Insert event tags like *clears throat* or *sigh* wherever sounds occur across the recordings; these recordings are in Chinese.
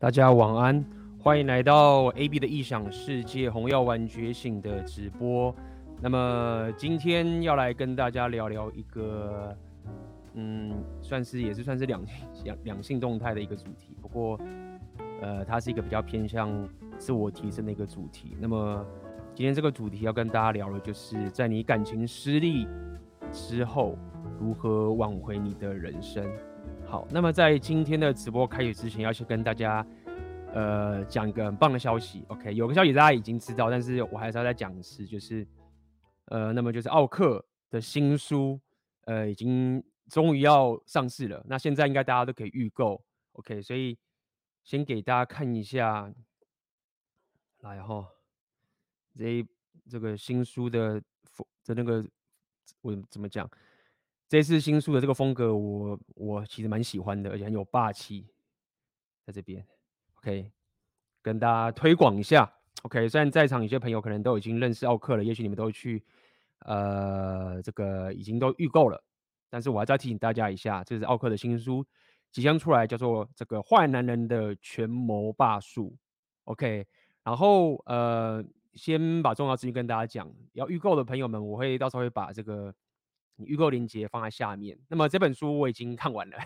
大家晚安，欢迎来到 AB 的异想世界红药丸觉醒的直播。那么今天要来跟大家聊聊一个，嗯，算是也是算是两两两性动态的一个主题。不过，呃，它是一个比较偏向自我提升的一个主题。那么今天这个主题要跟大家聊的，就是在你感情失利之后，如何挽回你的人生。好，那么在今天的直播开始之前，要先跟大家，呃，讲一个很棒的消息。OK，有个消息大家已经知道，但是我还是要再讲一次，就是，呃，那么就是奥克的新书，呃，已经终于要上市了。那现在应该大家都可以预购。OK，所以先给大家看一下，来哈，这这个新书的的那个我怎么讲？这次新书的这个风格我，我其实蛮喜欢的，而且很有霸气，在这边，OK，跟大家推广一下，OK。虽然在场有些朋友可能都已经认识奥克了，也许你们都去，呃，这个已经都预购了，但是我还是要提醒大家一下，这是奥克的新书即将出来，叫做《这个坏男人的权谋霸术》，OK。然后呃，先把重要资讯跟大家讲，要预购的朋友们，我会到时候会把这个。预购链接放在下面。那么这本书我已经看完了，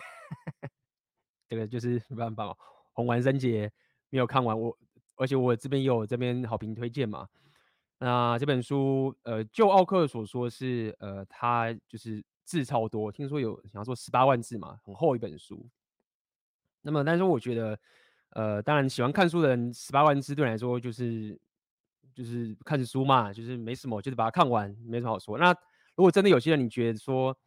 这个就是没办法哦，红丸三杰没有看完我，而且我这边有这边好评推荐嘛。那这本书，呃，就奥克所说是，呃，他就是字超多，听说有想要说十八万字嘛，很厚一本书。那么，但是我觉得，呃，当然喜欢看书的人，十八万字对来说就是就是看书嘛，就是没什么，就是把它看完，没什么好说。那如果真的有些人你觉得说，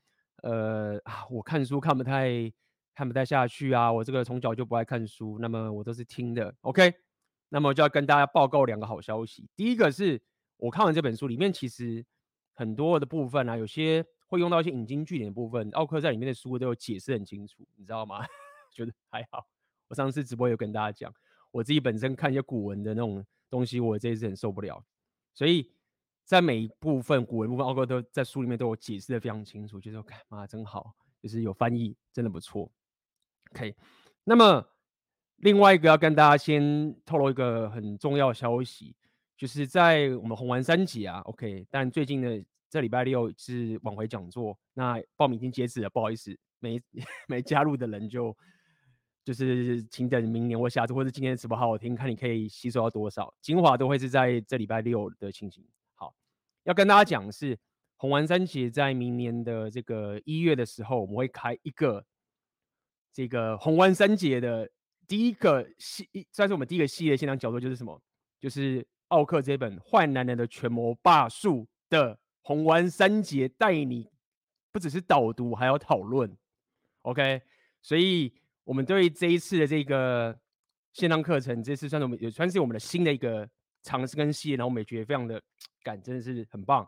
呃啊，我看书看不太看不太下去啊，我这个从小就不爱看书，那么我都是听的，OK，那么就要跟大家报告两个好消息。第一个是我看完这本书里面，其实很多的部分啊，有些会用到一些引经据典的部分，奥克在里面的书都有解释很清楚，你知道吗？*laughs* 觉得还好。我上次直播有跟大家讲，我自己本身看一些古文的那种东西，我这一次很受不了，所以。在每一部分古文部分，奥哥都在书里面都有解释的非常清楚，就是说，看妈真好，就是有翻译，真的不错。OK，那么另外一个要跟大家先透露一个很重要消息，就是在我们红丸三杰啊，OK，但最近的这礼拜六是挽回讲座，那报名已经截止了，不好意思，没 *laughs* 没加入的人就就是请等明年或下次或者今天的直播好好听，看你可以吸收到多少精华，都会是在这礼拜六的情形。要跟大家讲的是，红丸三杰在明年的这个一月的时候，我们会开一个这个红丸三杰的第一个系，算是我们第一个系列现场讲座，就是什么？就是奥克这本《坏男人的权谋霸术》的红丸三杰带你，不只是导读，还要讨论。OK，所以我们对这一次的这个线上课程，这次算是我们也算是我们的新的一个。尝试跟系列，然后我们也觉非常的感，真的是很棒。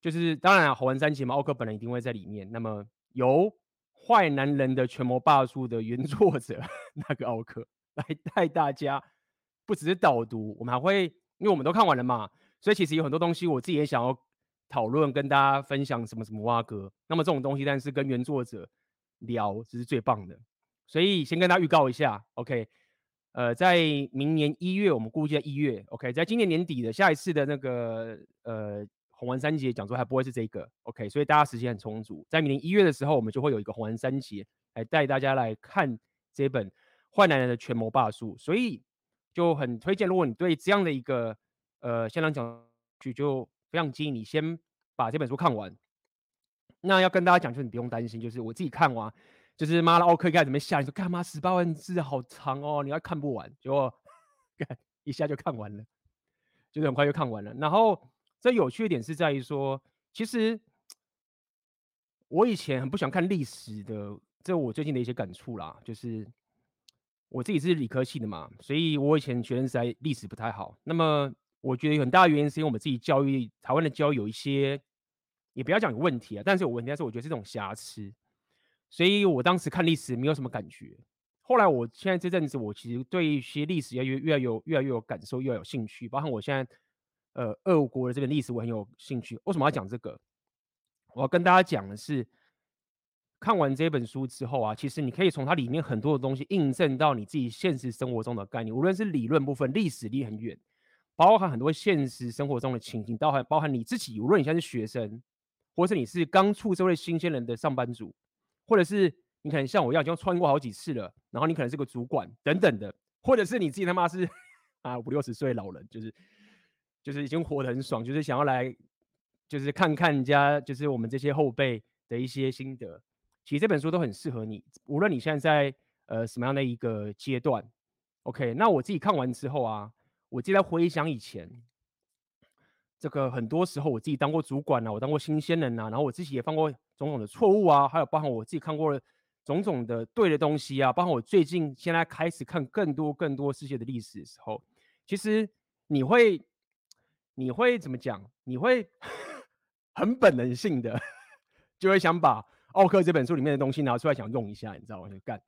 就是当然啊，红丸三杰嘛，奥克本人一定会在里面。那么由坏男人的权谋霸术的原作者 *laughs* 那个奥克来带大家，不只是导读，我们还会，因为我们都看完了嘛，所以其实有很多东西我自己也想要讨论，跟大家分享什么什么蛙哥。那么这种东西，但是跟原作者聊，这是最棒的。所以先跟大家预告一下，OK。呃，在明年一月，我们估计在一月，OK，在今年年底的下一次的那个呃红丸三杰讲座还不会是这个，OK，所以大家时间很充足，在明年一月的时候，我们就会有一个红丸三杰来带大家来看这本坏男人的权谋霸术，所以就很推荐，如果你对这样的一个呃现场讲剧，就非常建议你先把这本书看完。那要跟大家讲，就是你不用担心，就是我自己看完。就是妈的奥克盖怎么下，你说干嘛十八万字好长哦，你要看不完，结果 *laughs* 一下就看完了，就是很快就看完了。然后这有趣的点是在于说，其实我以前很不喜欢看历史的，这我最近的一些感触啦，就是我自己是理科系的嘛，所以我以前学生时代历史不太好。那么我觉得有很大的原因是因为我们自己教育台湾的教育有一些，也不要讲有问题啊，但是有问题，但是我觉得是这种瑕疵。所以我当时看历史没有什么感觉，后来我现在这阵子，我其实对一些历史越越有越来越有感受，越来有兴趣。包括我现在，呃，俄国的这边历史我很有兴趣。为什么要讲这个？我要跟大家讲的是，看完这本书之后啊，其实你可以从它里面很多的东西印证到你自己现实生活中的概念，无论是理论部分，历史离很远，包含很多现实生活中的情景，包含包含你自己，无论你现在是学生，或者是你是刚出社会新鲜人的上班族，或者是你可能像我一样已经穿过好几次了，然后你可能是个主管等等的，或者是你自己他妈是 *laughs* 啊五六十岁老人，就是就是已经活得很爽，就是想要来就是看看人家就是我们这些后辈的一些心得。其实这本书都很适合你，无论你现在在呃什么样的一个阶段，OK。那我自己看完之后啊，我记得回想以前，这个很多时候我自己当过主管啊，我当过新鲜人啊，然后我自己也放过种种的错误啊，还有包含我自己看过的种种的对的东西啊，包含我最近现在开始看更多更多世界的历史的时候，其实你会你会怎么讲？你会 *laughs* 很本能性的就会想把。奥克这本书里面的东西拿出来想用一下，你知道吗？就干，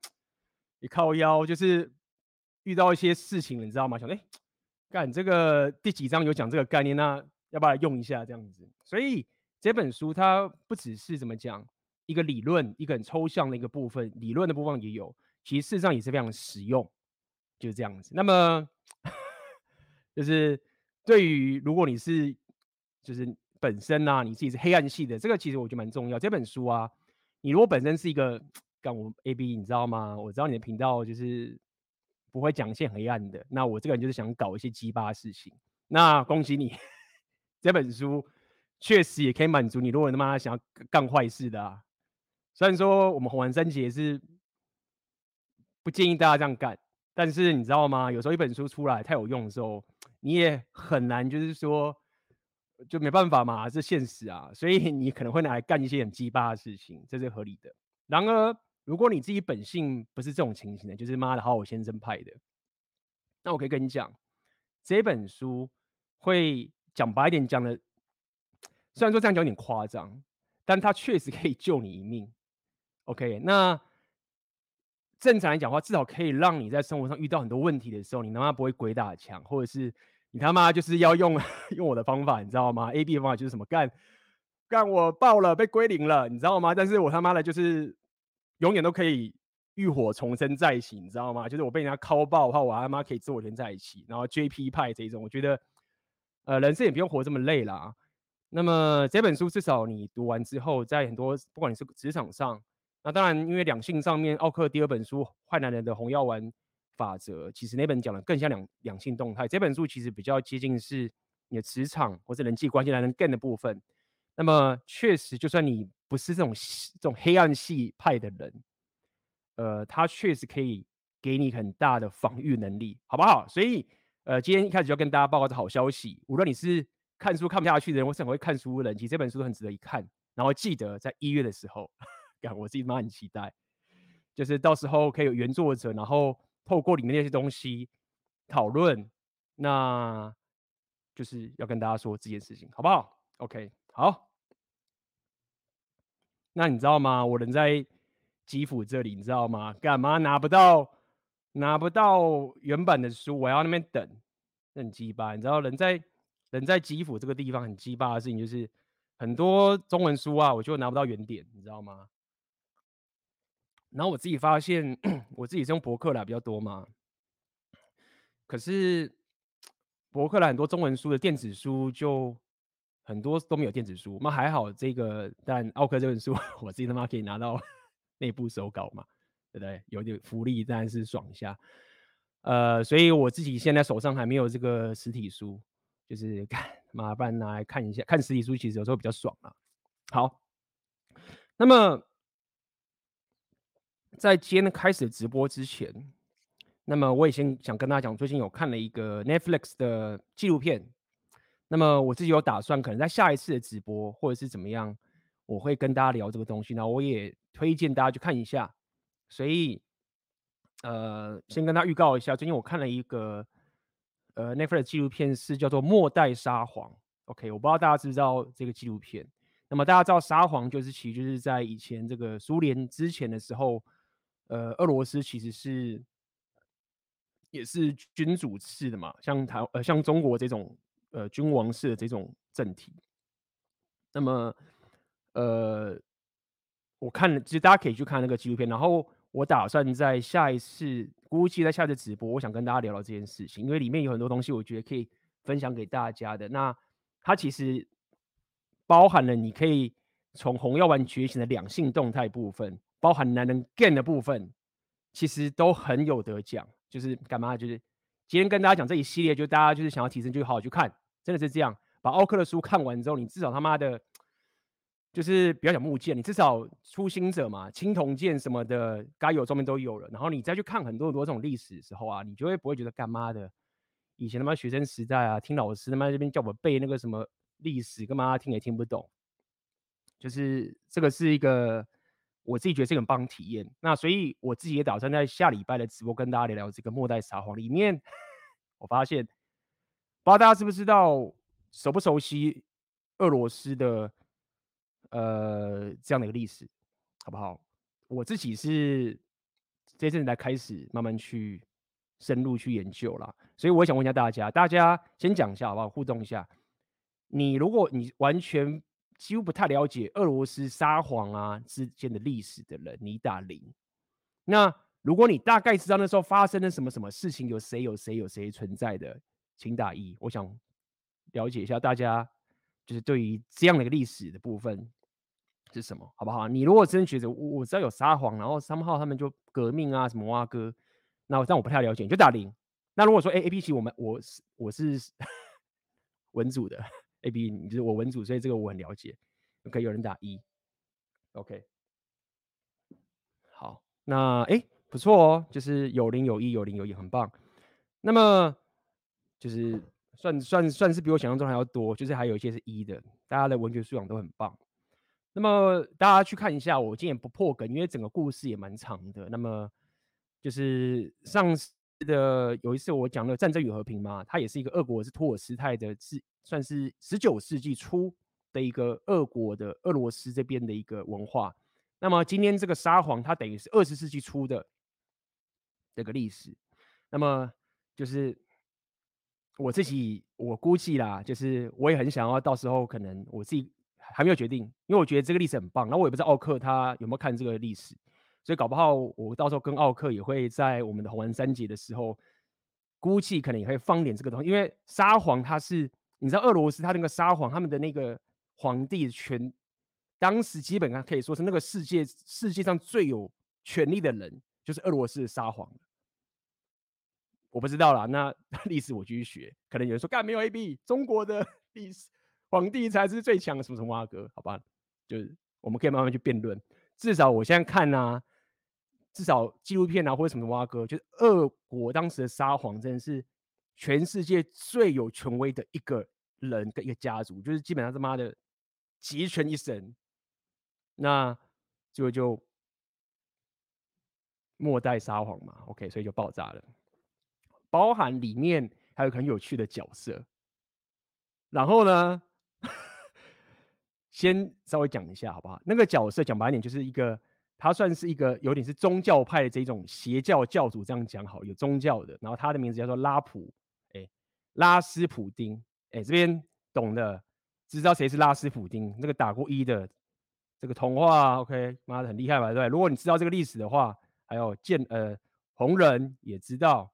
一靠腰就是遇到一些事情，你知道吗？想哎，干这个第几章有讲这个概念，那要不要用一下这样子？所以这本书它不只是怎么讲一个理论，一个很抽象的一个部分，理论的部分也有，其实事实上也是非常实用，就是这样子。那么 *laughs* 就是对于如果你是就是本身呐、啊，你自己是黑暗系的，这个其实我觉得蛮重要。这本书啊。你如果本身是一个干我 AB，你知道吗？我知道你的频道就是不会讲一些黑暗的。那我这个人就是想搞一些鸡巴事情。那恭喜你，*laughs* 这本书确实也可以满足你。如果他妈想要干坏事的啊，虽然说我们红丸三杰是不建议大家这样干，但是你知道吗？有时候一本书出来太有用的时候，你也很难就是说。就没办法嘛，这现实啊，所以你可能会拿来干一些很鸡巴的事情，这是合理的。然而，如果你自己本性不是这种情形的，就是妈的好好先生派的，那我可以跟你讲，这本书会讲白一点讲的，虽然说这样讲有点夸张，但它确实可以救你一命。OK，那正常来讲的话，至少可以让你在生活上遇到很多问题的时候，你他妈不会鬼打墙，或者是。你他妈就是要用 *laughs* 用我的方法，你知道吗？A B 的方法就是什么干干我爆了被归零了，你知道吗？但是我他妈的就是永远都可以浴火重生再一起，你知道吗？就是我被人家敲爆的话，我他妈可以自我连在一起。然后 J P 派这种，我觉得呃人生也不用活这么累啦。那么这本书至少你读完之后，在很多不管你是职场上，那当然因为两性上面，奥克第二本书《坏男人的红药丸》。法则其实那本讲的更像两两性动态，这本书其实比较接近是你的职场或者人际关系男人更的部分。那么确实，就算你不是这种这种黑暗系派的人，呃，他确实可以给你很大的防御能力，好不好？所以，呃，今天一开始就要跟大家报告这好消息，无论你是看书看不下去的人，我是很会看书的人，其实这本书很值得一看。然后记得在一月的时候，*laughs* 我自己妈很期待，就是到时候可以有原作者，然后。透过里面那些东西讨论，那就是要跟大家说这件事情，好不好？OK，好。那你知道吗？我人在基辅这里，你知道吗？干嘛拿不到拿不到原版的书？我要那边等，很鸡巴。你知道人在人在基辅这个地方很鸡巴的事情，就是很多中文书啊，我就拿不到原点，你知道吗？然后我自己发现，*clears throat* 我自己是用博客来比较多嘛。可是博客来很多中文书的电子书就很多都没有电子书。那还好，这个但奥克这本书 *laughs* 我自己他妈可以拿到 *laughs* 内部手稿嘛，对不对？有点福利，当然是爽一下。呃，所以我自己现在手上还没有这个实体书，就是 *laughs* 看麻烦拿来看一下。看实体书其实有时候比较爽啊。好，那么。在今天开始直播之前，那么我也先想跟大家讲，最近有看了一个 Netflix 的纪录片。那么我自己有打算，可能在下一次的直播或者是怎么样，我会跟大家聊这个东西。那我也推荐大家去看一下。所以，呃，先跟大家预告一下，最近我看了一个呃 Netflix 纪录片，是叫做《末代沙皇》。OK，我不知道大家知不知道这个纪录片。那么大家知道沙皇就是其实就是在以前这个苏联之前的时候。呃，俄罗斯其实是也是君主制的嘛，像台呃像中国这种呃君王式的这种政体。那么呃我看了，其实大家可以去看那个纪录片。然后我打算在下一次，估计在下次直播，我想跟大家聊聊这件事情，因为里面有很多东西，我觉得可以分享给大家的。那它其实包含了你可以从红药丸觉醒的两性动态部分，包含男人 gain 的部分，其实都很有得讲。就是干嘛？就是今天跟大家讲这一系列，就大家就是想要提升，就好好去看，真的是这样。把奥克的书看完之后，你至少他妈的，就是不要讲木剑，你至少初心者嘛，青铜剑什么的，该有装备都有了。然后你再去看很多很多这种历史的时候啊，你就会不会觉得干嘛的？以前他妈学生时代啊，听老师他妈这边叫我背那个什么历史，干嘛听也听不懂。就是这个是一个我自己觉得是很棒体验。那所以我自己也打算在下礼拜的直播跟大家聊聊这个末代沙皇里面，我发现不知道大家知不知道。熟不熟悉俄罗斯的呃这样的一个历史，好不好？我自己是这阵子才开始慢慢去深入去研究啦，所以我想问一下大家，大家先讲一下好不好？互动一下。你如果你完全几乎不太了解俄罗斯沙皇啊之间的历史的人，你打零。那如果你大概知道那时候发生了什么什么事情，有谁有谁有谁存在的，请打一。我想。了解一下大家，就是对于这样的一个历史的部分是什么，好不好？你如果真觉得我知道有撒谎，然后三号他们就革命啊，什么啊哥，那我但我不太了解，你就打零。那如果说 A A B C，我们我是我是文组的 A B，你就是我文组，所以这个我很了解。OK，有人打一，OK，好，那哎不错哦，就是有零有一有零有一，很棒。那么就是。算算算是比我想象中还要多，就是还有一些是一的，大家的文学素养都很棒。那么大家去看一下，我今天不破梗，因为整个故事也蛮长的。那么就是上次的有一次我讲的《战争与和平》嘛，它也是一个俄国是托尔斯泰的，是算是十九世纪初的一个俄国的俄罗斯这边的一个文化。那么今天这个沙皇，它等于是二十世纪初的这个历史。那么就是。我自己我估计啦，就是我也很想要到时候可能我自己还没有决定，因为我觉得这个历史很棒。那我也不知道奥克他有没有看这个历史，所以搞不好我到时候跟奥克也会在我们的红丸三节的时候，估计可能也会放点这个东西。因为沙皇他是你知道俄罗斯他那个沙皇他们的那个皇帝权，当时基本上可以说是那个世界世界上最有权力的人，就是俄罗斯的沙皇。我不知道啦，那 *laughs* 历史我继续学。可能有人说，干没有 A B，中国的历史皇帝才是最强的，什么什么阿哥，好吧？就是我们可以慢慢去辩论。至少我现在看啊，至少纪录片啊或者什么阿哥，就是俄国当时的沙皇真的是全世界最有权威的一个人跟一个家族，就是基本上他妈的集权一神。那就就末代沙皇嘛，OK，所以就爆炸了。包含里面还有很有趣的角色，然后呢，先稍微讲一下好不好？那个角色讲白一点，就是一个他算是一个有点是宗教派的这种邪教教主，这样讲好，有宗教的。然后他的名字叫做拉普，哎，拉斯普丁，哎，这边懂的知道谁是拉斯普丁？那个打过一的这个童话，OK，妈的很厉害吧？对，如果你知道这个历史的话，还有剑呃红人也知道。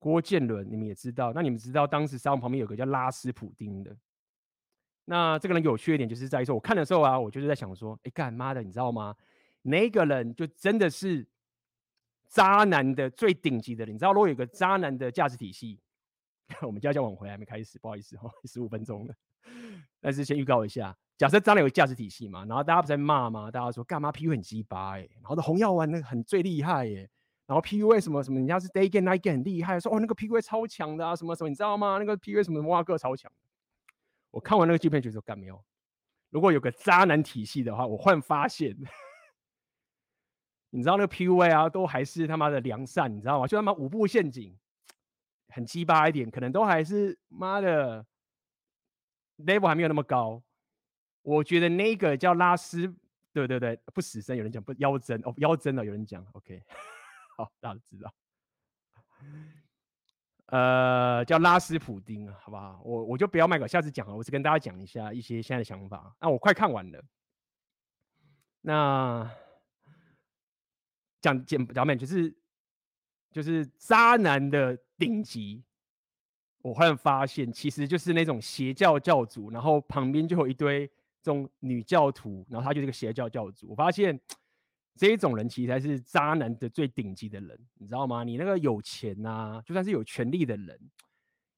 郭建伦，你们也知道。那你们知道当时沙皇旁边有个叫拉斯普丁的。那这个人有趣一点，就是在于说，我看的时候啊，我就是在想说，哎，干妈的，你知道吗？那个人就真的是渣男的最顶级的人。你知道，如果有个渣男的价值体系，*laughs* 我们家教晚回来还没开始，不好意思哈，十五分钟了。但是先预告一下，假设渣男有价值体系嘛，然后大家不在骂吗？大家说干嘛 P U 很鸡巴哎，然后的红药丸那个很最厉害耶。然后 PUA 什么什么，人家是 day game night game 很厉害，说哦那个 PUA 超强的啊，什么什么，你知道吗？那个 PUA 什么哇个超强。我看完那个纪片，觉得干没有。如果有个渣男体系的话，我换发现，你知道那个 PUA 啊，都还是他妈的良善，你知道吗？就他妈五步陷阱，很鸡巴一点，可能都还是妈的 level 还没有那么高。我觉得那个叫拉斯，对对对，不死身，有人讲不妖真哦，妖真的有人讲，OK。*laughs* 好，大家知道，呃，叫拉斯普丁，好不好？我我就不要卖个，下次讲了。我只跟大家讲一下一些现在的想法。那我快看完了，那讲简讲面就是就是渣男的顶级。我忽然发现，其实就是那种邪教教主，然后旁边就有一堆这种女教徒，然后他就是个邪教教主。我发现这一种人其实才是渣男的最顶级的人，你知道吗？你那个有钱呐、啊，就算是有权力的人，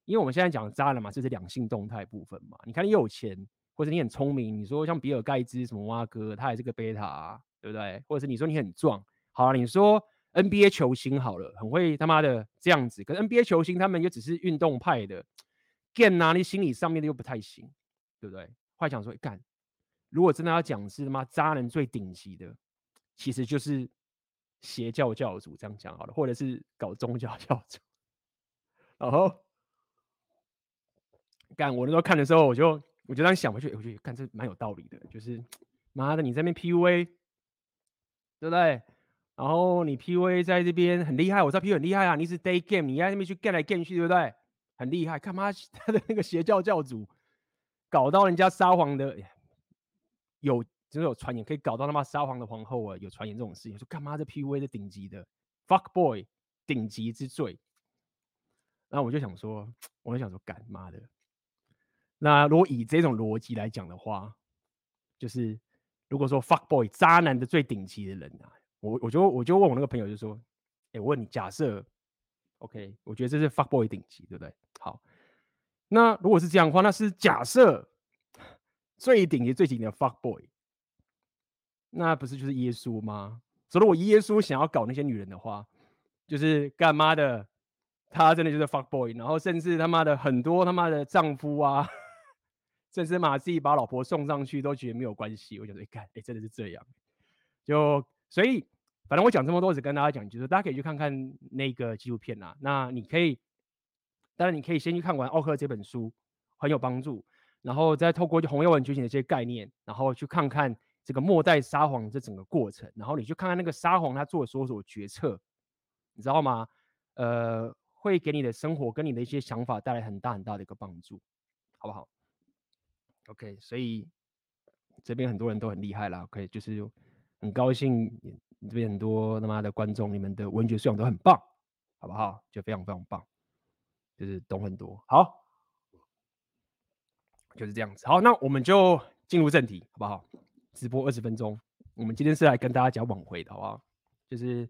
因为我们现在讲渣男嘛，这是两性动态部分嘛。你看你有钱，或者你很聪明，你说像比尔盖茨什么蛙哥，他也是个贝塔、啊，对不对？或者是你说你很壮，好了，你说。NBA 球星好了，很会他妈的这样子。可是 NBA 球星他们又只是运动派的，game 啊，你心理上面的又不太行，对不对？后来讲说，干，如果真的要讲是他妈渣男最顶级的，其实就是邪教教主这样讲好了，或者是搞宗教 *laughs* 教主。然后干，我那时候看的时候，我就我就这样想回去，我觉得干这蛮有道理的，就是妈的你在那边 PUA，对不对？然后你 PUA 在这边很厉害，我知道 PUA 很厉害啊，你是 day game，你在那边去 get 来 get 去，对不对？很厉害，干嘛 *laughs* 他的那个邪教教主搞到人家撒谎的，有就是有传言可以搞到他妈撒谎的皇后啊，有传言这种事情，说干嘛这 PUA 是顶级的 fuck boy 顶级之最。那我就想说，我就想说干妈的，那如果以这种逻辑来讲的话，就是如果说 fuck boy 渣男的最顶级的人啊。我我就我就问我那个朋友，就说：“哎、我问你，假设，OK，我觉得这是 fuck boy 顶级，对不对？好，那如果是这样的话，那是假设 *laughs* 最顶级最顶级的 fuck boy，那不是就是耶稣吗？所以如果耶稣想要搞那些女人的话，就是干妈的，他真的就是 fuck boy，然后甚至他妈的很多他妈的丈夫啊，*laughs* 甚至嘛自己把老婆送上去都觉得没有关系。我觉得，哎、欸，干，哎、真的是这样，就。”所以，反正我讲这么多，只跟大家讲，就是大家可以去看看那个纪录片呐。那你可以，当然你可以先去看完奥克这本书，很有帮助。然后再透过就红药丸觉醒的这些概念，然后去看看这个末代沙皇这整个过程，然后你去看看那个沙皇他做的所有决策，你知道吗？呃，会给你的生活跟你的一些想法带来很大很大的一个帮助，好不好？OK，所以这边很多人都很厉害啦，OK，就是。很高兴，这边很多他妈的观众，你们的文学素养都很棒，好不好？就非常非常棒，就是懂很多。好，就是这样子。好，那我们就进入正题，好不好？直播二十分钟，我们今天是来跟大家讲挽回的，好不好？就是，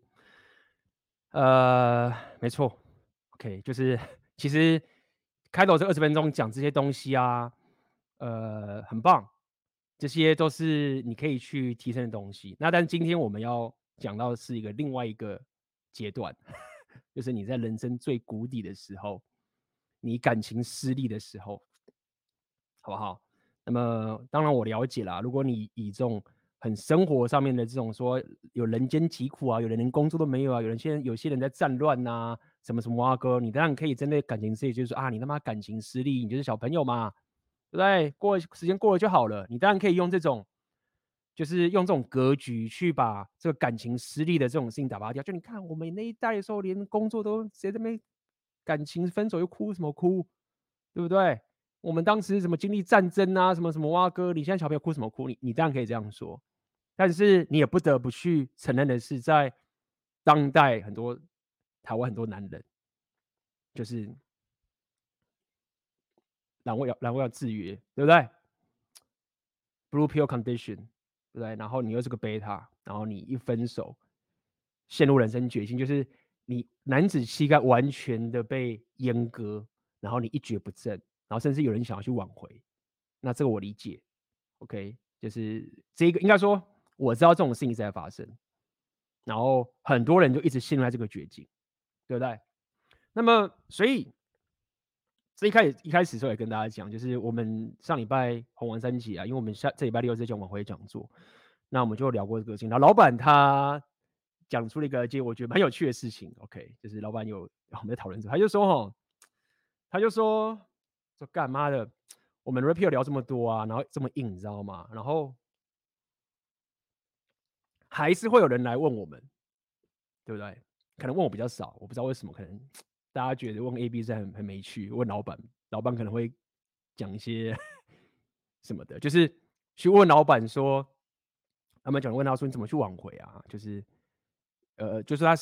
呃，没错，OK，就是其实开头这二十分钟讲这些东西啊，呃，很棒。这些都是你可以去提升的东西。那但今天我们要讲到的是一个另外一个阶段，*laughs* 就是你在人生最谷底的时候，你感情失利的时候，好不好？那么当然我了解啦。如果你以这种很生活上面的这种说有人间疾苦啊，有人连工作都没有啊，有人现在有些人在战乱呐，什么什么啊哥，你当然可以针对感情失利，就是说啊，你他妈感情失利，你就是小朋友嘛。对不对？过时间过了就好了。你当然可以用这种，就是用这种格局去把这个感情失利的这种事情打发掉。就你看，我们那一代的时候，连工作都谁都没，感情分手又哭什么哭，对不对？我们当时什么经历战争啊，什么什么哇哥，你现在小朋友哭什么哭？你你当然可以这样说，但是你也不得不去承认的是，在当代很多台湾很多男人，就是。然后要，然后要制约，对不对？Blue pill condition，对不对？然后你又是个贝塔，然后你一分手，陷入人生绝境，就是你男子气概完全的被阉割，然后你一蹶不振，然后甚至有人想要去挽回，那这个我理解，OK，就是这个应该说我知道这种事情在发生，然后很多人就一直陷入在这个绝境，对不对？那么所以。这一开始一开始的时候也跟大家讲，就是我们上礼拜红完三级啊，因为我们下这礼拜六在讲挽回讲座，那我们就聊过这个事情。然后老板他讲出了一个就我觉得蛮有趣的事情，OK，就是老板有我们在讨论这，他就说哈，他就说说干嘛的，我们 Repeal 聊这么多啊，然后这么硬，你知道吗？然后还是会有人来问我们，对不对？可能问我比较少，我不知道为什么，可能。大家觉得问 A、B 是很很没趣，问老板，老板可能会讲一些 *laughs* 什么的，就是去问老板说，他们讲问他说：“你怎么去挽回啊？”就是，呃，就是他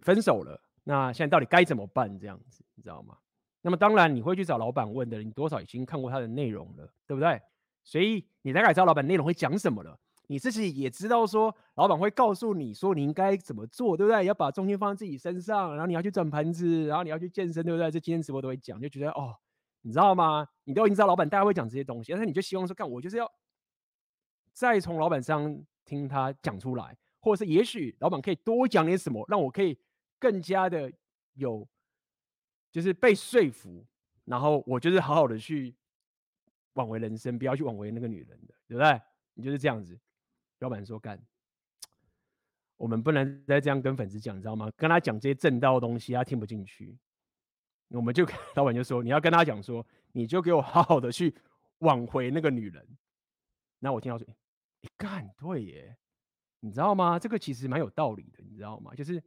分手了，那现在到底该怎么办？这样子，你知道吗？那么当然你会去找老板问的，你多少已经看过他的内容了，对不对？所以你大概知道老板内容会讲什么了。你自己也知道说，老板会告诉你说你应该怎么做，对不对？要把重心放在自己身上，然后你要去转盘子，然后你要去健身，对不对？这今天直播都会讲，就觉得哦，你知道吗？你都已经知道老板大概会讲这些东西，但是你就希望说，干我就是要。再从老板身上听他讲出来，或者是也许老板可以多讲点什么，让我可以更加的有，就是被说服，然后我就是好好的去挽回人生，不要去挽回那个女人的，对不对？你就是这样子。老板说干，我们不能再这样跟粉丝讲，你知道吗？跟他讲这些正道的东西，他听不进去。我们就 *laughs* 老板就说，你要跟他讲说，你就给我好好的去挽回那个女人。那我听到说。你干对耶，你知道吗？这个其实蛮有道理的，你知道吗？就是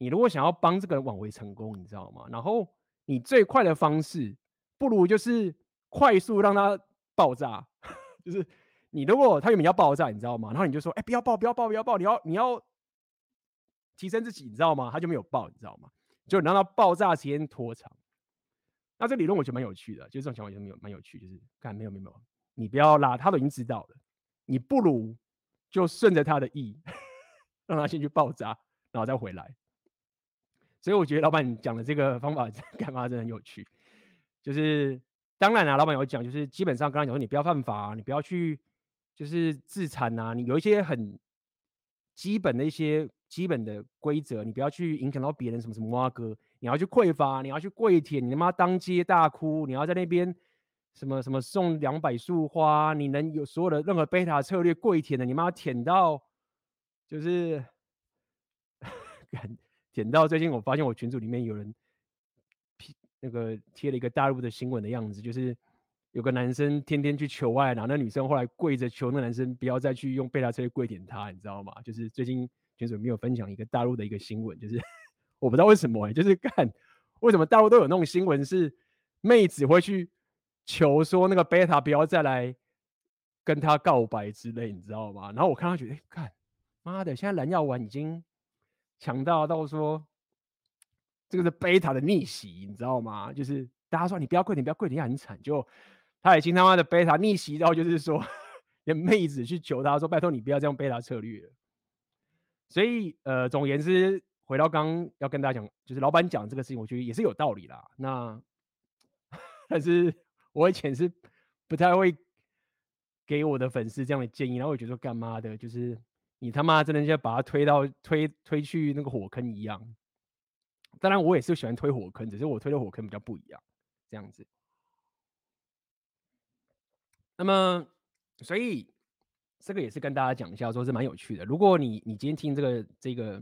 你如果想要帮这个人挽回成功，你知道吗？然后你最快的方式，不如就是快速让他爆炸。*laughs* 就是你如果他原本要爆炸，你知道吗？然后你就说，哎，不要爆，不要爆，不要爆，你要你要提升自己，你知道吗？他就没有爆，你知道吗？就让他爆炸时间拖长。那这理论我觉得蛮有趣的，就这种想法就蛮有蛮有趣，就是看没有没有没有，你不要拉，他都已经知道了。你不如就顺着他的意，*laughs* 让他先去爆炸，然后再回来。所以我觉得老板讲的这个方法 *laughs* 干嘛真的很有趣。就是当然啊，老板有讲，就是基本上刚才讲说你不要犯法啊，你不要去就是自残啊，你有一些很基本的一些基本的规则，你不要去影响到别人什么什么哇哥，你要去匮乏，你要去跪舔，你他妈当街大哭，你要在那边。什么什么送两百束花，你能有所有的任何贝塔策略跪舔的，你妈舔到就是 *laughs* 舔到最近我发现我群组里面有人那个贴了一个大陆的新闻的样子，就是有个男生天天去求爱，然后那女生后来跪着求那男生不要再去用贝塔车跪舔他，你知道吗？就是最近群组里面有分享一个大陆的一个新闻，就是 *laughs* 我不知道为什么、就是看为什么大陆都有那种新闻是妹子会去。求说那个贝塔不要再来跟他告白之类，你知道吗？然后我看他觉得，哎，看，妈的，现在蓝药丸已经强大到说这个是贝塔的逆袭，你知道吗？就是大家说你不要跪，你不要跪，你很惨。就他已经他妈的贝塔逆袭到，就是说连妹子去求他说，拜托你不要这样贝塔策略。所以呃，总而言之，回到刚刚要跟大家讲，就是老板讲这个事情，我觉得也是有道理啦。那 *laughs* 但是。我以前是不太会给我的粉丝这样的建议，然后我觉得说干嘛的，就是你他妈真的就把他推到推推去那个火坑一样。当然我也是喜欢推火坑，只是我推的火坑比较不一样，这样子。那么，所以这个也是跟大家讲一下，说是蛮有趣的。如果你你今天听这个这个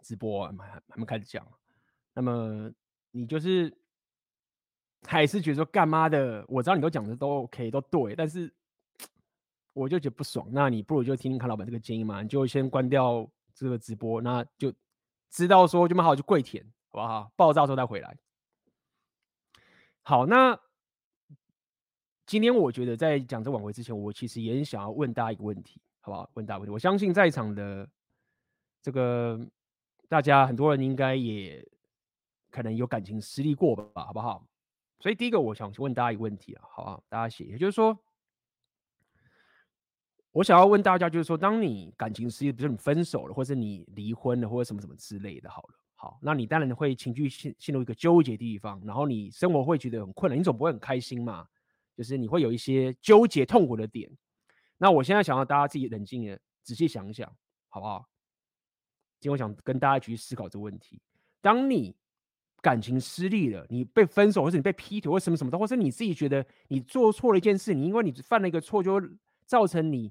直播啊，还还没开始讲，那么你就是。还是觉得说干嘛的？我知道你都讲的都 OK，都对，但是我就觉得不爽。那你不如就听听看老板这个建议嘛，你就先关掉这个直播，那就知道说就蛮好，就跪舔，好不好？爆炸之后再回来。好，那今天我觉得在讲这挽回之前，我其实也很想要问大家一个问题，好不好？问大家问题。我相信在场的这个大家很多人应该也可能有感情失利过吧，好不好？所以第一个，我想问大家一个问题啊，好啊，大家写，也就是说，我想要问大家，就是说，当你感情失利，比如说你分手了，或者你离婚了，或者什么什么之类的，好了，好，那你当然会情绪陷陷入一个纠结地方，然后你生活会觉得很困难，你总不会很开心嘛，就是你会有一些纠结痛苦的点。那我现在想要大家自己冷静的仔细想想，好不好？今天我想跟大家去思考这个问题，当你。感情失利了，你被分手，或者你被劈腿，或什么什么的，或是你自己觉得你做错了一件事，你因为你犯了一个错，就造成你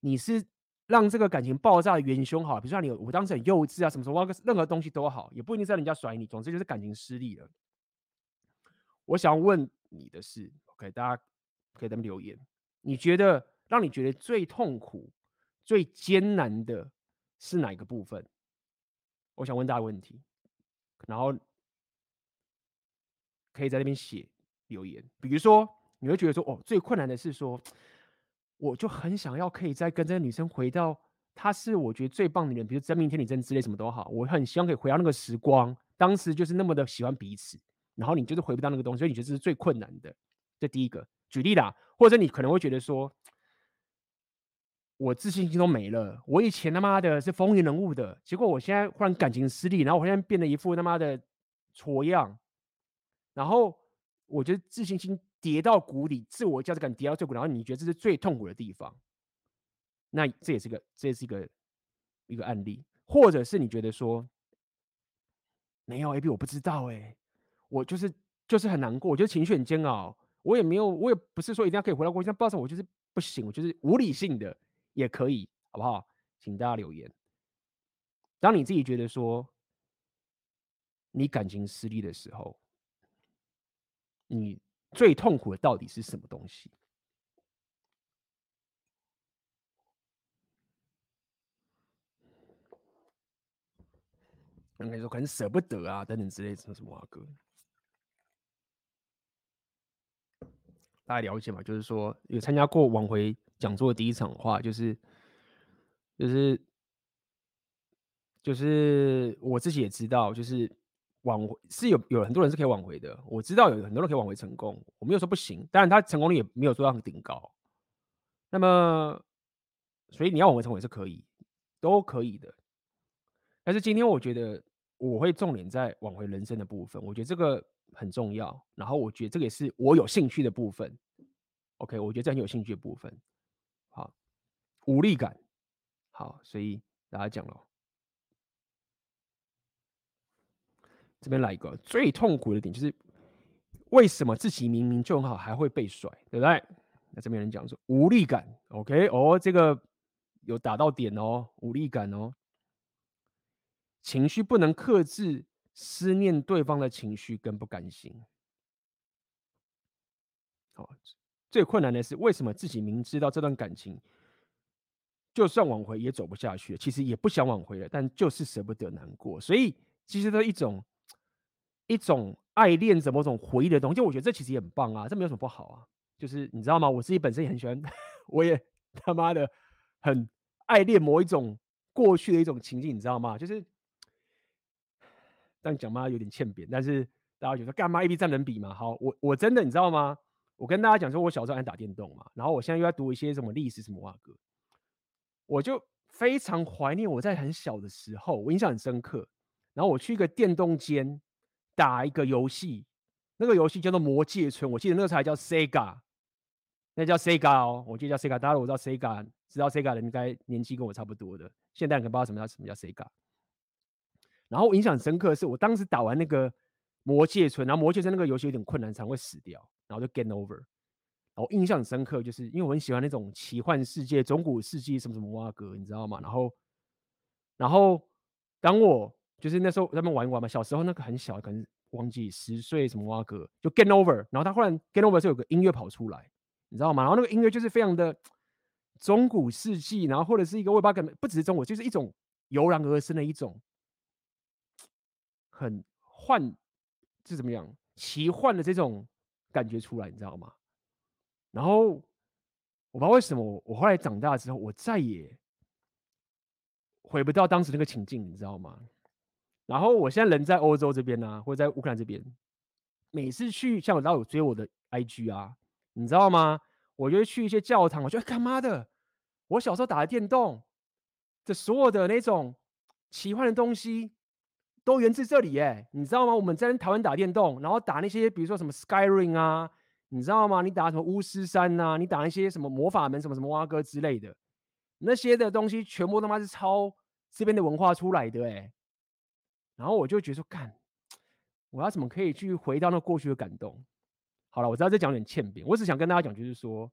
你是让这个感情爆炸的元凶。好，比如说你我当时很幼稚啊，什么什么，任何东西都好，也不一定是人家甩你，总之就是感情失利了。我想问你的是，OK，大家可以在那边留言，你觉得让你觉得最痛苦、最艰难的是哪一个部分？我想问大家问题，然后。可以在那边写留言，比如说你会觉得说，哦，最困难的是说，我就很想要可以再跟这个女生回到，她是我觉得最棒的人，比如真命天女真之类什么都好，我很希望可以回到那个时光，当时就是那么的喜欢彼此，然后你就是回不到那个东西，所以你觉得这是最困难的。这第一个举例啦，或者你可能会觉得说，我自信心都没了，我以前他妈的是风云人物的，结果我现在忽然感情失利，然后我现在变得一副他妈的挫样，然后我觉得自信心。跌到谷底，自我价值感跌到最谷，然后你觉得这是最痛苦的地方，那这也是个，这也是一个一个案例，或者是你觉得说没有 AB，我不知道哎、我就是就是很难过，我觉得情绪很煎熬，我也没有，我也不是说一定要可以回到过去，但不知道我就是不行，我就是无理性的也可以，好不好？请大家留言。当你自己觉得说你感情失利的时候，你。最痛苦的到底是什么东西？应该说可能舍不得啊，等等之类什么什么啊哥，大家了解吗？就是说有参加过挽回讲座的第一场话，就是就是就是我自己也知道，就是。挽回是有有很多人是可以挽回的，我知道有很多人可以挽回成功，我没有说不行，当然他成功率也没有做到很顶高。那么，所以你要挽回成功也是可以，都可以的。但是今天我觉得我会重点在挽回人生的部分，我觉得这个很重要。然后我觉得这个也是我有兴趣的部分。OK，我觉得这很有兴趣的部分。好，无力感。好，所以大家讲了。这边来一个最痛苦的点，就是为什么自己明明就很好，还会被甩，对不对？那这边人讲说无力感，OK，哦，这个有打到点哦，无力感哦，情绪不能克制，思念对方的情绪跟不甘心。好，最困难的是为什么自己明知道这段感情就算挽回也走不下去，其实也不想挽回了，但就是舍不得难过，所以其实都一种。一种爱恋着某种回忆的东西，我觉得这其实也很棒啊，这没有什么不好啊。就是你知道吗？我自己本身也很喜欢，*laughs* 我也他妈的很爱恋某一种过去的一种情境，你知道吗？就是，但讲嘛有点欠扁，但是大家觉得干嘛 AB 占人比嘛？好，我我真的你知道吗？我跟大家讲说，我小时候爱打电动嘛，然后我现在又在读一些什么历史什么哇哥，我就非常怀念我在很小的时候，我印象很深刻。然后我去一个电动间。打一个游戏，那个游戏叫做《魔界村》，我记得那个才叫 Sega，那叫 Sega 哦，我记得叫 Sega。大家我知道 Sega，知道 Sega 的应该年纪跟我差不多的，现代人可能不知道什么叫什么叫 Sega。然后我印象很深刻的是，我当时打完那个《魔界村》，然后《魔界村》那个游戏有点困难，常会死掉，然后就 Game Over。然后印象很深刻，就是因为我很喜欢那种奇幻世界、中古世纪什么什么哇哥，你知道吗？然后，然后当我就是那时候在那边玩一玩嘛，小时候那个很小，可能忘记十岁什么哇哥，就 Game Over，然后他忽然 Game Over 就有个音乐跑出来，你知道吗？然后那个音乐就是非常的中古世纪，然后或者是一个我也不知道，不只是中古，就是一种油然而生的一种很幻，是怎么样奇幻的这种感觉出来，你知道吗？然后我不知道为什么，我后来长大之后，我再也回不到当时那个情境，你知道吗？然后我现在人在欧洲这边呢、或者在乌克兰这边，每次去像我知道有追我的 IG 啊，你知道吗？我就会去一些教堂，我就干嘛的？我小时候打的电动，这所有的那种奇幻的东西，都源自这里耶，你知道吗？我们在台湾打电动，然后打那些比如说什么 Skyrim 啊，你知道吗？你打什么巫师三呐、啊？你打那些什么魔法门什么什么蛙哥之类的，那些的东西全部他妈是抄这边的文化出来的哎。然后我就觉得说，干，我要怎么可以去回到那过去的感动？好了，我知道这讲有点欠扁，我只想跟大家讲，就是说，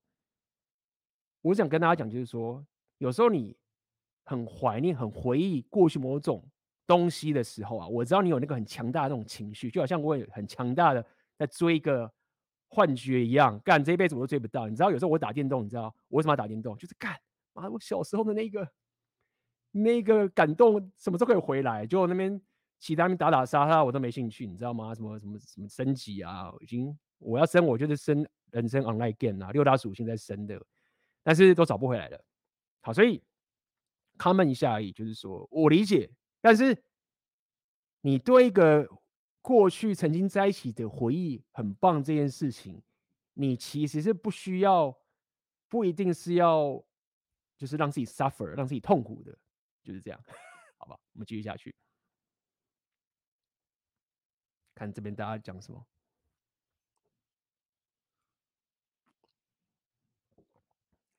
我想跟大家讲，就是说，有时候你很怀念、很回忆过去某种东西的时候啊，我知道你有那个很强大的那种情绪，就好像我也很强大的在追一个幻觉一样，干这一辈子我都追不到。你知道，有时候我打电动，你知道我为什么要打电动？就是干，妈，我小时候的那个那个感动，什么时候可以回来？就那边。其他人打打杀杀我都没兴趣，你知道吗？什么什么什么升级啊，已经我要升我就是升人生 online game 啊，六大属性在升的。但是都找不回来了。好，所以 comment 一下而已，就是说我理解，但是你对一个过去曾经在一起的回忆很棒这件事情，你其实是不需要，不一定是要，就是让自己 suffer，让自己痛苦的，就是这样，*laughs* 好吧？我们继续下去，看这边大家讲什么。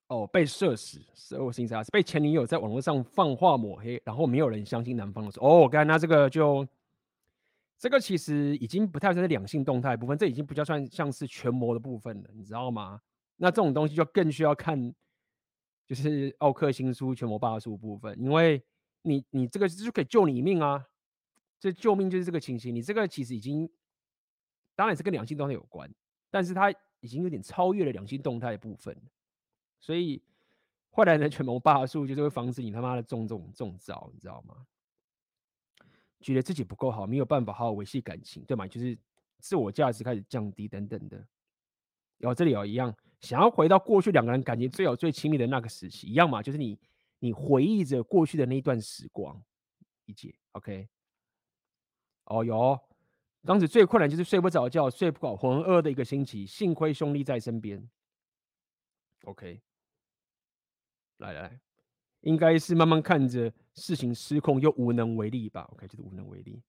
哦，被射死，是我心杀，是被前女友在网络上放话抹黑，然后没有人相信男方的时候。哦，我看那这个就，这个其实已经不太算是两性动态部分，这已经不叫算像是权谋的部分了，你知道吗？那这种东西就更需要看，就是奥克新书权谋霸术部分，因为你你这个就可以救你一命啊，这救命就是这个情形，你这个其实已经，当然是跟两性动态有关，但是它已经有点超越了两性动态的部分。所以，坏男人 *laughs* 权谋霸术就是会防止你他妈的中这种中招，你知道吗？觉得自己不够好，没有办法好好维系感情，对吗？就是自我价值开始降低等等的。然后这里有一样，想要回到过去两个人感情最好最亲密的那个时期，一样嘛？就是你你回忆着过去的那一段时光，理解？OK？哦哟，当时最困难就是睡不着觉，睡不饱，浑噩的一个星期，幸亏兄弟在身边。OK，来来，应该是慢慢看着事情失控又无能为力吧。OK，就是无能为力。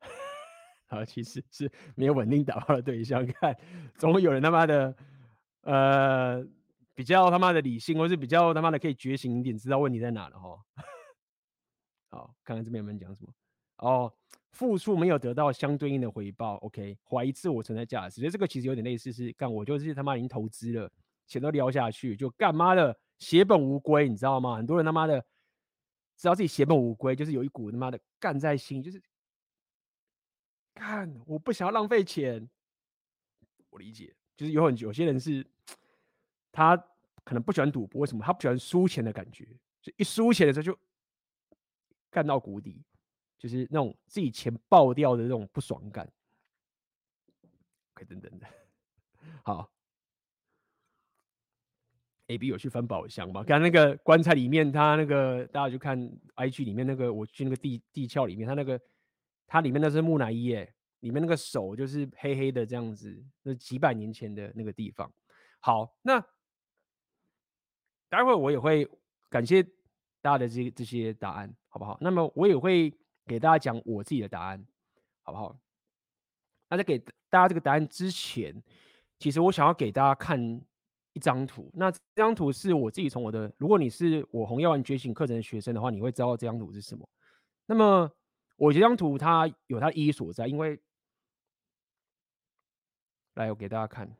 *laughs* 好，其实是没有稳定打炮的对象，看总会有人他妈的，呃，比较他妈的理性，或是比较他妈的可以觉醒一点，知道问题在哪了哈。*laughs* 好，看看这边有没有人讲什么。哦，付出没有得到相对应的回报。OK，怀疑自我存在价值，所以这个其实有点类似是干，我就是他妈已经投资了。钱都撩下去，就干妈的血本无归，你知道吗？很多人他妈的知道自己血本无归，就是有一股他妈的干在心，就是干我不想要浪费钱。我理解，就是有很有些人是，他可能不喜欢赌博，为什么？他不喜欢输钱的感觉，就一输钱的时候就干到谷底，就是那种自己钱爆掉的那种不爽感。OK，等等的，*laughs* 好。A B 有去翻宝箱吗？刚那个棺材里面，他那个大家就看 I G 里面那个，我去那个地地壳里面，他那个他里面那是木乃伊耶，里面那个手就是黑黑的这样子，那几百年前的那个地方。好，那待会我也会感谢大家的这这些答案，好不好？那么我也会给大家讲我自己的答案，好不好？那在给大家这个答案之前，其实我想要给大家看。一张图，那这张图是我自己从我的，如果你是我红药丸觉醒课程的学生的话，你会知道这张图是什么。那么我这张图它有它的意义所在，因为来我给大家看，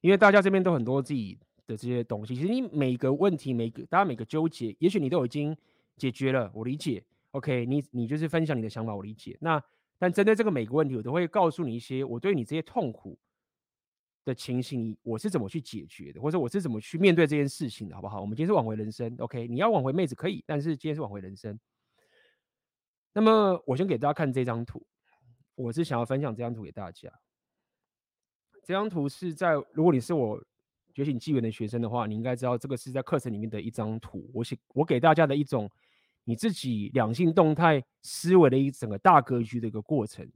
因为大家这边都很多自己的这些东西，其实你每个问题、每个大家每个纠结，也许你都已经解决了，我理解。OK，你你就是分享你的想法，我理解。那但针对这个每个问题，我都会告诉你一些我对你这些痛苦的情形，我是怎么去解决的，或者我是怎么去面对这件事情的，好不好？我们今天是挽回人生，OK？你要挽回妹子可以，但是今天是挽回人生。那么我先给大家看这张图，我是想要分享这张图给大家。这张图是在，如果你是我觉醒纪元的学生的话，你应该知道这个是在课程里面的一张图。我写我给大家的一种。你自己两性动态思维的一整个大格局的一个过程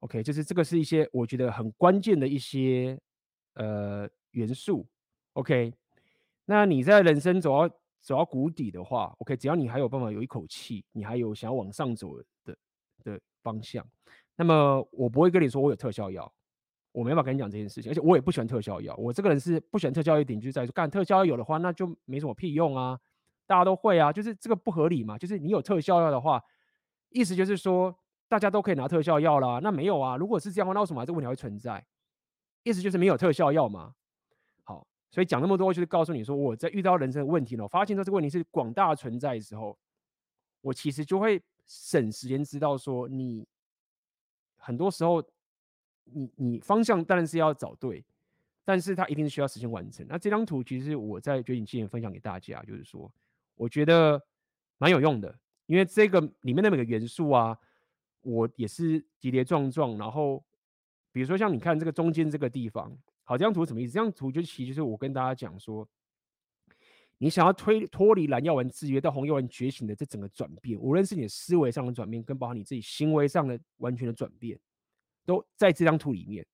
，OK，就是这个是一些我觉得很关键的一些呃元素，OK。那你在人生走到走到谷底的话，OK，只要你还有办法有一口气，你还有想要往上走的的方向，那么我不会跟你说我有特效药，我没办法跟你讲这件事情，而且我也不喜欢特效药。我这个人是不喜欢特效药一点，就在说干特效药有的话，那就没什么屁用啊。大家都会啊，就是这个不合理嘛。就是你有特效药的话，意思就是说大家都可以拿特效药啦。那没有啊，如果是这样的话，那为什么这个问题会存在？意思就是没有特效药嘛。好，所以讲那么多就是告诉你说，我在遇到人生的问题呢，我发现到这个问题是广大存在的时候，我其实就会省时间知道说你很多时候你你方向当然是要找对，但是它一定是需要时间完成。那这张图其实我在觉醒之前分享给大家，就是说。我觉得蛮有用的，因为这个里面的每个元素啊，我也是跌跌撞撞，然后比如说像你看这个中间这个地方，好，这张图什么意思？这张图就其实就是我跟大家讲说，你想要推脱离蓝药丸制约到红药丸觉醒的这整个转变，无论是你的思维上的转变，跟包括你自己行为上的完全的转变，都在这张图里面。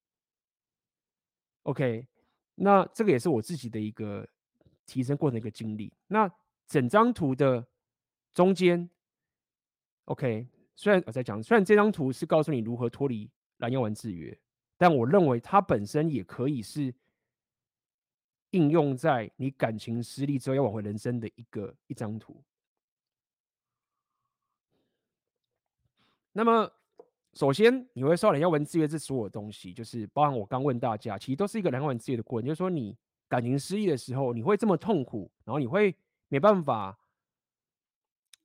OK，那这个也是我自己的一个提升过程一个经历。那整张图的中间，OK，虽然我在讲，虽然这张图是告诉你如何脱离蓝药丸制约，但我认为它本身也可以是应用在你感情失利之后要挽回人生的一个一张图。那么。首先，你会受到蓝药丸制约这所有东西，就是包含我刚问大家，其实都是一个蓝药丸制约的过程。就是说，你感情失意的时候，你会这么痛苦，然后你会没办法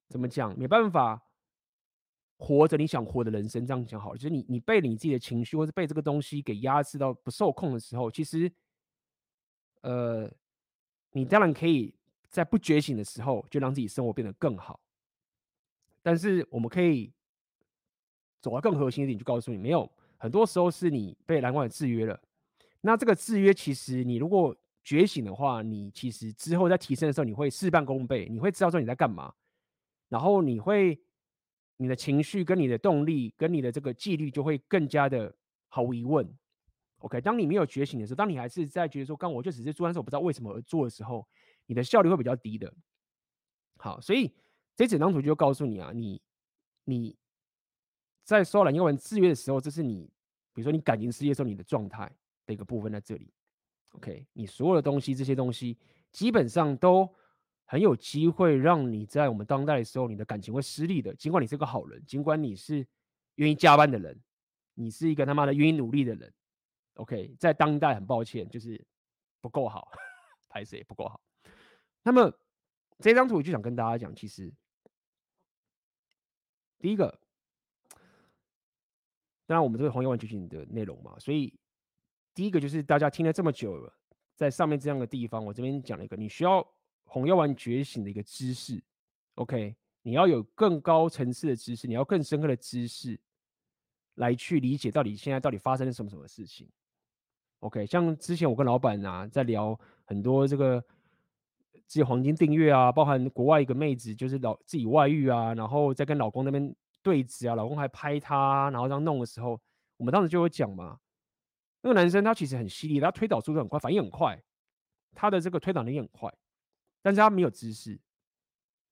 怎么讲，没办法活着你想活的人生。这样讲好了，就是你你被你自己的情绪，或是被这个东西给压制到不受控的时候，其实，呃，你当然可以在不觉醒的时候，就让自己生活变得更好。但是我们可以。走到更核心一点，就告诉你，没有，很多时候是你被蓝光制约了。那这个制约，其实你如果觉醒的话，你其实之后在提升的时候，你会事半功倍，你会知道说你在干嘛，然后你会你的情绪跟你的动力跟你的这个纪律就会更加的毫无疑问。OK，当你没有觉醒的时候，当你还是在觉得说，刚我就只是做，但是我不知道为什么而做的时候，你的效率会比较低的。好，所以这整张图就告诉你啊，你你。在受蓝药丸制约的时候，这是你，比如说你感情事业的时候，你的状态的一个部分在这里。OK，你所有的东西，这些东西基本上都很有机会让你在我们当代的时候，你的感情会失利的。尽管你是个好人，尽管你是愿意加班的人，你是一个他妈的愿意努力的人。OK，在当代很抱歉，就是不够好，*laughs* 拍摄也不够好。那么这张图我就想跟大家讲，其实第一个。当然，我们这个红药丸觉醒的内容嘛，所以第一个就是大家听了这么久了，在上面这样的地方，我这边讲了一个，你需要红药丸觉醒的一个知识，OK，你要有更高层次的知识，你要更深刻的知识来去理解到底现在到底发生了什么什么事情，OK，像之前我跟老板啊在聊很多这个自己黄金订阅啊，包含国外一个妹子就是老自己外遇啊，然后再跟老公那边。对峙啊，老公还拍他，然后这样弄的时候，我们当时就会讲嘛，那个男生他其实很犀利，他推导速度很快，反应很快，他的这个推导能力很快，但是他没有知识，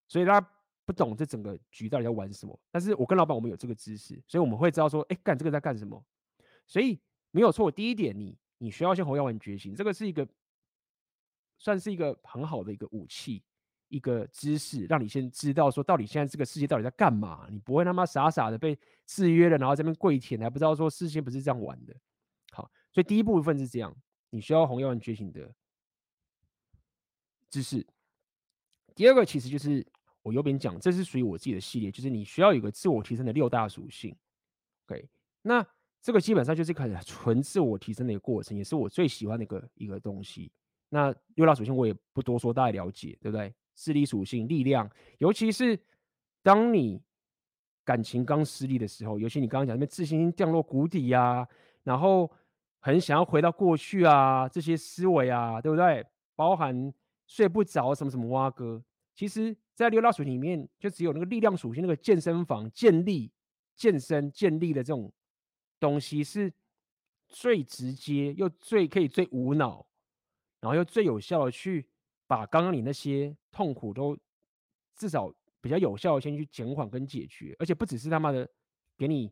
所以他不懂这整个局到底要玩什么。但是我跟老板我们有这个知识，所以我们会知道说，哎，干这个在干什么。所以没有错，第一点你，你需要先红药丸觉醒，这个是一个算是一个很好的一个武器。一个知识，让你先知道说，到底现在这个世界到底在干嘛？你不会他妈傻傻的被制约了，然后这边跪舔，还不知道说事情不是这样玩的。好，所以第一部分是这样，你需要红药丸觉醒的知识。第二个其实就是我右边讲，这是属于我自己的系列，就是你需要有个自我提升的六大属性。OK，那这个基本上就是很 *laughs* 纯自我提升的一个过程，也是我最喜欢的一个一个东西。那六大属性我也不多说，大家了解，对不对？智力属性、力量，尤其是当你感情刚失利的时候，尤其你刚刚讲那边自信心降落谷底、啊，然后很想要回到过去啊，这些思维啊，对不对？包含睡不着什么什么蛙哥，其实，在六大属性里面，就只有那个力量属性，那个健身房建立、健身建立的这种东西，是最直接又最可以最无脑，然后又最有效的去。把刚刚你那些痛苦都至少比较有效的先去减缓跟解决，而且不只是他妈的给你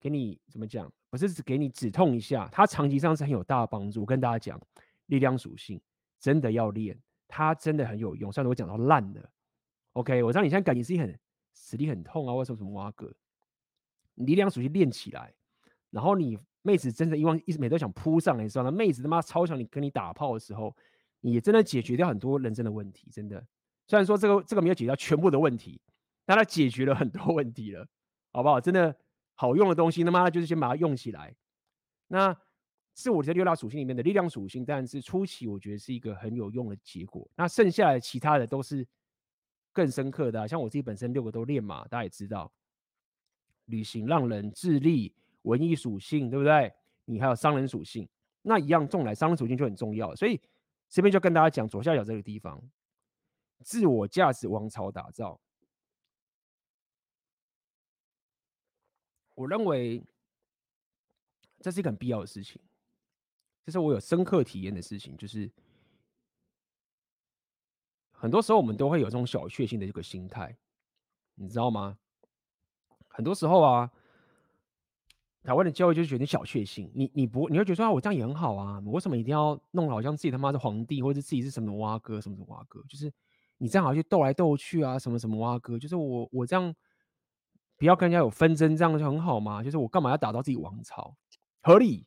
给你怎么讲，不是只给你止痛一下，它长期上是很有大的帮助。我跟大家讲，力量属性真的要练，它真的很有用。虽然我讲到烂了，OK，我知道你现在感觉自己很实力很痛啊，或者什么什么挖哥，你力量属性练起来，然后你妹子真的一往一直每都想扑上来你知道，那妹子他妈超想你跟你打炮的时候。也真的解决掉很多人生的问题，真的。虽然说这个这个没有解决掉全部的问题，但它解决了很多 *laughs* 问题了，好不好？真的好用的东西，那么就是先把它用起来。那是我这六大属性里面的力量属性，但是初期我觉得是一个很有用的结果。那剩下的其他的都是更深刻的，像我自己本身六个都练嘛，大家也知道，旅行、浪人、智力、文艺属性，对不对？你还有商人属性，那一样重来，商人属性就很重要。所以这边就跟大家讲左下角这个地方，自我价值王朝打造。我认为这是一个很必要的事情，这是我有深刻体验的事情，就是很多时候我们都会有这种小确幸的一个心态，你知道吗？很多时候啊。台湾的教育就是觉得小确幸，你你不你会觉得说啊，我这样也很好啊，我为什么一定要弄好像自己他妈是皇帝，或者自己是什么挖哥什么什么挖哥？就是你这样好像去斗来斗去啊，什么什么挖哥？就是我我这样不要跟人家有纷争，这样就很好吗？就是我干嘛要打造自己王朝？合理。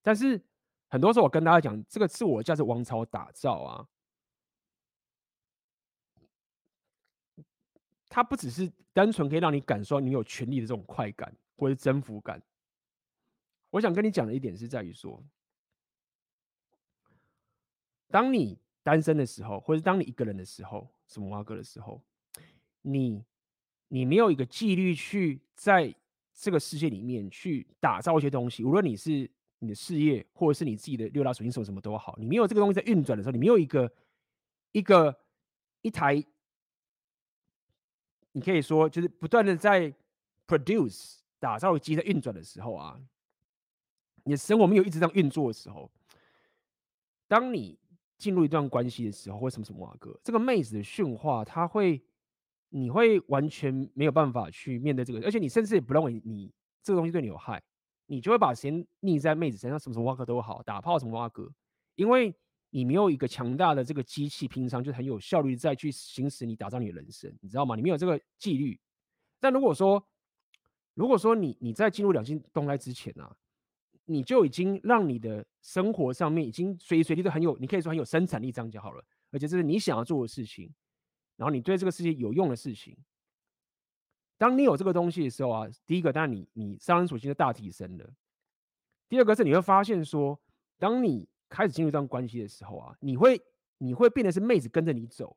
但是很多时候我跟大家讲，这个自我价值王朝打造啊，它不只是单纯可以让你感受你有权力的这种快感。或者征服感，我想跟你讲的一点是在于说，当你单身的时候，或者当你一个人的时候，什么挖哥的时候，你你没有一个纪律去在这个世界里面去打造一些东西，无论你是你的事业，或者是你自己的六大属性什么什么都好，你没有这个东西在运转的时候，你没有一个一个一台，你可以说就是不断的在 produce。打造机在运转的时候啊，你的生活没有一直这样运作的时候，当你进入一段关系的时候，或什么什么啊哥，这个妹子的训话，他会，你会完全没有办法去面对这个，而且你甚至也不认为你这个东西对你有害，你就会把时间腻在妹子身上，什么什么啊哥都好，打炮什么啊哥，因为你没有一个强大的这个机器，平常就很有效率再去行使你打造你的人生，你知道吗？你没有这个纪律，但如果说。如果说你你在进入两性动态之前啊，你就已经让你的生活上面已经随时随地都很有，你可以说很有生产力，这样就好了。而且这是你想要做的事情，然后你对这个世界有用的事情。当你有这个东西的时候啊，第一个，当然你你商人属性就大提升了。第二个是你会发现说，当你开始进入一段关系的时候啊，你会你会变得是妹子跟着你走，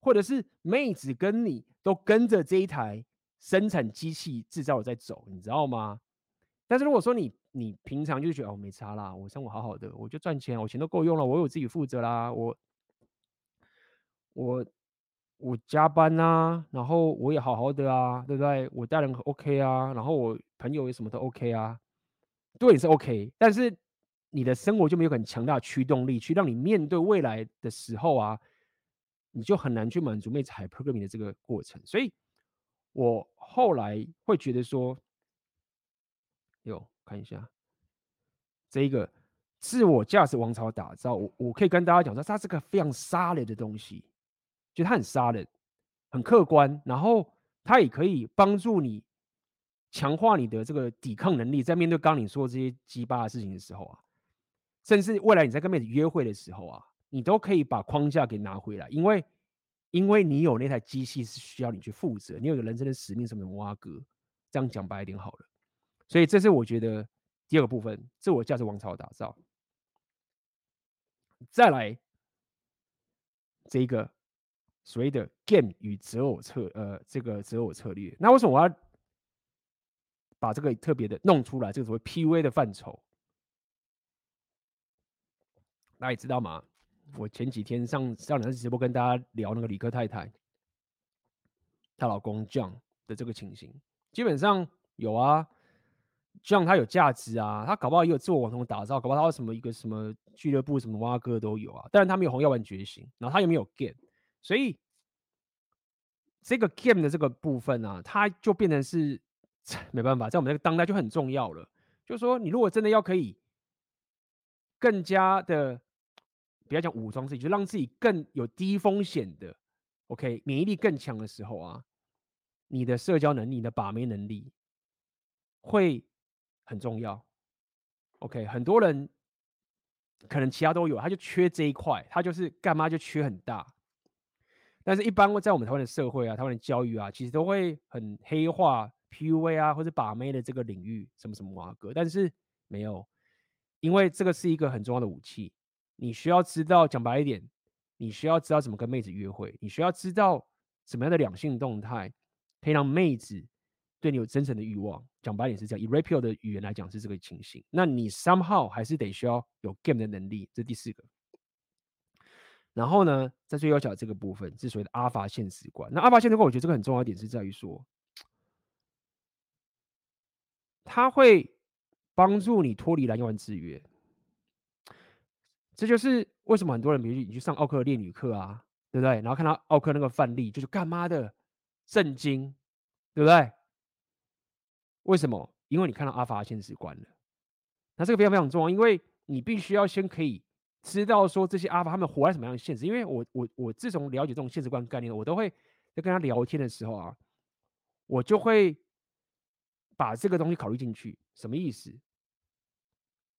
或者是妹子跟你都跟着这一台。生产机器制造在走，你知道吗？但是如果说你你平常就觉得哦没差啦，我生活好好的，我就赚钱，我钱都够用了，我有自己负责啦，我我我加班啊，然后我也好好的啊，对不对？我待人 OK 啊，然后我朋友也什么都 OK 啊，对也是 OK，但是你的生活就没有很强大的驱动力去让你面对未来的时候啊，你就很难去满足妹子 hypergamy 的这个过程，所以。我后来会觉得说，有看一下这一个自我价值王朝打造，我我可以跟大家讲说，它是个非常杀人的东西，就它很杀人很客观，然后它也可以帮助你强化你的这个抵抗能力，在面对刚你说这些鸡巴的事情的时候啊，甚至未来你在跟妹子约会的时候啊，你都可以把框架给拿回来，因为。因为你有那台机器是需要你去负责，你有个人生的使命，什么挖哥，这样讲白一点好了。所以这是我觉得第二个部分，自我价值王朝的打造。再来这一个所谓的 game 与择偶策，呃，这个择偶策略。那为什么我要把这个特别的弄出来？这个所谓 PUA 的范畴，大家知道吗？我前几天上上两次直播跟大家聊那个理科太太，她老公 John 的这个情形，基本上有啊，John 他有价值啊，他搞不好也有自我网红打造，搞不好他有什么一个什么俱乐部什么挖哥都有啊，但是他没有红药丸觉醒，然后他也没有 game，所以这个 game 的这个部分啊，他就变成是 *tsk* 没办法，在我们这个当代就很重要了，就是说你如果真的要可以更加的。不要讲武装自己，就让自己更有低风险的，OK，免疫力更强的时候啊，你的社交能力、你的把妹能力会很重要。OK，很多人可能其他都有，他就缺这一块，他就是干嘛就缺很大。但是，一般在我们台湾的社会啊，台湾的教育啊，其实都会很黑化 PUA 啊，或者把妹的这个领域，什么什么哇哥，但是没有，因为这个是一个很重要的武器。你需要知道，讲白一点，你需要知道怎么跟妹子约会，你需要知道什么样的两性动态可以让妹子对你有真诚的欲望。讲白点是这样，以 rapio 的语言来讲是这个情形。那你 somehow 还是得需要有 game 的能力，这第四个。然后呢，在最右脚这个部分是所谓的阿法现实观。那阿法现实观，我觉得这个很重要一点是在于说，它会帮助你脱离蓝药丸制约。这就是为什么很多人，比如你去上奥克的恋女课啊，对不对？然后看到奥克那个范例，就是干嘛的震惊，对不对？为什么？因为你看到阿法现实观了。那这个非常非常重要，因为你必须要先可以知道说这些阿法他们活在什么样的现实。因为我我我自从了解这种现实观概念，我都会在跟他聊天的时候啊，我就会把这个东西考虑进去。什么意思？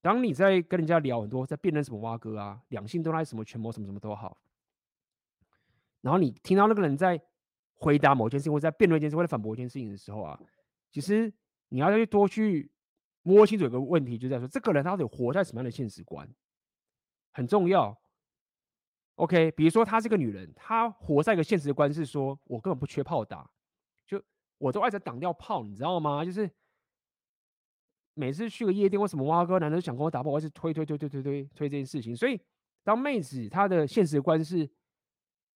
当你在跟人家聊很多，在辩论什么挖哥啊，两性都来什么权谋什么什么都好，然后你听到那个人在回答某件事情，或者在辩论一件事，或者反驳一件事情的时候啊，其实你要去多去摸清楚一个问题，就在说这个人他到底活在什么样的现实观，很重要。OK，比如说她是个女人，她活在一个现实观是说，我根本不缺炮打，就我都爱在挡掉炮，你知道吗？就是。每次去个夜店，为什么挖哥男的想跟我打炮，我是推推推推推推推这件事情。所以，当妹子她的现实观是，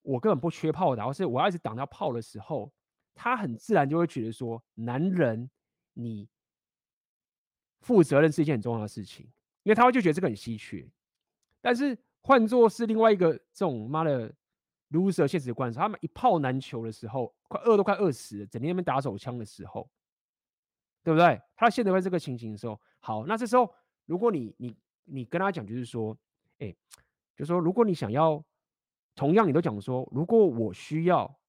我根本不缺炮的，而是我要一直挡到炮的时候，她很自然就会觉得说，男人你负责任是一件很重要的事情，因为他会就觉得这个很稀缺。但是换作是另外一个这种妈的 loser 现实观，他们一炮难求的时候，快饿都快饿死了，整天在那边打手枪的时候。对不对？他现在在这个情形的时候，好，那这时候如果你你你跟他讲，就是说，哎，就说，如果你想要，同样你都讲说，如果我需要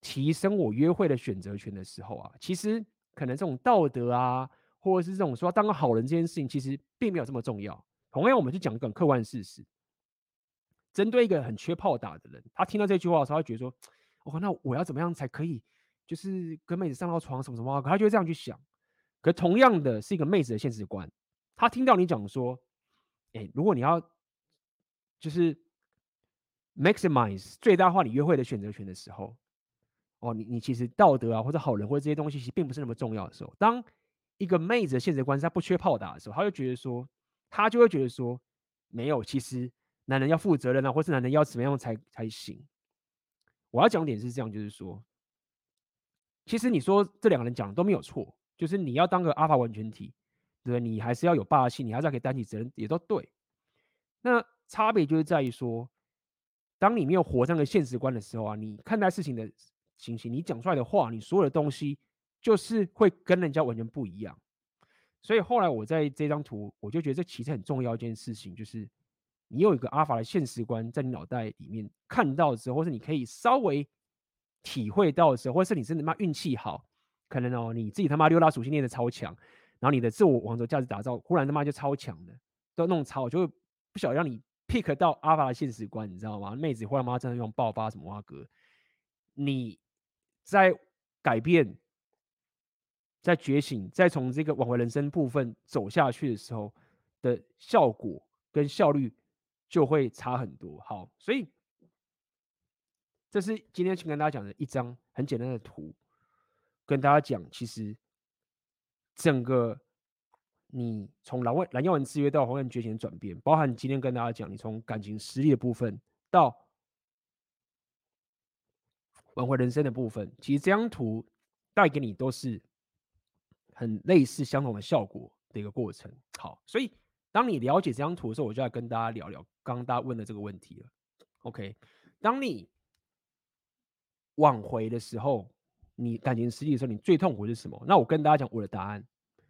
提升我约会的选择权的时候啊，其实可能这种道德啊，或者是这种说当个好人这件事情，其实并没有这么重要。同样，我们就讲一个客观事实，针对一个很缺炮打的人，他听到这句话的时候，他会觉得说，哦，那我要怎么样才可以？就是跟妹子上到床什么什么，可他就会这样去想。可同样的是一个妹子的现实观，他听到你讲说，哎，如果你要就是 maximize 最大化你约会的选择权的时候，哦，你你其实道德啊或者好人或者这些东西其实并不是那么重要的时候，当一个妹子的现实观是她不缺炮打的时候，他就觉得说，他就会觉得说，没有，其实男人要负责任啊，或是男人要怎么样才才行。我要讲点是这样，就是说。其实你说这两个人讲的都没有错，就是你要当个阿法完全体，对？你还是要有霸气，你还是要可以担起责任，也都对。那差别就是在于说，当你没有活上个现实观的时候啊，你看待事情的情形，你讲出来的话，你所有的东西，就是会跟人家完全不一样。所以后来我在这张图，我就觉得这其实很重要一件事情，就是你有一个阿法的现实观在你脑袋里面看到之后，或是你可以稍微。体会到的时候，或者是你真的妈运气好，可能哦你自己他妈六大属性练的超强，然后你的自我王者价值打造忽然他妈就超强的，都弄超，就会不晓得让你 pick 到阿法的现实观，你知道吗？妹子忽然妈真的用爆发什么哇哥，你在改变，在觉醒，在从这个挽回人生部分走下去的时候的效果跟效率就会差很多。好，所以。这是今天去跟大家讲的一张很简单的图，跟大家讲，其实整个你从蓝外蓝药丸制约到红颜觉醒的转变，包含今天跟大家讲，你从感情实力的部分到挽回人生的部分，其实这张图带给你都是很类似相同的效果的一个过程。好，所以当你了解这张图的时候，我就来跟大家聊聊刚刚大家问的这个问题了。OK，当你挽回的时候，你感情失利的时候，你最痛苦是什么？那我跟大家讲我的答案。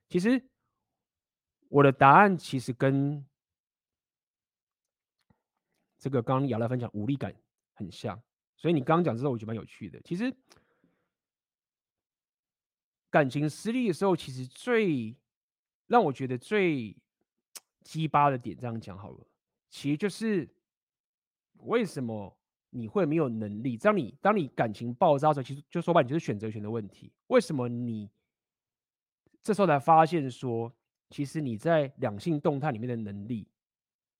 其实我的答案其实跟这个刚刚亚拉分享无力感很像，所以你刚刚讲之后，我觉得蛮有趣的。其实感情失利的时候，其实最让我觉得最鸡巴的点，这样讲好了，其实就是为什么？你会没有能力。当你当你感情爆炸的时候，其实就说白，你就是选择权的问题。为什么你这时候才发现说，其实你在两性动态里面的能力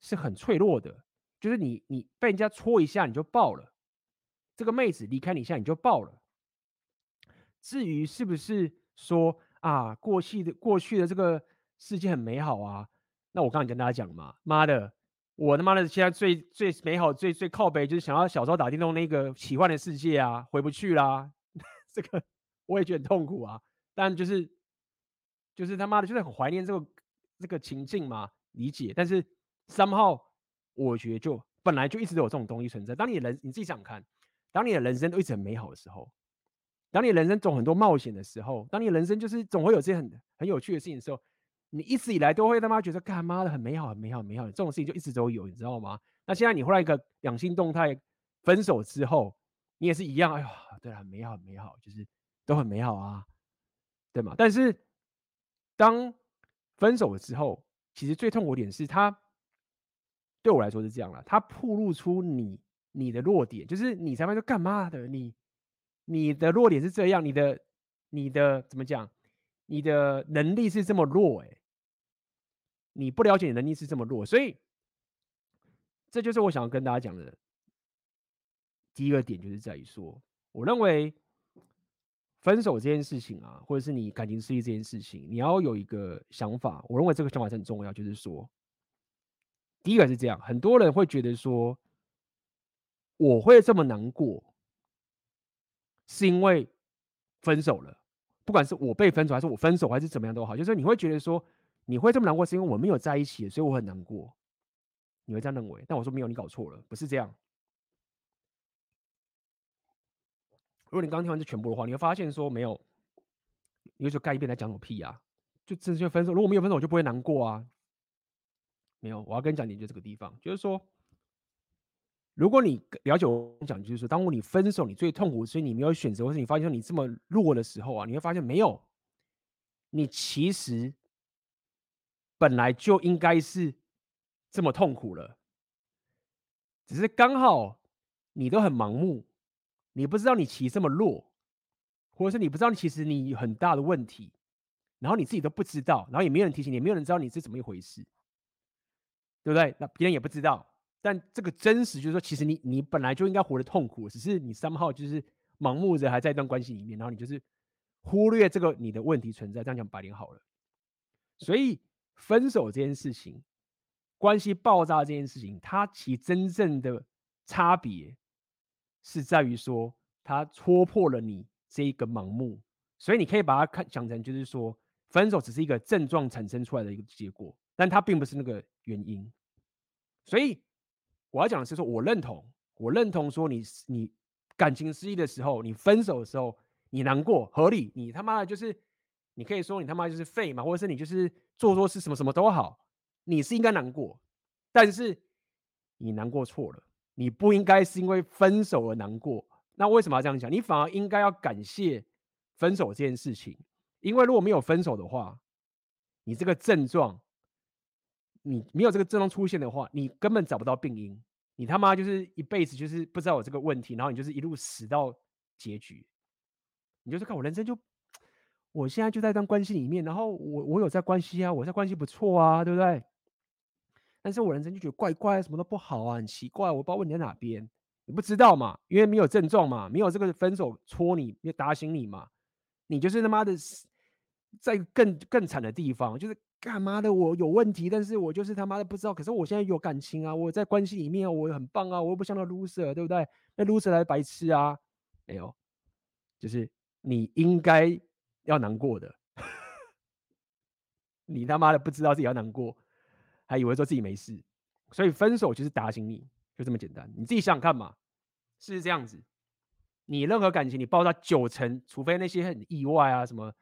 是很脆弱的？就是你你被人家戳一下你就爆了，这个妹子离开你一下你就爆了。至于是不是说啊，过去的过去的这个世界很美好啊？那我刚才跟大家讲嘛，妈的，我他妈的现在最最美好、最最靠北，就是想要小时候打电动那个奇幻的世界啊，回不去啦。*laughs* 这个我也觉得很痛苦啊，但就是就是他妈的，就是很怀念这个这个情境嘛，理解。但是 somehow 我觉得就本来就一直都有这种东西存在。当你人你自己想想看，当你的人生都一直很美好的时候，当你的人生总很多冒险的时候，当你的人生就是总会有些很很有趣的事情的时候，你一直以来都会他妈觉得干妈的很美好、很美好、很美好，这种事情就一直都有，你知道吗？那现在你换一个两性动态，分手之后。你也是一样，哎呦，对，很美好，很美好，就是都很美好啊，对吗？但是当分手了之后，其实最痛苦点是他对我来说是这样了，他暴露出你你的弱点，就是你才会说干嘛的？你你的弱点是这样，你的你的怎么讲？你的能力是这么弱，哎，你不了解你能力是这么弱，所以这就是我想要跟大家讲的。第一个点就是在于说，我认为分手这件事情啊，或者是你感情失意这件事情，你要有一个想法。我认为这个想法是很重要，就是说，第一个是这样，很多人会觉得说，我会这么难过，是因为分手了，不管是我被分手，还是我分手，还是怎么样都好，就是你会觉得说，你会这么难过，是因为我没有在一起，所以我很难过。你会这样认为，但我说没有，你搞错了，不是这样。如果你刚听完这全部的话，你会发现说没有，你会说盖一遍来讲我屁啊？就直接分手。如果没有分手，我就不会难过啊。没有，我要跟你讲点就这个地方，就是说，如果你了解我讲，就是说，当你分手，你最痛苦，所以你没有选择，或是你发现你这么弱的时候啊，你会发现没有，你其实本来就应该是这么痛苦了，只是刚好你都很盲目。你不知道你其实这么弱，或者是你不知道其实你有很大的问题，然后你自己都不知道，然后也没有人提醒你，没有人知道你是怎么一回事，对不对？那别人也不知道，但这个真实就是说，其实你你本来就应该活得痛苦，只是你三号就是盲目的还在一段关系里面，然后你就是忽略这个你的问题存在。这样讲白点好了，所以分手这件事情，关系爆炸这件事情，它其真正的差别。是在于说，他戳破了你这一个盲目，所以你可以把它看想成，就是说，分手只是一个症状产生出来的一个结果，但它并不是那个原因。所以我要讲的是说，我认同，我认同说，你你感情失意的时候，你分手的时候，你难过合理，你他妈的就是，你可以说你他妈就是废嘛，或者是你就是做错事什么什么都好，你是应该难过，但是你难过错了。你不应该是因为分手而难过，那为什么要这样讲？你反而应该要感谢分手这件事情，因为如果没有分手的话，你这个症状，你没有这个症状出现的话，你根本找不到病因，你他妈就是一辈子就是不知道有这个问题，然后你就是一路死到结局，你就是看我人生就，我现在就在一段关系里面，然后我我有在关系啊，我在关系不错啊，对不对？但是我人生就觉得怪怪，什么都不好啊，很奇怪，我不知道问题在哪边，你不知道嘛？因为没有症状嘛，没有这个分手戳你，没有打醒你嘛，你就是他妈的在更更惨的地方，就是干嘛的？我有问题，但是我就是他妈的不知道。可是我现在有感情啊，我在关系里面，我很棒啊，我又不像那 loser，对不对？那 loser 来白痴啊？没有，就是你应该要难过的，*laughs* 你他妈的不知道自己要难过。还以为说自己没事，所以分手就是打醒你，就这么简单。你自己想想看嘛，是是这样子？你任何感情你爆炸九成，除非那些很意外啊，什么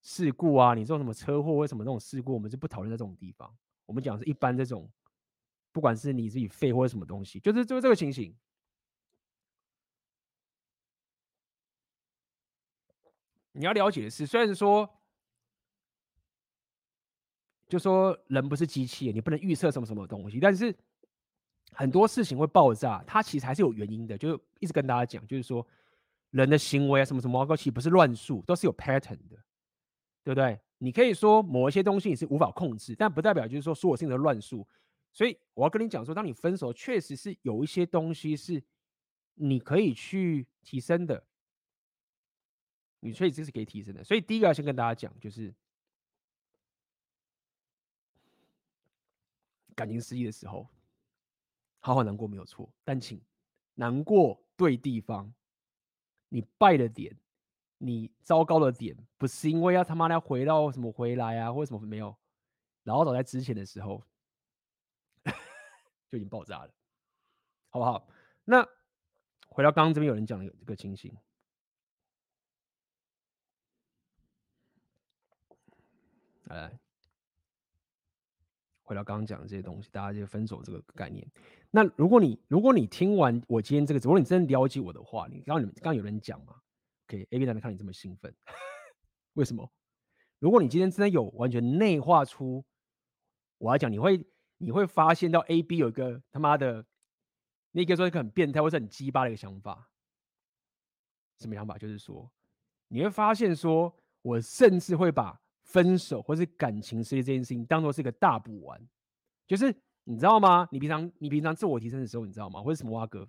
事故啊，你这种什么车祸或什么那种事故，我们是不讨论在这种地方。我们讲是一般这种，不管是你自己废或者什么东西，就是就是这个情形。你要了解的是，虽然说。就说人不是机器，你不能预测什么什么东西。但是很多事情会爆炸，它其实还是有原因的。就一直跟大家讲，就是说人的行为啊，什么什么，高其实不是乱数，都是有 pattern 的，对不对？你可以说某一些东西你是无法控制，但不代表就是说所有事情都乱数。所以我要跟你讲说，当你分手，确实是有一些东西是你可以去提升的，所以这是可以提升的。所以第一个要先跟大家讲，就是感情失意的时候，好好难过没有错，但请难过对地方。你败的点，你糟糕的点，不是因为要他妈的要回到什么回来啊，或什么没有，然后早在之前的时候就已经爆炸了，好不好？那回到刚刚这边有人讲的这个情形，来，回到刚刚讲的这些东西，大家就分手这个概念。那如果你如果你听完我今天这个，如果你真的了解我的话，你刚刚你刚刚有人讲嘛？OK，A B 男的看你这么兴奋，*laughs* 为什么？如果你今天真的有完全内化出我来讲，你会你会发现到 A B 有一个他妈的，那个说一个很变态或者很鸡巴的一个想法，什么想法？就是说你会发现说，我甚至会把分手或是感情失利这件事情当做是一个大补丸，就是。你知道吗？你平常你平常自我提升的时候，你知道吗？或者什么挖哥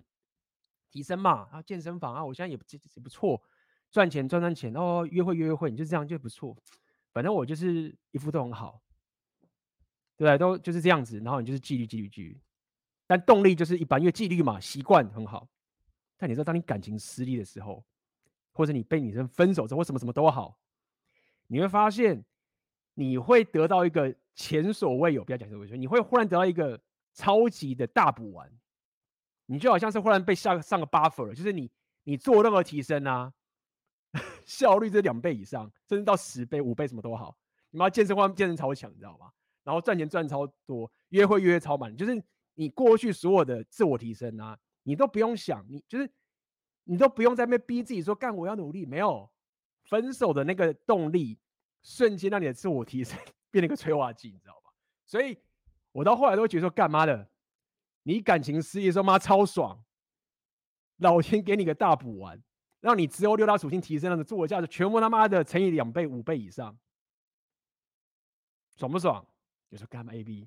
提升嘛？啊，健身房啊，我现在也不也不错，赚钱赚赚钱哦，约会约约会，你就这样就不错。反正我就是一副都很好，对不对？都就是这样子。然后你就是纪律纪律纪律，但动力就是一般，因为纪律嘛，习惯很好。但你知道，当你感情失利的时候，或者你被女生分手之后，什么什么都好，你会发现你会得到一个。前所未有，不要讲前所未有，你会忽然得到一个超级的大补丸，你就好像是忽然被下上个 buffer 了，就是你你做任何提升啊，*laughs* 效率是两倍以上，甚至到十倍、五倍什么都好。你妈健身房健身超强，你知道吗？然后赚钱赚超多，约会约超满，就是你过去所有的自我提升啊，你都不用想，你就是你都不用在那边逼自己说干我要努力，没有分手的那个动力，瞬间让你的自我提升。变了一个催化剂，你知道吧？所以我到后来都会觉得说，干嘛的？你感情失意的时候，妈超爽，老天给你个大补丸，让你之后六大属性提升了，自我价值全部他妈的乘以两倍、五倍以上，爽不爽？有时候干嘛 A B，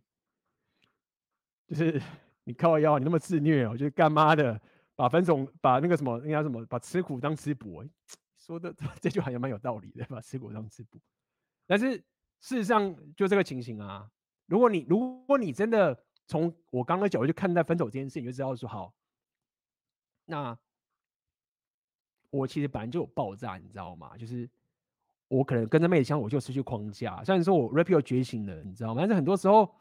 就是 *laughs* 你靠腰，你那么自虐哦，就是干嘛的？把分手，把那个什么，那叫什么？把吃苦当吃补，说的 *laughs* 这句好像蛮有道理的，把吃苦当吃补，但是。事实上，就这个情形啊。如果你如果你真的从我刚刚的角度去看待分手这件事，你就知道说好。那我其实本来就有爆炸，你知道吗？就是我可能跟着妹子相处，我就失去框架。虽然说我 Rapio 觉醒了，你知道吗？但是很多时候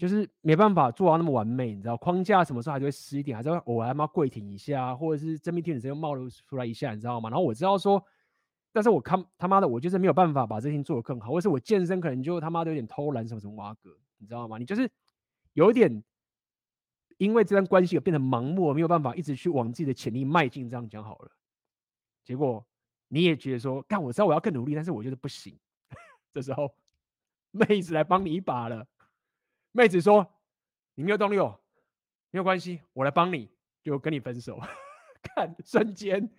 就是没办法做到那么完美，你知道？框架什么时候还是会失一点，还是会偶尔他妈跪挺一下，或者是真命天子又冒了出来一下，你知道吗？然后我知道说。但是我看他妈的，我就是没有办法把这事情做得更好，或是我健身可能就他妈的有点偷懒什么什么挖哥，你知道吗？你就是有一点因为这段关系而变得盲目，没有办法一直去往自己的潜力迈进，这样讲好了。结果你也觉得说，干，我知道我要更努力，但是我觉得不行。*laughs* 这时候妹子来帮你一把了，妹子说你没有动力哦，没有关系，我来帮你，就跟你分手。*laughs* 看瞬间。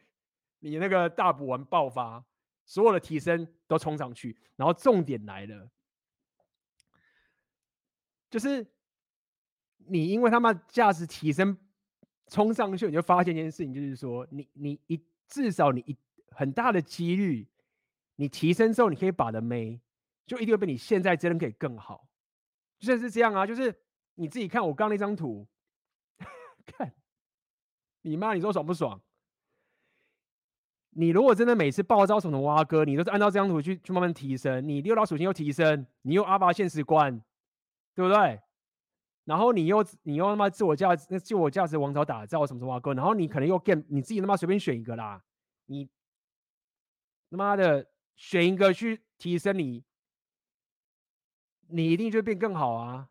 你那个大补丸爆发，所有的提升都冲上去，然后重点来了，就是你因为他们价值提升冲上去，你就发现一件事情，就是说你你一至少你一很大的几率，你提升之后你可以把的妹，就一定会比你现在真的可以更好，就是这样啊，就是你自己看我刚那张图，*laughs* 看你妈，你说爽不爽？你如果真的每次爆招什么挖哥，你都是按照这张图去去慢慢提升，你六道属性又提升，你又阿巴现实观，对不对？然后你又你又他妈自我价值、自我价值王朝打造什么什么挖哥，然后你可能又 game 你自己他妈随便选一个啦，你他妈的选一个去提升你，你一定就会变更好啊！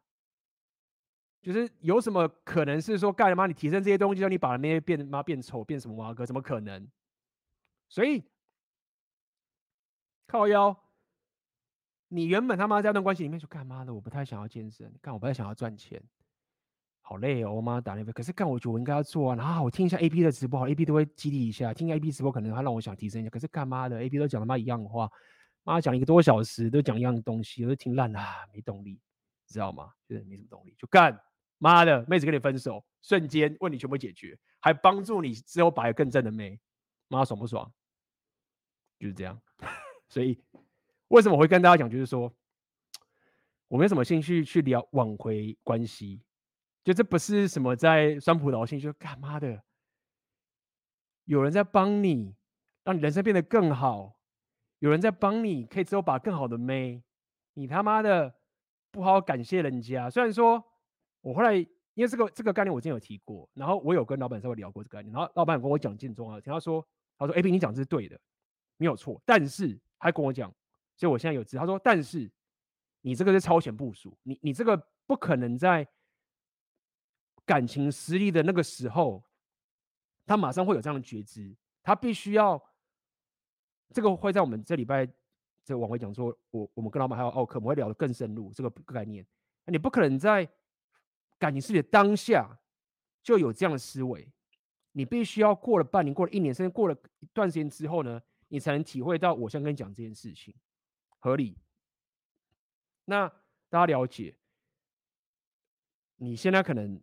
就是有什么可能是说干了妈你提升这些东西，让你把那些变妈变丑变什么挖哥？怎么可能？所以靠腰，你原本他妈在那段关系里面就干嘛的？我不太想要健身，干我不太想要赚钱，好累哦！我妈打那边，可是干我觉得我应该要做啊。然后我听一下 A P 的直播，好 A P 都会激励一下。听 A P 直播可能他让我想提升一下，可是干嘛的？A P 都讲他妈一样的话，妈讲一个多小时都讲一样的东西，我都听烂了，没动力，知道吗？就是没什么动力，就干妈的妹子跟你分手，瞬间问题全部解决，还帮助你之后摆个更正的妹，妈爽不爽？就是这样。*laughs* 所以为什么我会跟大家讲，就是说我没什么兴趣去聊挽回关系，就这不是什么在酸葡萄心，就干嘛的？有人在帮你，让你人生变得更好；有人在帮你，可以之后把更好的妹。你他妈的不好好感谢人家。虽然说我后来因为这个这个概念我之前有提过，然后我有跟老板稍微聊过这个概念，然后老板跟我讲建中啊，听他说，他说：“哎，你讲的是对的，没有错。”但是他跟我讲，所以我现在有知。他说：“但是你这个是超前部署，你你这个不可能在感情失利的那个时候。”他马上会有这样的觉知，他必须要这个会在我们这礼拜这个晚会讲说，我我们跟老板还有奥克，我们会聊得更深入这个概念。你不可能在感情世界当下就有这样的思维，你必须要过了半年、过了一年，甚至过了一段时间之后呢，你才能体会到我想跟你讲这件事情合理。那大家了解，你现在可能。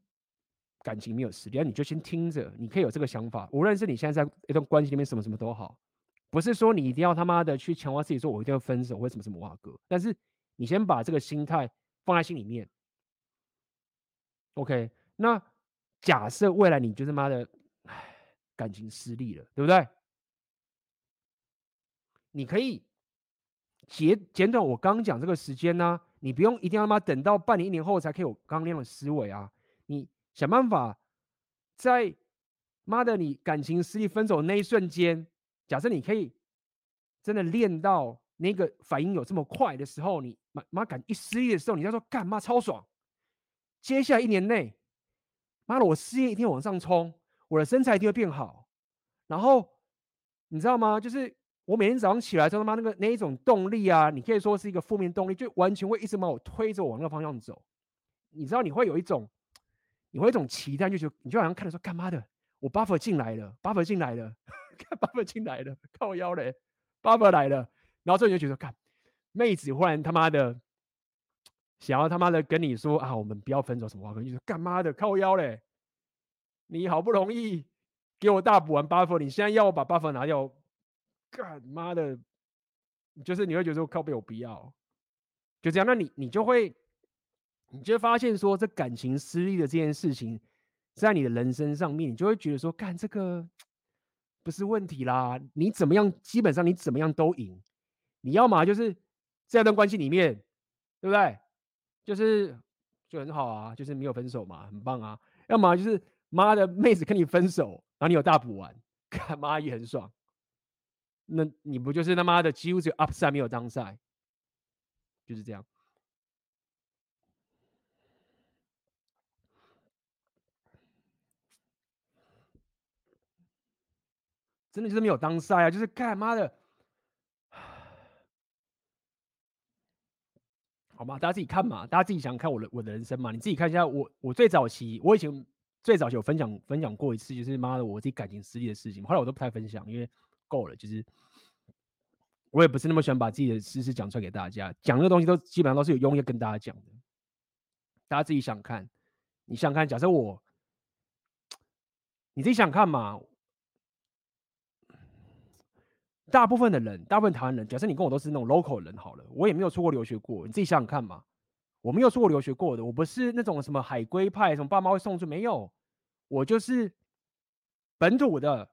感情没有实力，你就先听着。你可以有这个想法，无论是你现在在一段关系里面，什么什么都好，不是说你一定要他妈的去强化自己，说我一定要分手或什么什么哇哥。但是你先把这个心态放在心里面。OK，那假设未来你就是妈的，哎，感情失利了，对不对？你可以简简短我刚讲这个时间呢、你不用一定要他妈等到半年一年后才可以有刚刚那样的思维啊，你。想办法，在妈的你感情失利分手那一瞬间，假设你可以真的练到那个反应有这么快的时候，你妈妈感一失业的时候，你要说干嘛超爽。接下来一年内，妈的我事业一定往上冲，我的身材一定会变好。然后你知道吗？就是我每天早上起来之后，妈那个那一种动力啊，你可以说是一个负面动力，就完全会一直把我推着往那个方向走。你知道你会有一种。你会有一种期待，就是你就好像看的说干嘛的，我 buffer 进来了，buffer 进来了，看 buffer 进来了，靠腰嘞巴布来了，然后这你就觉得，看妹子忽然他妈的想要他妈的跟你说啊，我们不要分手什么话，跟你说干嘛的，靠腰嘞，你好不容易给我大补完 buff，你现在要我把 buff 拿掉，干妈的，就是你会觉得说靠背我不要，就这样，那你你就会。你就会发现说，这感情失利的这件事情，在你的人生上面，你就会觉得说，干这个不是问题啦。你怎么样，基本上你怎么样都赢。你要么就是这段关系里面，对不对？就是就很好啊，就是没有分手嘛，很棒啊。要么就是妈的妹子跟你分手，然后你有大补完，看妈也很爽。那你不就是他妈的几乎只有 upside 没有 downside，就是这样。真的就是没有当赛啊！就是干妈的，好吗？大家自己看嘛，大家自己想看我的我的人生嘛。你自己看一下我，我最早期，我以前最早期有分享分享过一次，就是妈的我自己感情失利的事情。后来我都不太分享，因为够了。就是我也不是那么喜欢把自己的事讲出来给大家，讲那个东西都基本上都是有用意跟大家讲的。大家自己想看，你想看，假设我，你自己想看嘛。大部分的人，大部分台湾人，假设你跟我都是那种 local 人好了，我也没有出国留学过，你自己想想看嘛。我没有出国留学过的，我不是那种什么海归派，什么爸妈会送出，没有，我就是本土的，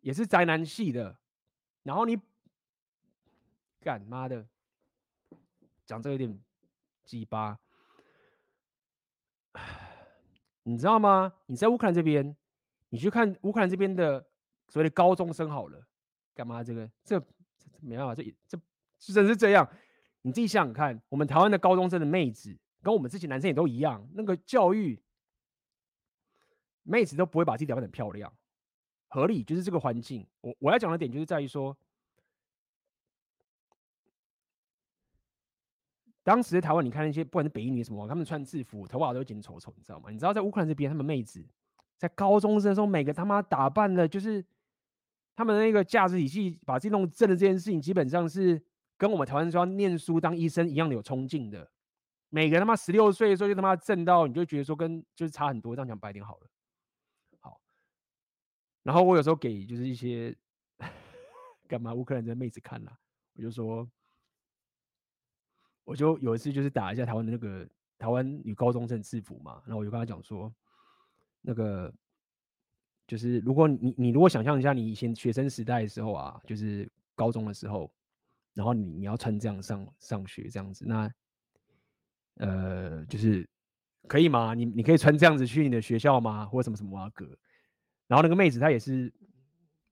也是宅男系的。然后你干妈的，讲这个有点鸡巴，*sighs* 你知道吗？你在乌克兰这边，你去看乌克兰这边的。所谓的高中生好了，干嘛这个这这没办法，这这是真是这样。你自己想想看，我们台湾的高中生的妹子，跟我们这些男生也都一样，那个教育，妹子都不会把自己打扮很漂亮，合理就是这个环境。我我要讲的点就是在于说，当时台湾，你看那些不管是北一女什么，他们穿制服，头发都剪丑丑，你知道吗？你知道在乌克兰这边，他们妹子在高中生的时候，每个他妈打扮的就是。他们那个价值体系把自己弄正的这件事情，基本上是跟我们台湾说念书当医生一样的有冲劲的。每个他妈十六岁的时候就他妈正到，你就觉得说跟就是差很多。这样讲白点好了。好，然后我有时候给就是一些干嘛乌克兰的妹子看了，我就说，我就有一次就是打一下台湾的那个台湾女高中生制服嘛，然后我就跟他讲说，那个就是如果你你如果想象一下你以前学生时代的时候啊，就是高中的时候，然后你你要穿这样上上学这样子，那呃就是可以吗？你你可以穿这样子去你的学校吗？或者什么什么啊哥？然后那个妹子她也是。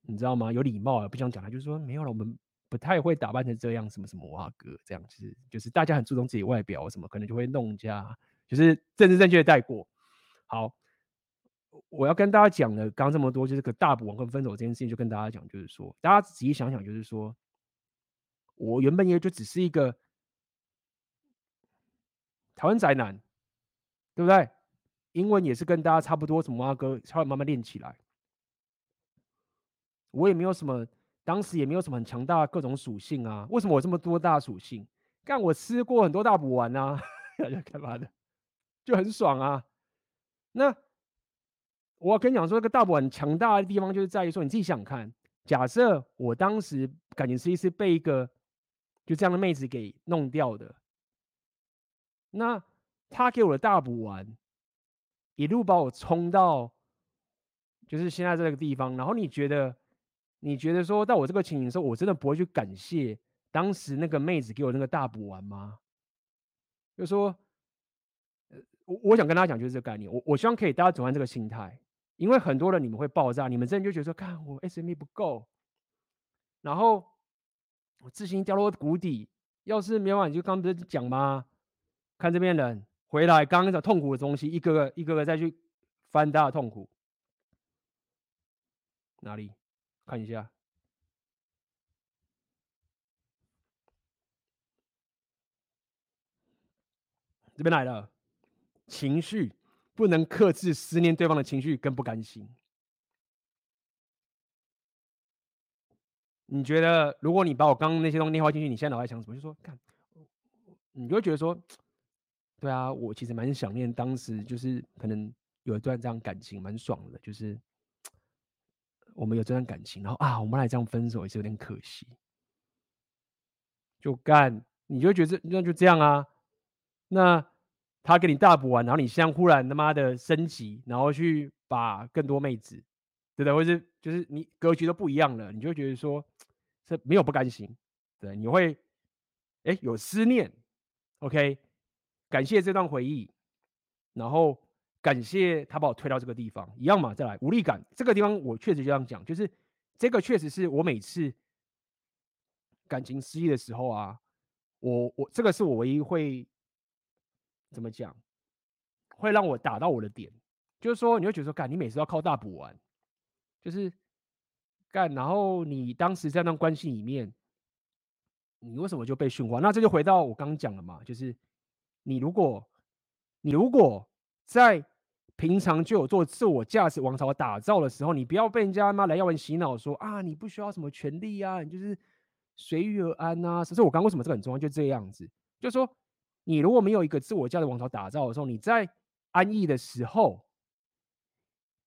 你知道吗？有礼貌啊，不想讲她，就是说没有了，我们不太会打扮成这样，什么什么哇哥这样子，就是大家很注重自己外表，什么可能就会弄一下，就是政治正确的带过。好，我要跟大家讲的刚这么多，就是个大补完跟分手这件事情，就跟大家讲，就是说大家仔细想想，就是说我原本也就只是一个台湾宅男，对不对？英文也是跟大家差不多，什么阿哥，稍微慢慢练起来。我也没有什么，当时也没有什么很强大的各种属性啊。为什么我这么多大属性？干我吃过很多大补丸啊，*laughs* 干嘛的？就很爽啊。那我跟你讲说，这个大补丸强大的地方就是在于说，你自己想想看，假设我当时感情实际是被一个就这样的妹子给弄掉的，那他给我的大补丸一路把我冲到就是现在这个地方，然后你觉得？你觉得说到我这个情形的时候，我真的不会去感谢当时那个妹子给我那个大补丸吗？就说，我我想跟大家讲就是这个概念，我我希望可以大家转换这个心态，因为很多人你们会爆炸，你们真的就觉得说，看我 SME 不够，然后我自信掉落谷底，要是没有，你就刚不是讲吗？看这边人回来，刚刚讲痛苦的东西，一个个一个个再去翻大的痛苦，哪里？看一下，这边来了，情绪不能克制，思念对方的情绪跟不甘心。你觉得，如果你把我刚刚那些东西念化进去，你现在脑袋想什么？就说，看，你就会觉得说，对啊，我其实蛮想念当时，就是可能有一段这样感情，蛮爽的，就是。我们有这段感情，然后啊，我们来这样分手也是有点可惜。就干，你就觉得那就这样啊。那他给你大补完，然后你现在忽然他妈的升级，然后去把更多妹子，对不对？或是就是你格局都不一样了，你就会觉得说，这没有不甘心，对，你会哎有思念，OK，感谢这段回忆，然后。感谢他把我推到这个地方，一样嘛，再来无力感这个地方，我确实就这样讲，就是这个确实是我每次感情失意的时候啊，我我这个是我唯一会怎么讲，会让我打到我的点，就是说你会觉得说，干你每次都要靠大补丸，就是干，然后你当时在那关系里面，你为什么就被驯化？那这就回到我刚刚讲了嘛，就是你如果你如果在平常就有做自我价值王朝打造的时候，你不要被人家妈来要人洗脑说啊，你不需要什么权利啊，你就是随遇而安啊。所以，我刚刚为什么这个很重要？就这样子，就是说，你如果没有一个自我价值王朝打造的时候，你在安逸的时候，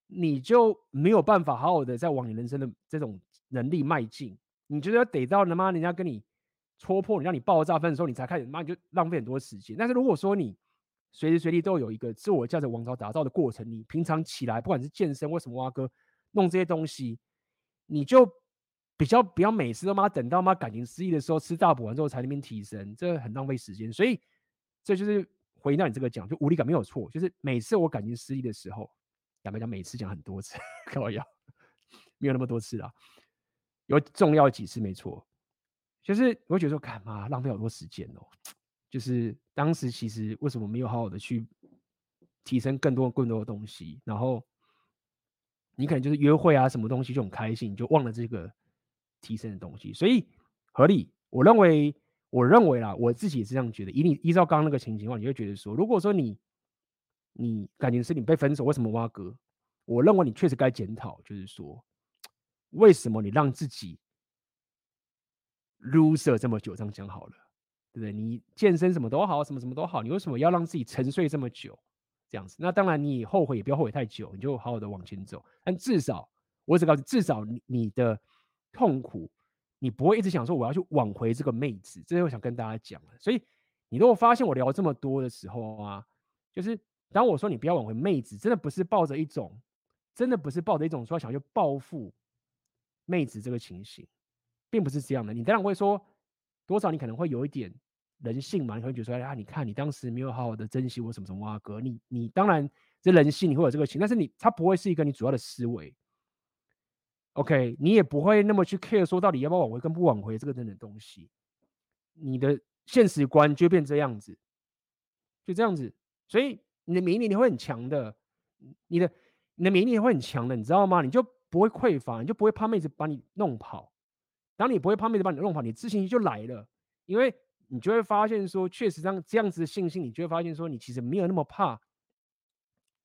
你就没有办法好好的在往你人生的这种能力迈进。你觉得得到他妈人家跟你戳破你，让你爆炸分的时候，你才开始妈你就浪费很多时间。但是如果说你随时随地都有一个自我价值王朝打造的过程。你平常起来，不管是健身或什么，挖哥弄这些东西，你就比较不要每次都妈等到妈感情失意的时候吃大补丸之后才那边提升，这很浪费时间。所以这就是回到你这个讲，就无力感没有错，就是每次我感情失意的时候，讲白讲每次讲很多次，开玩笑，没有那么多次啊，有重要几次没错，就是我觉得说干嘛浪费好多时间哦。就是当时其实为什么没有好好的去提升更多更多的东西，然后你可能就是约会啊什么东西就很开心，就忘了这个提升的东西，所以合理。我认为，我认为啦，我自己也是这样觉得。以你依照刚刚那个情形的话，你会觉得说，如果说你你感情是你被分手，为什么挖哥？我认为你确实该检讨，就是说为什么你让自己 loser 这么久？这样讲好了。对不对？你健身什么都好，什么什么都好，你为什么要让自己沉睡这么久？这样子，那当然你后悔也不要后悔太久，你就好好的往前走。但至少，我只告诉，至少你你的痛苦你不会一直想说我要去挽回这个妹子，这是我想跟大家讲的。所以你如果发现我聊这么多的时候啊，就是当我说你不要挽回妹子，真的不是抱着一种，真的不是抱着一种说想去报复妹子这个情形，并不是这样的。你当然会说，多少你可能会有一点人性嘛，你会觉得说，啊，你看你当时没有好好的珍惜我什么什么啊哥，你你当然这人性你会有这个情，但是你他不会是一个你主要的思维。OK，你也不会那么去 care 说到底要不要挽回跟不挽回这个等等东西，你的现实观就变这样子，就这样子，所以你的免疫力你会很强的，你的你的免疫力会很强的，你知道吗？你就不会匮乏，你就不会怕妹子把你弄跑。当你不会怕妹子把你弄跑，你自信心就来了，因为你就会发现说，确实这样这样子的信心，你就会发现说，你其实没有那么怕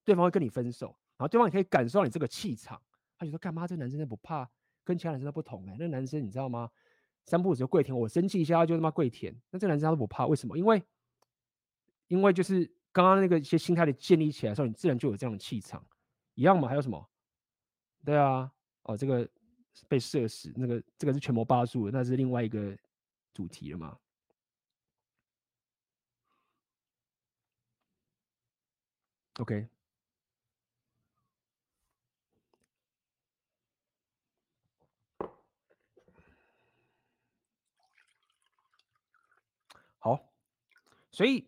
对方会跟你分手，然后对方也可以感受到你这个气场。他就说：“干嘛？这男生真的不怕，跟其他男生都不同哎、那男生你知道吗？三步五时就跪舔我，生气一下他就他妈跪舔。那这男生他都不怕，为什么？因为，因为就是刚刚那个一些心态的建立起来的时候，你自然就有这样的气场，一样嘛？还有什么？对啊，哦，这个被射死，那个这个是全魔八术，那是另外一个主题了嘛？OK。”所以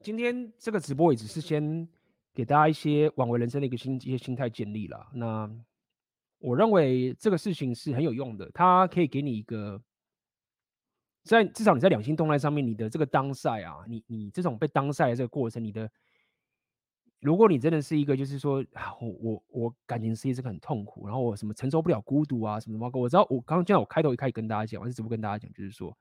今天这个直播也只是先给大家一些挽回人生的一个心一些心态建立了。那我认为这个事情是很有用的，它可以给你一个在至少你在两性动态上面，你的这个当赛啊，你你这种被当赛的这个过程，你的如果你真的是一个就是说啊，我我我感情事业是很痛苦，然后我什么承受不了孤独啊什么什么，我知道我刚刚就像我开头一开始跟大家讲，我是直播跟大家讲，就是说。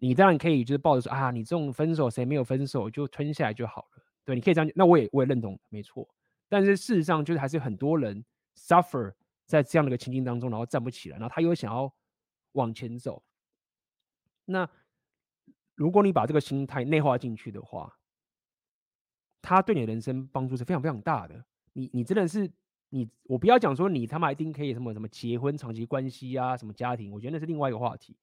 你当然可以，就是抱着说啊，你这种分手谁没有分手就吞下来就好了，对，你可以这样，那我也我也认同，没错。但是事实上就是还是很多人 suffer 在这样的一个情境当中，然后站不起来，然后他又想要往前走。那如果你把这个心态内化进去的话，他对你的人生帮助是非常非常大的。你你真的是你，我不要讲说你他妈一定可以什么什么结婚长期关系啊，什么家庭，我觉得那是另外一个话题。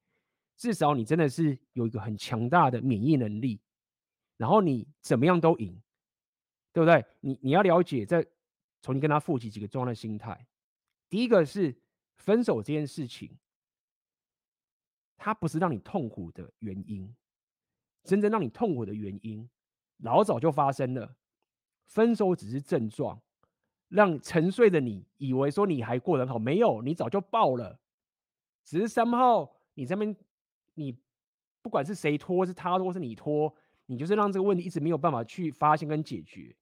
至少你真的是有一个很强大的免疫能力，然后你怎么样都赢，对不对？你你要了解，再重新跟他复习几个重要的心态。第一个是分手这件事情，它不是让你痛苦的原因，真正让你痛苦的原因老早就发生了。分手只是症状，让沉睡的你以为说你还过得好，没有，你早就爆了。只是三号你这边。你不管是谁拖，是他拖，是你拖，你就是让这个问题一直没有办法去发现跟解决。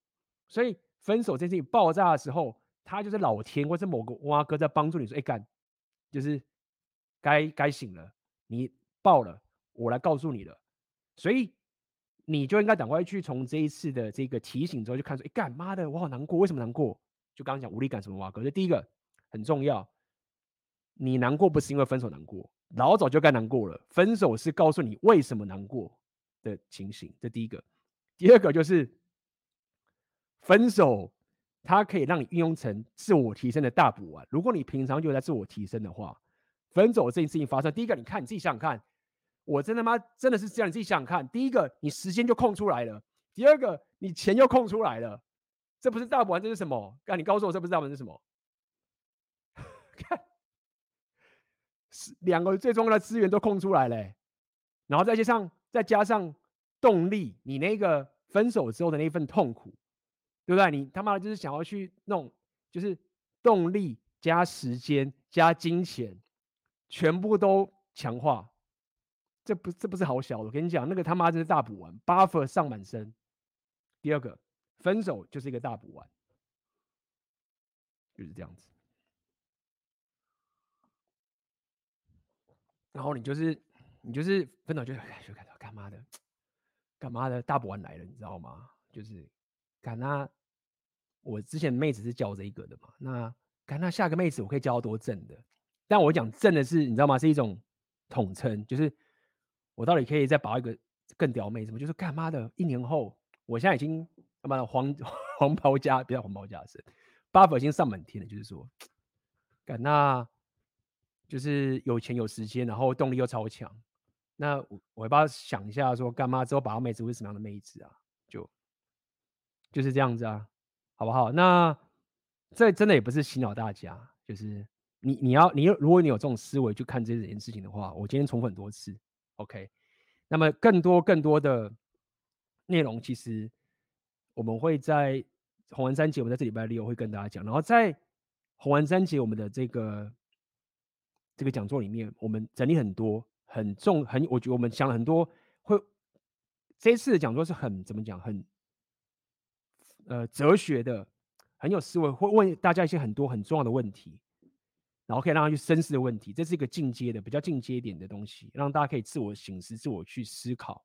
所以分手这件事情爆炸的时候，他就是老天或是某个蛙哥在帮助你说：“哎干，就是该该醒了，你爆了，我来告诉你了。”所以你就应该赶快去从这一次的这个提醒之后，就看说：“哎干妈的，我好难过，为什么难过？”就刚刚讲无力感什么蛙哥，这第一个很重要。你难过不是因为分手难过。老早就该难过了。分手是告诉你为什么难过的情形，这第一个。第二个就是分手，它可以让你运用成自我提升的大补丸。如果你平常就在自我提升的话，分手这件事情发生，第一个，你看你自己想想看，我真的妈？真的是这样？你自己想想看。第一个，你时间就空出来了；第二个，你钱又空出来了。这不是大补丸，这是什么？干，你告诉我，这不是大补丸是什么？*laughs* 看。两个最重要的资源都空出来了，然后再加上再加上动力，你那个分手之后的那份痛苦，对不对？你他妈的就是想要去弄，就是动力加时间加金钱，全部都强化，这不这不是好小的。我跟你讲，那个他妈真是大补丸，buffer 上满身。第二个，分手就是一个大补丸，就是这样子。然后你就是你就是分手就就感到干嘛的，干嘛的大补丸来了，你知道吗？就是干那我之前妹子是教这一个的嘛，那干那下个妹子我可以教多正的，但我讲正的是你知道吗？是一种统称，就是我到底可以再把一个更屌妹子吗？就是干嘛的？一年后我现在已经他妈的黄 *laughs* 黄袍加不要黄袍加身，buff 已经上满天了，就是说干那。就是有钱有时间，然后动力又超强。那我我要不要想一下说，干嘛之后把到妹子会是什么样的妹子啊？就就是这样子啊，好不好？那这真的也不是洗脑大家，就是你你要你如果你有这种思维去看这件事情的话，我今天重复很多次，OK。那么更多更多的内容，其实我们会在红丸三节，我们在这礼拜六会跟大家讲。然后在红丸三节我们的这个这个讲座里面，我们整理很多很重很，我觉得我们想了很多会这次的讲座是很怎么讲，很呃哲学的，很有思维，会问大家一些很多很重要的问题。然后可以让他去深思的问题，这是一个进阶的、比较进阶一点的东西，让大家可以自我省思、自我去思考。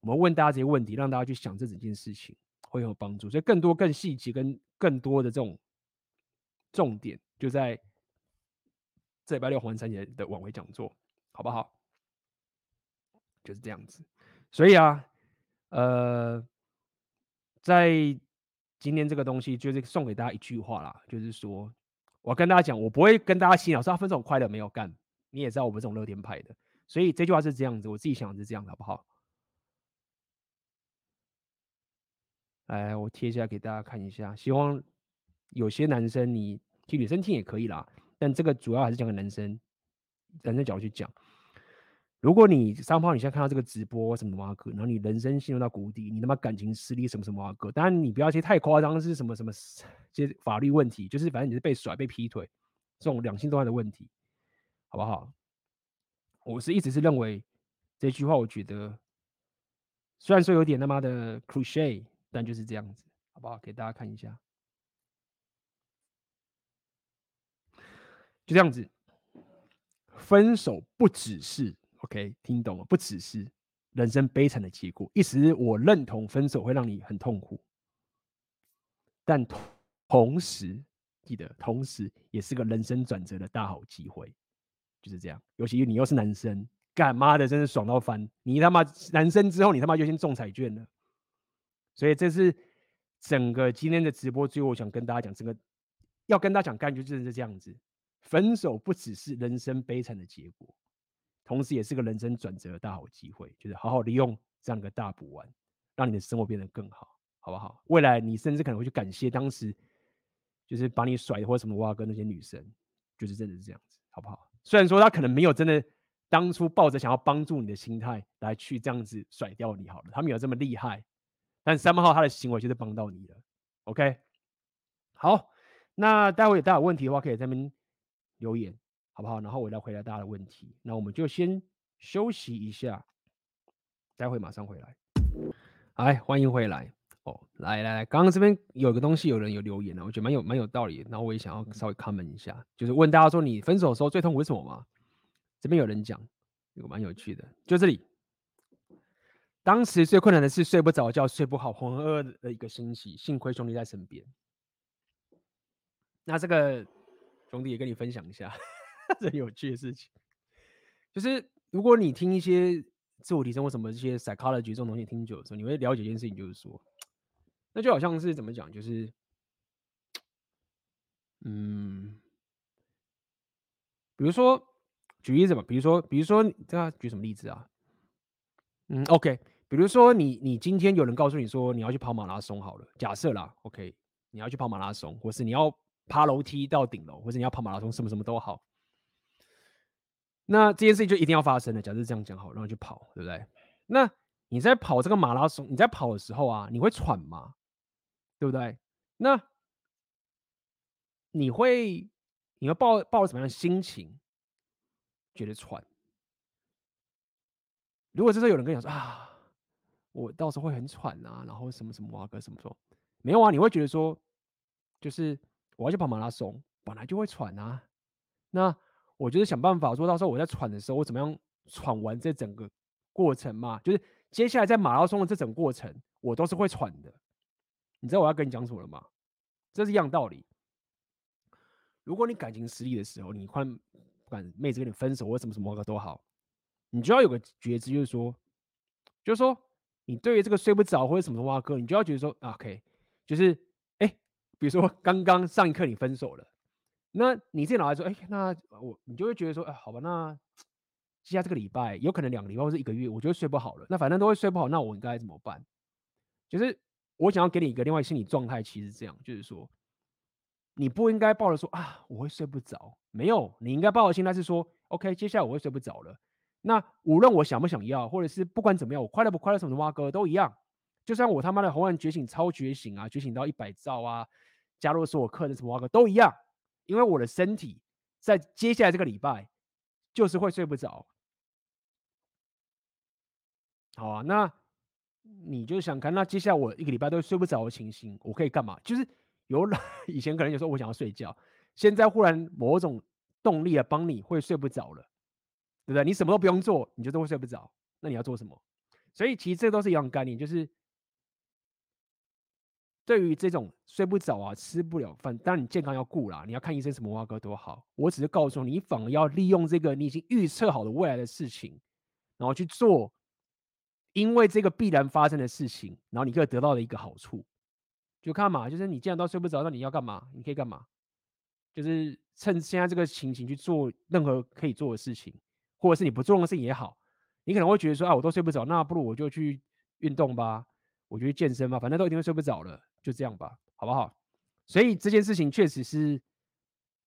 我们问大家这些问题，让大家去想这整件事情，会有帮助。所以更多、更细节跟更多的这种重点，就在这礼拜六黄三节的晚会讲座，好不好？就是这样子。所以啊，呃，在今天这个东西，就是送给大家一句话啦，就是说。我跟大家讲，我不会跟大家洗脑，说分手快乐没有干。你也知道我们这种乐天派的，所以这句话是这样子，我自己想的是这样，好不好？哎，我贴一下给大家看一下。希望有些男生你替女生听也可以啦，但这个主要还是讲给男生，男生角度去讲。如果你上炮，你现在看到这个直播什么什么哥，然后你人生陷入到谷底，你他妈感情失利什么什么哥，当然你不要去太夸张，是什么什么这些法律问题，就是反正你是被甩、被劈腿这种两性动态的问题，好不好？我是一直是认为这句话，我觉得虽然说有点他妈的 cliche，但就是这样子，好不好？给大家看一下，就这样子，分手不只是。OK，听懂了，不只是人生悲惨的结果，意思是我认同分手会让你很痛苦，但同时记得，同时也是个人生转折的大好机会，就是这样。尤其你又是男生，干妈的真是爽到翻！你他妈男生之后，你他妈就先中彩券了。所以这是整个今天的直播，最后我想跟大家讲，整个要跟大家讲，感觉就是这样子，分手不只是人生悲惨的结果。同时，也是个人生转折的大好机会，就是好好利用这样一个大补丸，让你的生活变得更好，好不好？未来你甚至可能会去感谢当时，就是把你甩或什么哇，跟那些女生，就是真的是这样子，好不好？虽然说他可能没有真的当初抱着想要帮助你的心态来去这样子甩掉你，好了，他没有这么厉害，但三号他的行为就是帮到你了，OK？好，那待会有大家有问题的话，可以在那边留言。好不好？然后我来回答大家的问题。那我们就先休息一下，待会马上回来。来，欢迎回来。哦，来来来，刚刚这边有个东西，有人有留言了，我觉得蛮有蛮有道理。然后我也想要稍微 comment 一下，就是问大家说，你分手的时候最痛苦是什么吗？这边有人讲，有蛮有趣的，就这里。当时最困难的是睡不着觉，睡不好，浑浑噩噩的一个星期，幸亏兄弟在身边。那这个兄弟也跟你分享一下。*laughs* 很有趣的事情，就是如果你听一些自我提升或什么这些 psychology 这种东西听久的时候，你会了解一件事情，就是说，那就好像是怎么讲，就是，嗯，比如说举例子吧，比如说，比如说，这样举什么例子啊？嗯，OK，比如说你你今天有人告诉你说你要去跑马拉松好了，假设啦，OK，你要去跑马拉松，或是你要爬楼梯到顶楼，或者你要跑马拉松，什么什么都好。那这件事情就一定要发生的。假设这样讲好，然后就跑，对不对？那你在跑这个马拉松，你在跑的时候啊，你会喘吗？对不对？那你会你会抱抱着什么样的心情觉得喘？如果这时候有人跟你讲说啊，我到时候会很喘啊，然后什么什么啊，跟什么说没有啊？你会觉得说，就是我要去跑马拉松，本来就会喘啊，那。我就是想办法说，到时候我在喘的时候，我怎么样喘完这整个过程嘛？就是接下来在马拉松的这整个过程，我都是会喘的。你知道我要跟你讲什么了吗？这是一样道理。如果你感情失利的时候，你换不管妹子跟你分手或什么什么的都好，你就要有个觉知，就是说，就是说，你对于这个睡不着或者什么什么哥，你就要觉得说，OK，就是，比如说刚刚上一刻你分手了。那你电脑袋说，哎、那我你就会觉得说，哎、好吧，那接下来这个礼拜有可能两个礼拜或者一个月，我觉得睡不好了。那反正都会睡不好，那我应该怎么办？就是我想要给你一个另外心理状态，其实这样，就是说，你不应该抱着说啊，我会睡不着。没有，你应该抱着心态是说，OK，接下来我会睡不着了。那无论我想不想要，或者是不管怎么样，我快乐不快乐什么的，蛙哥都一样。就算我他妈的红蓝觉醒超觉醒啊，觉醒到一百兆啊，加入所有课的什么蛙哥都一样。因为我的身体在接下来这个礼拜就是会睡不着，好啊，那你就想看，那接下来我一个礼拜都睡不着的情形，我可以干嘛？就是有 *laughs* 以前可能有时候我想要睡觉，现在忽然某种动力啊帮你会睡不着了，对不对？你什么都不用做，你就都会睡不着，那你要做什么？所以其实这都是一样概念，就是。对于这种睡不着啊、吃不了饭，当然你健康要顾啦，你要看医生什么哇哥多好。我只是告诉你，你反而要利用这个你已经预测好的未来的事情，然后去做，因为这个必然发生的事情，然后你可以得到的一个好处，就看嘛，就是你既然都睡不着，那你要干嘛？你可以干嘛？就是趁现在这个情形去做任何可以做的事情，或者是你不做的事情也好，你可能会觉得说啊，我都睡不着，那不如我就去运动吧，我就去健身吧，反正都一定会睡不着了。就这样吧，好不好？所以这件事情确实是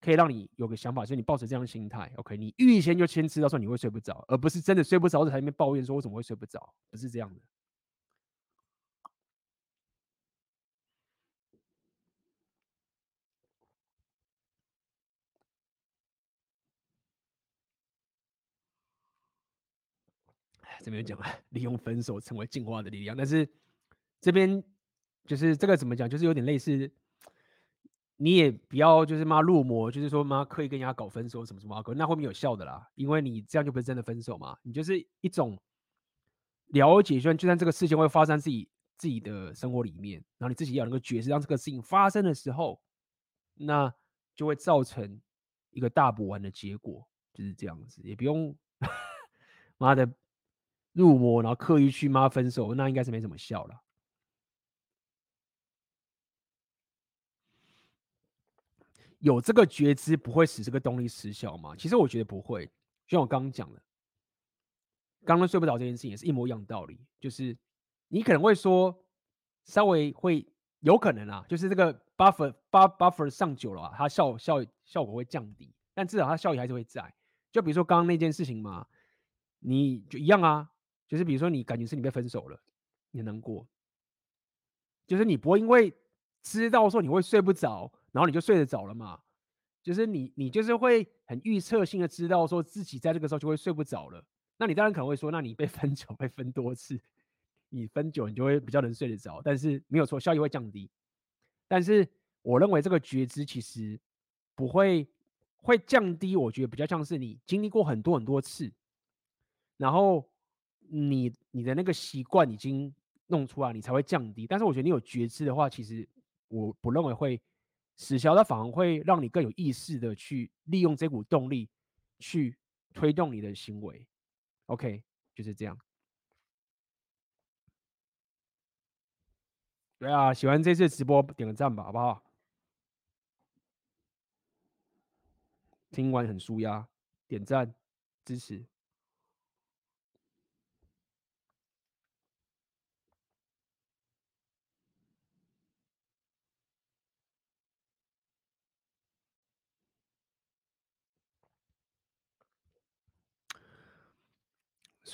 可以让你有个想法，就是你抱着这样的心态，OK？你预先就先知道说你会睡不着，而不是真的睡不着在台里面抱怨说我怎么会睡不着，不是这样的。哎这边讲了 *laughs* 利用分手成为进化的力量，但是这边。就是这个怎么讲？就是有点类似，你也不要就是妈入魔，就是说妈刻意跟人家搞分手什么什么，那后面有效的啦，因为你这样就不是真的分手嘛，你就是一种了解，说就算这个事情会发生自己自己的生活里面，然后你自己要能够觉知，让这个事情发生的时候，那就会造成一个大补完的结果，就是这样子，也不用 *laughs* 妈的入魔，然后刻意去妈分手，那应该是没什么效了。有这个觉知不会使这个动力失效吗？其实我觉得不会，就像我刚刚讲的，刚刚睡不着这件事情也是一模一样的道理。就是你可能会说，稍微会有可能啊，就是这个 buffer buff buffer 上久了啊，它效效效果会降低，但至少它效益还是会在。就比如说刚刚那件事情嘛，你就一样啊，就是比如说你感觉是你被分手了，你难过，就是你不会因为知道说你会睡不着。然后你就睡得着了嘛，就是你你就是会很预测性的知道说自己在这个时候就会睡不着了。那你当然可能会说，那你被分久被分多次，你分久你就会比较能睡得着。但是没有错，效益会降低。但是我认为这个觉知其实不会会降低，我觉得比较像是你经历过很多很多次，然后你你的那个习惯已经弄出来，你才会降低。但是我觉得你有觉知的话，其实我不认为会。死消，它反而会让你更有意识的去利用这股动力去推动你的行为。OK，就是这样。对啊，喜欢这次直播点个赞吧，好不好？听完很舒压，点赞支持。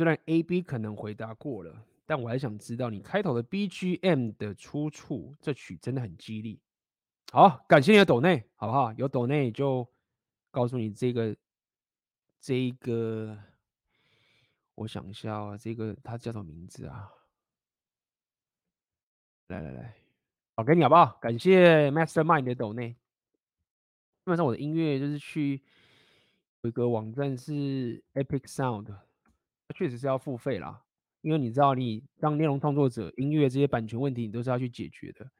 虽然 A、B 可能回答过了，但我还想知道你开头的 BGM 的出处。这曲真的很激励。好，感谢你的抖内，好不好？有抖内就告诉你这个，这个，我想一下啊，这个它叫什么名字啊？来来来，好，给你好不好？感谢 Mastermind 的抖内。基本上我的音乐就是去有一个网站是 Epic Sound。确实是要付费啦，因为你知道，你当内容创作者，音乐这些版权问题，你都是要去解决的，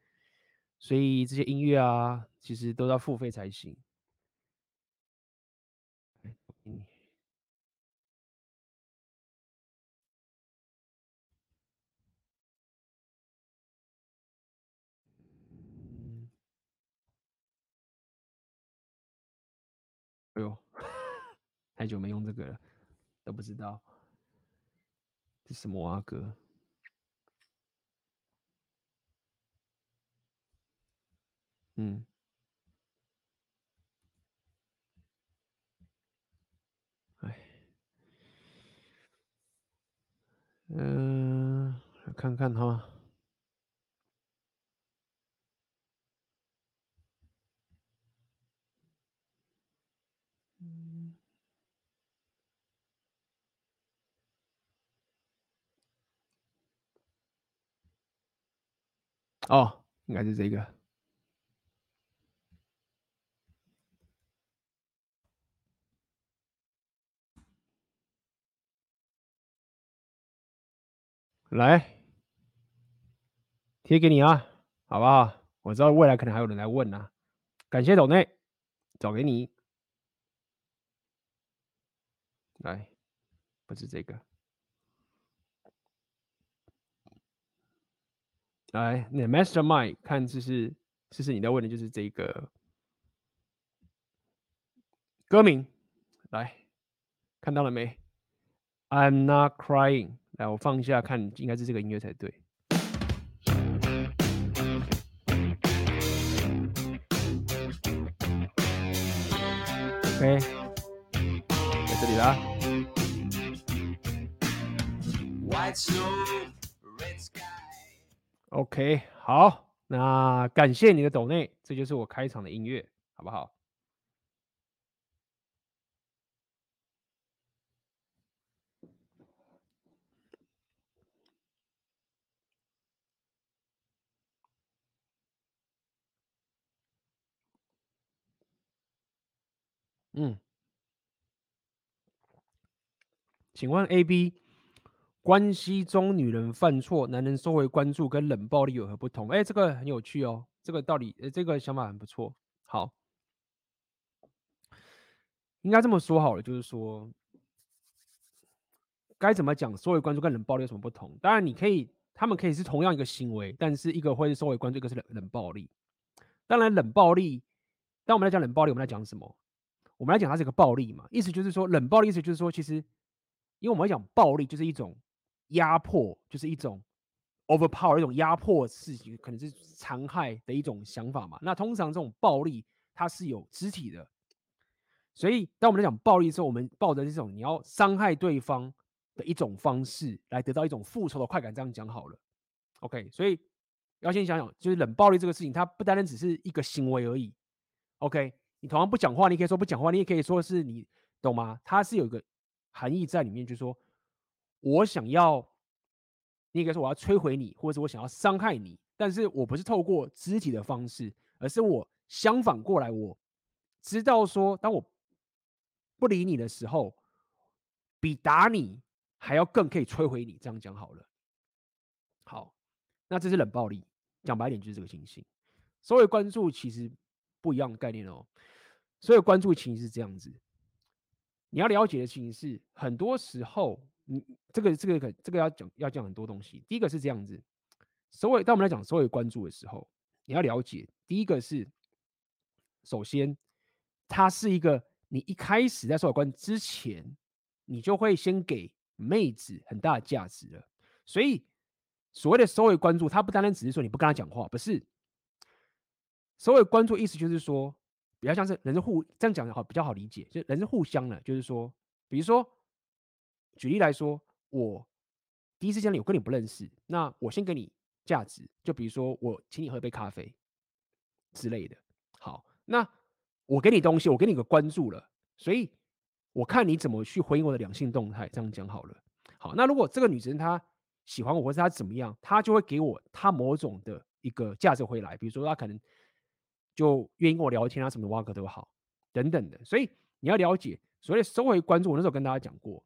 所以这些音乐啊，其实都要付费才行。嗯。哎呦，*laughs* 太久没用这个了，都不知道这什么啊哥。嗯，哎，嗯、看看哈。哦，应该是这个。来，贴给你啊，好不好？我知道未来可能还有人来问啊。感谢抖内，找给你。来，不是这个。来，那 Mastermind 看，这是这是你在问的，就是这个歌名。来，看到了没？I'm not crying。来，我放一下，看应该是这个音乐才对。OK，在这里啦。OK，好，那感谢你的抖内，这就是我开场的音乐，好不好？嗯，请问 AB 关系中女人犯错，男人收回关注跟冷暴力有何不同？哎，这个很有趣哦，这个道理，呃，这个想法很不错。好，应该这么说好了，就是说该怎么讲收回关注跟冷暴力有什么不同？当然，你可以，他们可以是同样一个行为，但是一个会是收回关注，一个是冷冷暴力。当然，冷暴力，当我们来讲冷暴力，我们来讲什么？我们来讲，它是一个暴力嘛，意思就是说，冷暴力意思就是说，其实，因为我们来讲暴力就是一种压迫，就是一种 overpower 一种压迫事情，可能是残害的一种想法嘛。那通常这种暴力它是有肢体的，所以当我们来讲暴力的时候，我们抱着这种你要伤害对方的一种方式来得到一种复仇的快感，这样讲好了。OK，所以要先想想，就是冷暴力这个事情，它不单单只是一个行为而已。OK。你同样不讲话，你可以说不讲话，你也可以说是你懂吗？它是有一个含义在里面，就是说我想要，你可以说我要摧毁你，或者是我想要伤害你，但是我不是透过肢体的方式，而是我相反过来，我知道说，当我不理你的时候，比打你还要更可以摧毁你。这样讲好了，好，那这是冷暴力，讲白点就是这个情形。所谓关注其实不一样的概念哦。所以关注情形是这样子，你要了解的情形是，很多时候，你这个这个可这个要讲要讲很多东西。第一个是这样子，所谓当我们来讲所谓关注的时候，你要了解，第一个是，首先，它是一个你一开始在所谓关之前，你就会先给妹子很大的价值了。所以所谓的所谓关注，它不单单只是说你不跟他讲话，不是。所谓关注意思就是说。比较像是人是互这样讲的好比较好理解，就人是互相的，就是说，比如说，举例来说，我第一次见你，我跟你不认识，那我先给你价值，就比如说我请你喝杯咖啡之类的。好，那我给你东西，我给你个关注了，所以我看你怎么去回应我的两性动态。这样讲好了。好，那如果这个女生她喜欢我，或者她怎么样，她就会给我她某种的一个价值回来，比如说她可能。就愿意跟我聊天啊，什么挖个都好，等等的。所以你要了解，所谓收回关注，我那时候跟大家讲过，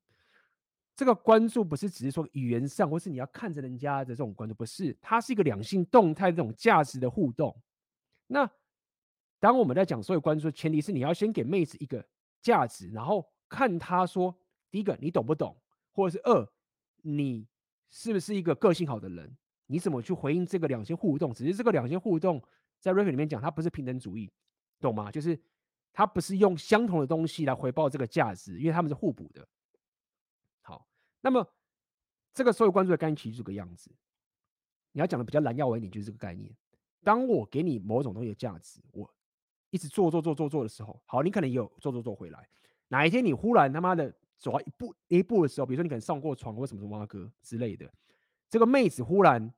这个关注不是只是说语言上，或是你要看着人家的这种关注，不是，它是一个两性动态这种价值的互动。那当我们在讲所有关注的，前提是你要先给妹子一个价值，然后看她说，第一个你懂不懂，或者是二你是不是一个个性好的人，你怎么去回应这个两性互动？只是这个两性互动。在 Refer 里面讲，它不是平等主义，懂吗？就是他不是用相同的东西来回报这个价值，因为他们是互补的。那么这个所有关注的概念其实是这个样子。你要讲的比较蓝耀文一点，就是这个概念。当我给你某种东西的价值，我一直做做做做做的时候，好，你可能也有做做做回来。哪一天你忽然他妈的走到一步一步的时候，比如说你可能上过床或什么什么阿哥之类的，这个妹子忽然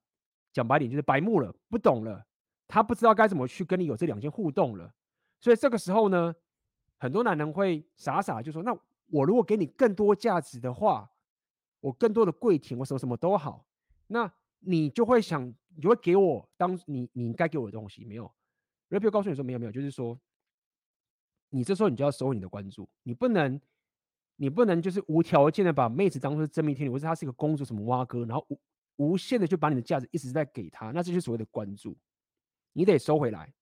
讲白点就是白目了，不懂了，她不知道该怎么去跟你有这两件互动了。所以这个时候呢，很多男人会傻傻就说：“那我如果给你更多价值的话，我更多的跪舔，我什么什么都好，那你就会想，你就会给我当你你应该给我的东西没有？Rapio 告诉你说没有没有，就是说。”你这时候你就要收回你的关注，你不能，你不能就是无条件的把妹子当做是真命天女，或者她是一个公主什么蛙哥，然后无无限的就把你的价值一直在给她，那这就是所谓的关注，你得收回来。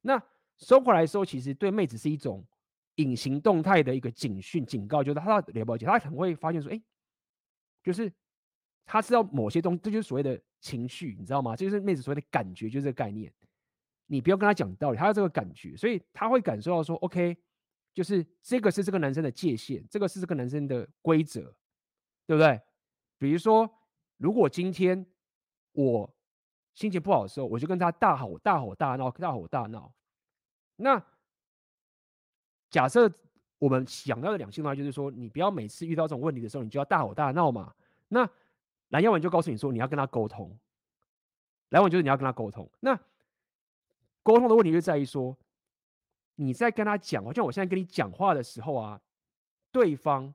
那收回来的时候，其实对妹子是一种隐形动态的一个警讯警告，就是她要了解，她可能会发现说，哎，就是他知道某些东西，这就是所谓的情绪，你知道吗？这就是妹子所谓的感觉，就是这个概念。你不要跟他讲道理，他有这个感觉，所以他会感受到说，OK，就是这个是这个男生的界限，这个是这个男生的规则，对不对？比如说，如果今天我心情不好的时候，我就跟他大吼大吼大闹，大吼大闹。那假设我们想到的两性的话，就是说，你不要每次遇到这种问题的时候，你就要大吼大闹嘛。那蓝耀文就告诉你说，你要跟他沟通。蓝耀文就是你要跟他沟通。那沟通的问题就在于说，你在跟他讲，好像我现在跟你讲话的时候啊，对方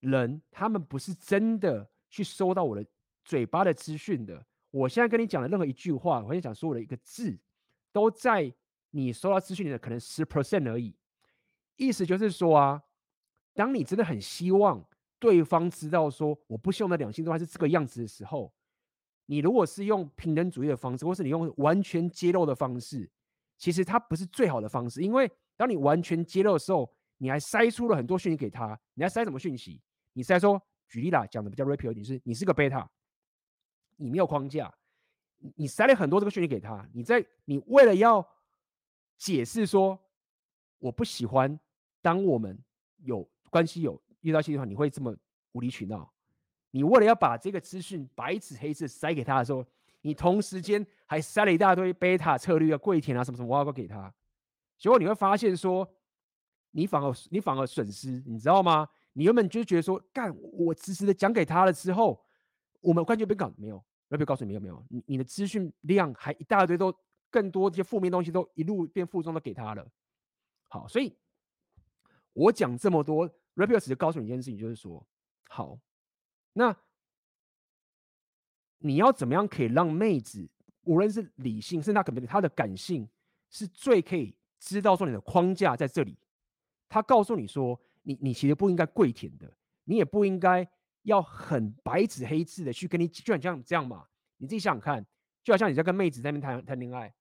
人他们不是真的去收到我的嘴巴的资讯的。我现在跟你讲的任何一句话，我现在讲所有的一个字，都在你收到资讯里的可能十 percent 而已。意思就是说啊，当你真的很希望对方知道说，我不希望的两性都还是这个样子的时候，你如果是用平等主义的方式，或是你用完全揭露的方式。其实它不是最好的方式，因为当你完全揭露的时候，你还筛出了很多讯息给他。你还筛什么讯息？你筛说，举例啦，讲的比较 rapio 一点，是你是个 beta，你没有框架，你筛了很多这个讯息给他。你在你为了要解释说，我不喜欢当我们有关系有遇到性的话，你会这么无理取闹。你为了要把这个资讯白纸黑字塞给他的时候。你同时间还塞了一大堆贝塔策略啊、跪舔啊什么什么，我要给他，结果你会发现说，你反而你反而损失，你知道吗？你原本就觉得说，干我直直的讲给他了之后，我们关键被搞没有，要不要告诉你没有没有，你你的资讯量还一大堆都更多这些负面东西都一路变负重都给他了。好，所以我讲这么多，Rapio 只是告诉你一件事情，就是说，好，那。你要怎么样可以让妹子，无论是理性，甚至她可能她的感性，是最可以知道说你的框架在这里。他告诉你说，你你其实不应该跪舔的，你也不应该要很白纸黑字的去跟你，就像这样这样嘛。你自己想想看，就好像你在跟妹子在那边谈谈恋爱，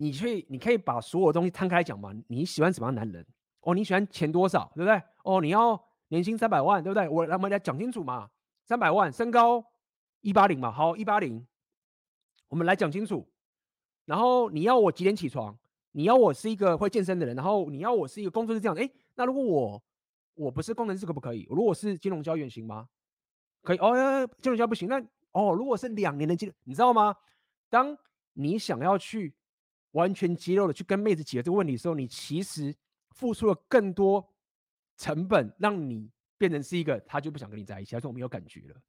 你去你可以把所有东西摊开讲嘛。你喜欢什么样男人？哦，你喜欢钱多少，对不对？哦，你要年薪三百万，对不对？我来我们来讲清楚嘛。三百万，身高一八零嘛，好，一八零，我们来讲清楚。然后你要我几点起床？你要我是一个会健身的人，然后你要我是一个工作是这样。诶，那如果我我不是工程师可不可以？如果是金融交易员行吗？可以哦，金融交易不行。那哦，如果是两年的金，你知道吗？当你想要去完全揭露的去跟妹子解决这个问题的时候，你其实付出了更多成本，让你。变成是一个，他就不想跟你在一起，他说我没有感觉了，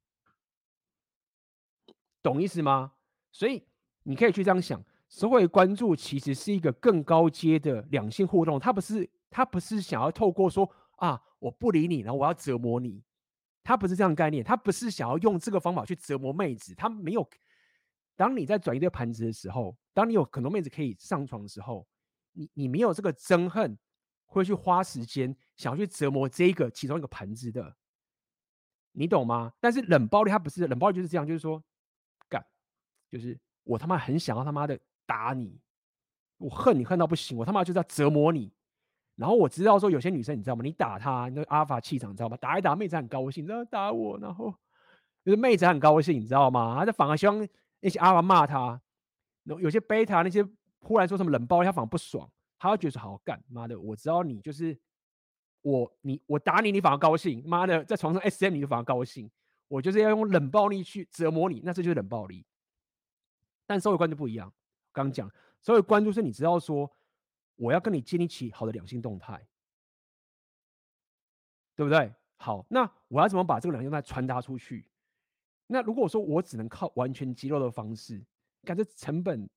懂意思吗？所以你可以去这样想，社会关注其实是一个更高阶的两性互动，他不是他不是想要透过说啊我不理你，然后我要折磨你，他不是这样的概念，他不是想要用这个方法去折磨妹子，他没有。当你在转移这个盘子的时候，当你有很多妹子可以上床的时候，你你没有这个憎恨。会去花时间想要去折磨这个其中一个盆子的，你懂吗？但是冷暴力它不是冷暴力，就是这样，就是说，干，就是我他妈很想要他妈的打你，我恨你恨到不行，我他妈就是要折磨你。然后我知道说有些女生你知道吗？你打她那个阿法气场你知道吗？打一打妹子很高兴，然后打我，然后就是妹子很高兴，你知道吗？她就反而希望那些阿法骂她，有些贝塔那些忽然说什么冷暴力，他反而不爽。他会觉得说好干，妈的，我知道你就是我，你我打你，你反而高兴，妈的，在床上 SM 你就反而高兴，我就是要用冷暴力去折磨你，那这就是冷暴力。但社会观就不一样，刚刚讲社会观就是你知道说，我要跟你建立起好的两性动态，对不对？好，那我要怎么把这个两性动态传达出去？那如果说我只能靠完全肌肉的方式，感觉成本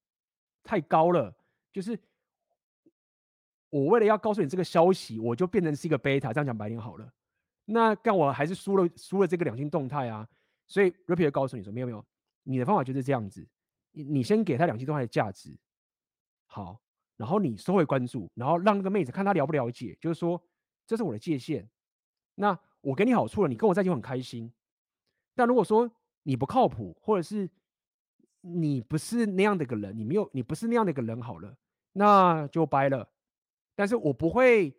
太高了，就是。我为了要告诉你这个消息，我就变成是一个贝塔，这样讲白点好了。那但我还是输了输了这个两性动态啊。所以 Repeat 告诉你说，没有没有，你的方法就是这样子。你你先给他两性动态的价值，好，然后你收回关注，然后让那个妹子看他了不了解，就是说这是我的界限。那我给你好处了，你跟我在一起很开心。但如果说你不靠谱，或者是你不是那样的一个人，你没有你不是那样的一个人，好了，那就掰了。但是我不会，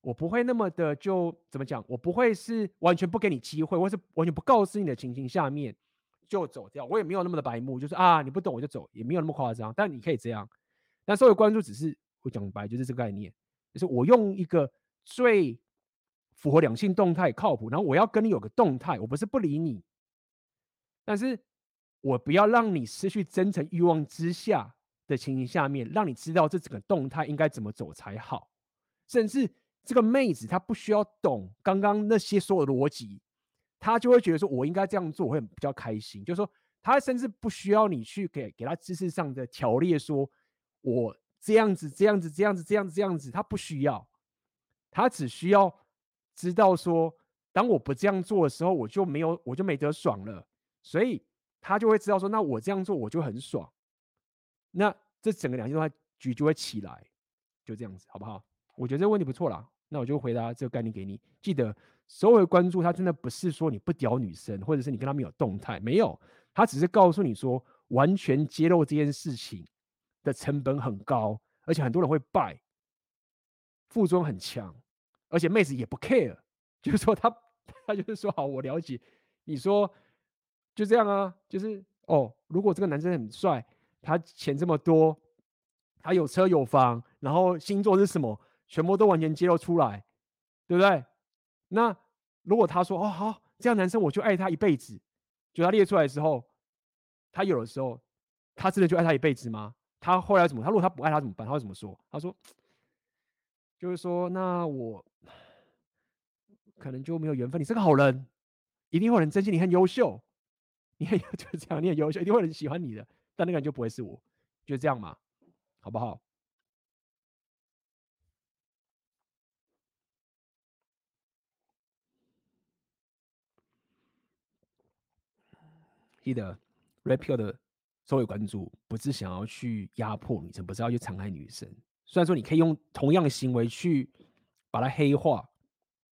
我不会那么的就怎么讲？我不会是完全不给你机会，或是完全不告诉你的情形下面就走掉。我也没有那么的白目，就是啊，你不懂我就走，也没有那么夸张。但你可以这样。但所有关注只是我讲白，就是这个概念，就是我用一个最符合两性动态、靠谱，然后我要跟你有个动态，我不是不理你，但是我不要让你失去真诚欲望之下。的情形下面，让你知道这整个动态应该怎么走才好，甚至这个妹子她不需要懂刚刚那些所有的逻辑，她就会觉得说，我应该这样做，我会比较开心。就是说，她甚至不需要你去给给她知识上的条列，说我这样子、这样子、这样子、这样子、这样子，她不需要，她只需要知道说，当我不这样做的时候，我就没有，我就没得爽了，所以他就会知道说，那我这样做我就很爽。那这整个两性动态局就会起来，就这样子，好不好？我觉得这个问题不错啦。那我就回答这个概念给你。记得收回关注，他真的不是说你不屌女生，或者是你跟他没有动态，没有，他只是告诉你说，完全揭露这件事情的成本很高，而且很多人会败，副作用很强，而且妹子也不 care，就是说他 *laughs* 他就是说好，我了解，你说就这样啊，就是哦，如果这个男生很帅。他钱这么多，他有车有房，然后星座是什么，全部都完全揭露出来，对不对？那如果他说哦好，这样男生我就爱他一辈子，就他列出来的时候，他有的时候，他真的就爱他一辈子吗？他后来怎么？他如果他不爱他怎么办？他会怎么说？他说，就是说，那我可能就没有缘分。你是个好人，一定会有人珍惜你，很优秀，你很 *laughs* 就是这样，你很优秀，一定会有人喜欢你的。但那个人就不会是我，就这样嘛，好不好？记得 Rapio 的所有关注，不是想要去压迫女生，不是要去残害女生。虽然说你可以用同样的行为去把它黑化，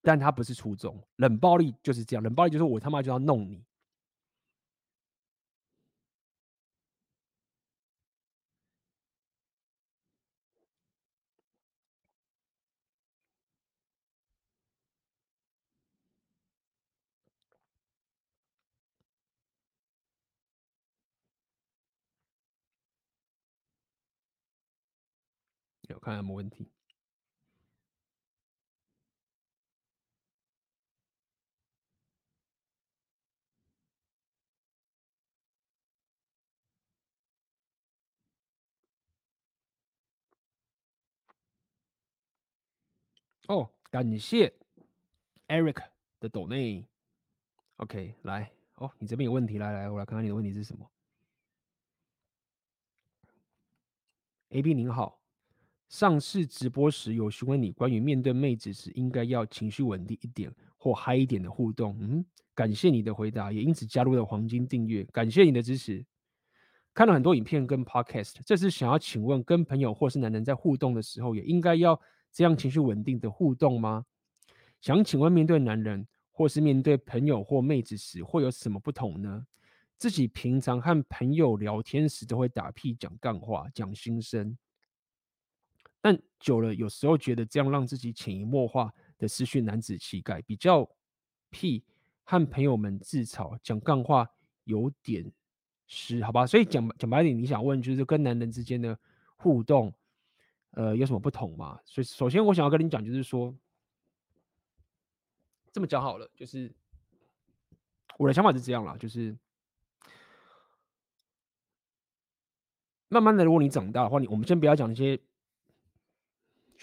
但它不是初衷。冷暴力就是这样，冷暴力就是我他妈就要弄你。看有没有问题？哦，感谢 Eric 的抖内。OK，来，哦，你这边有问题，来来，我来看看你的问题是什么。AB 您好。上次直播时有询问你关于面对妹子时应该要情绪稳定一点或嗨一点的互动，嗯，感谢你的回答，也因此加入了黄金订阅，感谢你的支持。看了很多影片跟 podcast，这次想要请问，跟朋友或是男人在互动的时候，也应该要这样情绪稳定的互动吗？想请问，面对男人或是面对朋友或妹子时，会有什么不同呢？自己平常和朋友聊天时都会打屁、讲干话、讲心声。但久了，有时候觉得这样让自己潜移默化的失去男子气概，比较屁，和朋友们自嘲讲干话有点湿，好吧？所以讲讲白点，你想问就是跟男人之间的互动，呃，有什么不同嘛？所以首先我想要跟你讲，就是说，这么讲好了，就是我的想法是这样啦，就是慢慢的，如果你长大的话，你我们先不要讲那些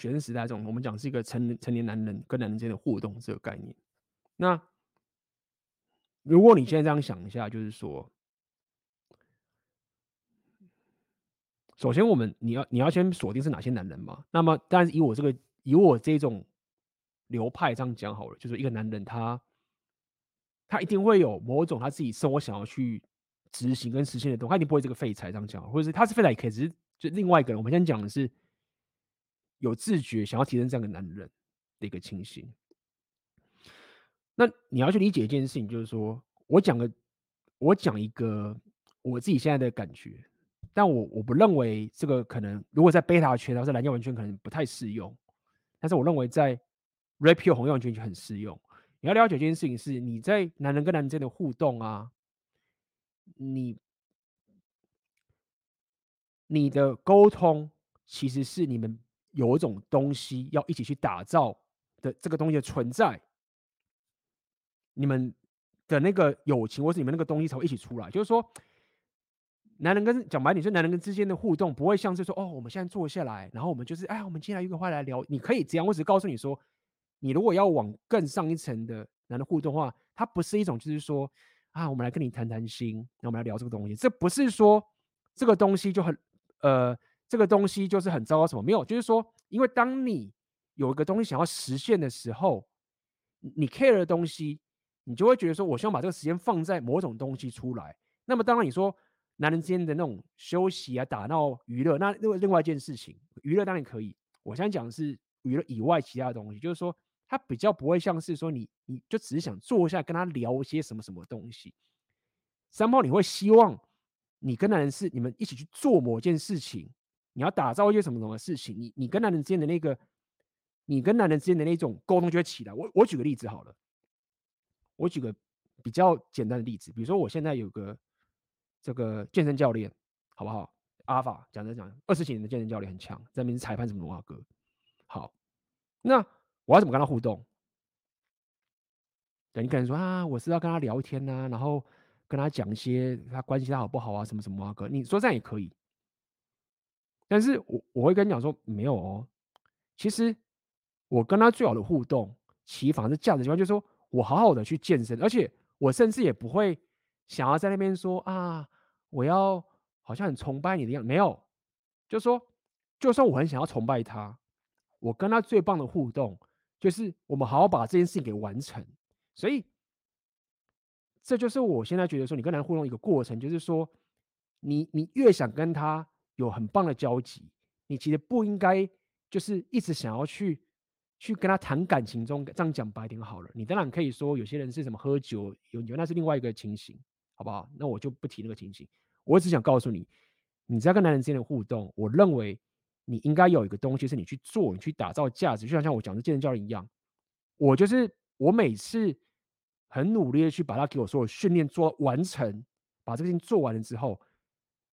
学生时代这种，我们讲是一个成成年男人跟男人之间的互动这个概念。那如果你现在这样想一下，就是说。首先，我们你要你要先锁定是哪些男人嘛？那么，但是以我这个以我这种流派这样讲好了，就是一个男人他他一定会有某种他自己生活想要去执行跟实现的东西，他一定不会这个废柴这样讲，或者是他是废柴也可以，只是就另外一个人。我们先讲的是有自觉想要提升这样的男人的一个情形。那你要去理解一件事情，就是说我讲个我讲一个我自己现在的感觉。但我我不认为这个可能，如果在贝塔圈，或者蓝药丸圈可能不太适用。但是我认为在 rapio 红药圈就很适用。你要了解一件事情是，你在男人跟男人之间的互动啊，你你的沟通其实是你们有一种东西要一起去打造的这个东西的存在，你们的那个友情或是你们那个东西才会一起出来，就是说。男人跟讲白点，说男人跟之间的互动不会像是说哦，我们现在坐下来，然后我们就是哎，我们今天来有个话来聊。你可以这样，我只是告诉你说，你如果要往更上一层的男人互动话，它不是一种就是说啊，我们来跟你谈谈心，那我们来聊这个东西。这不是说这个东西就很呃，这个东西就是很糟糕什么没有，就是说，因为当你有一个东西想要实现的时候，你 care 的东西，你就会觉得说，我希望把这个时间放在某种东西出来。那么当然你说。男人之间的那种休息啊、打闹、娱乐，那另外另外一件事情，娱乐当然可以。我现在讲的是娱乐以外其他的东西，就是说，他比较不会像是说你，你就只是想坐下跟他聊一些什么什么东西。三炮，你会希望你跟男人是你们一起去做某件事情，你要打造一些什么什么事情，你你跟男人之间的那个，你跟男人之间的那种沟通就会起来。我我举个例子好了，我举个比较简单的例子，比如说我现在有个。这个健身教练好不好？阿法讲着讲，二十几年的健身教练很强，在那边裁判什么的哥。好，那我要怎么跟他互动？对，你可能说啊，我是要跟他聊天呐、然后跟他讲一些他关系他好不好啊，什么什么啊哥。你说这样也可以，但是我我会跟你讲说没有哦。其实我跟他最好的互动，其实反而是价值观，就是说我好好的去健身，而且我甚至也不会。想要在那边说啊，我要好像很崇拜你的样，没有，就说，就算我很想要崇拜他，我跟他最棒的互动就是我们好好把这件事情给完成。所以，这就是我现在觉得说，你跟男互动一个过程，就是说，你你越想跟他有很棒的交集，你其实不应该就是一直想要去。去跟他谈感情中，这样讲白点好了。你当然可以说有些人是什么喝酒有酒，那是另外一个情形。好不好？那我就不提那个情形。我只想告诉你，你在跟男人之间的互动，我认为你应该有一个东西是你去做，你去打造价值。就像像我讲的健身教练一样，我就是我每次很努力的去把他给我说的训练做完成，把这个事情做完了之后，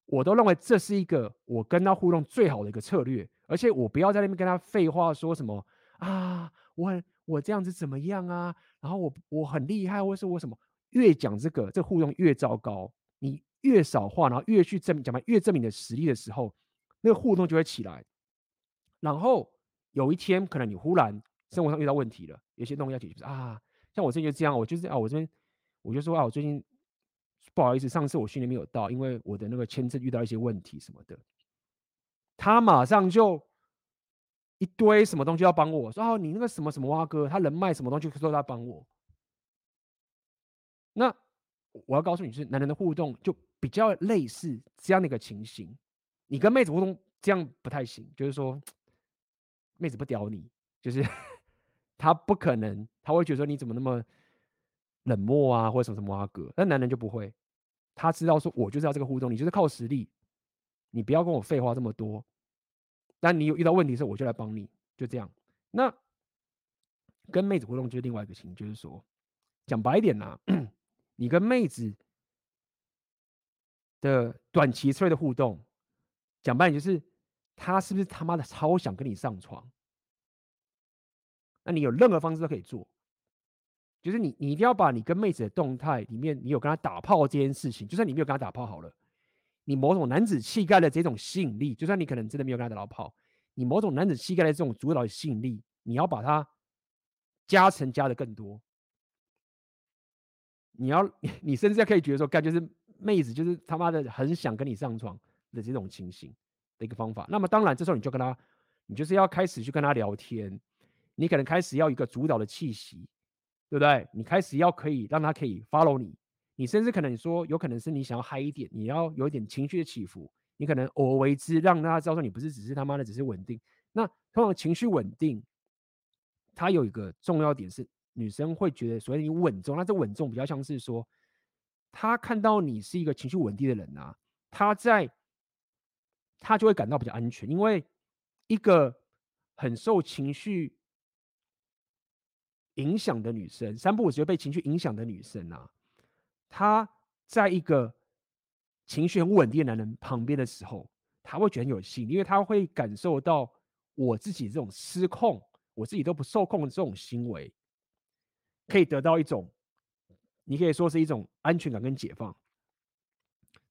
我都认为这是一个我跟他互动最好的一个策略。而且我不要在那边跟他废话说什么啊，我很我这样子怎么样啊？然后我我很厉害，或是我什么？越讲这个，这互动越糟糕。你越少话，然后越去证明，讲白越证明你的实力的时候，那个互动就会起来。然后有一天，可能你忽然生活上遇到问题了，有些东西要解决啊。像我最近就这样，我就是啊，我这边我就说啊，我最近不好意思，上次我训练没有到，因为我的那个签证遇到一些问题什么的。他马上就一堆什么东西要帮我，说哦，你那个什么什么蛙哥，他人脉什么东西说他帮我。那我要告诉你，是男人的互动就比较类似这样的一个情形。你跟妹子互动这样不太行，就是说妹子不屌你，就是 *laughs* 他不可能，他会觉得说你怎么那么冷漠啊，或者什么什么阿哥。那男人就不会，他知道说我就是要这个互动，你就是靠实力，你不要跟我废话这么多。但你有遇到问题的时候，我就来帮你，就这样。那跟妹子互动就是另外一个情，就是说讲白一点呐、*clears throat* 你跟妹子的短期策略的互动，讲白点就是他是不是他妈的超想跟你上床？那你有任何方式都可以做，就是你你一定要把你跟妹子的动态里面，你有跟她打炮这件事情，就算你没有跟她打炮好了，你某种男子气概的这种吸引力，就算你可能真的没有跟她打到炮，你某种男子气概的这种主导的吸引力，你要把它加成加的更多。你要 *laughs* 你甚至可以觉得说，干就是妹子就是他妈的很想跟你上床的这种情形的一个方法。那么当然，这时候你就跟他，你就是要开始去跟他聊天，你可能开始要一个主导的气息，对不对？你开始要可以让他可以 follow 你，你甚至可能你说有可能是你想要嗨一点，你要有一点情绪的起伏，你可能偶尔为之，让他知道说你不是只是他妈的只是稳定。那通常情绪稳定，它有一个重要点是。女生会觉得，所以你稳重，那这稳重比较像是说，她看到你是一个情绪稳定的人啊，她在，她就会感到比较安全，因为一个很受情绪影响的女生，三不五时被情绪影响的女生啊，她在一个情绪很稳定的男人旁边的时候，她会觉得很有吸引，因为她会感受到我自己这种失控，我自己都不受控的这种行为。可以得到一种，你可以说是一种安全感跟解放。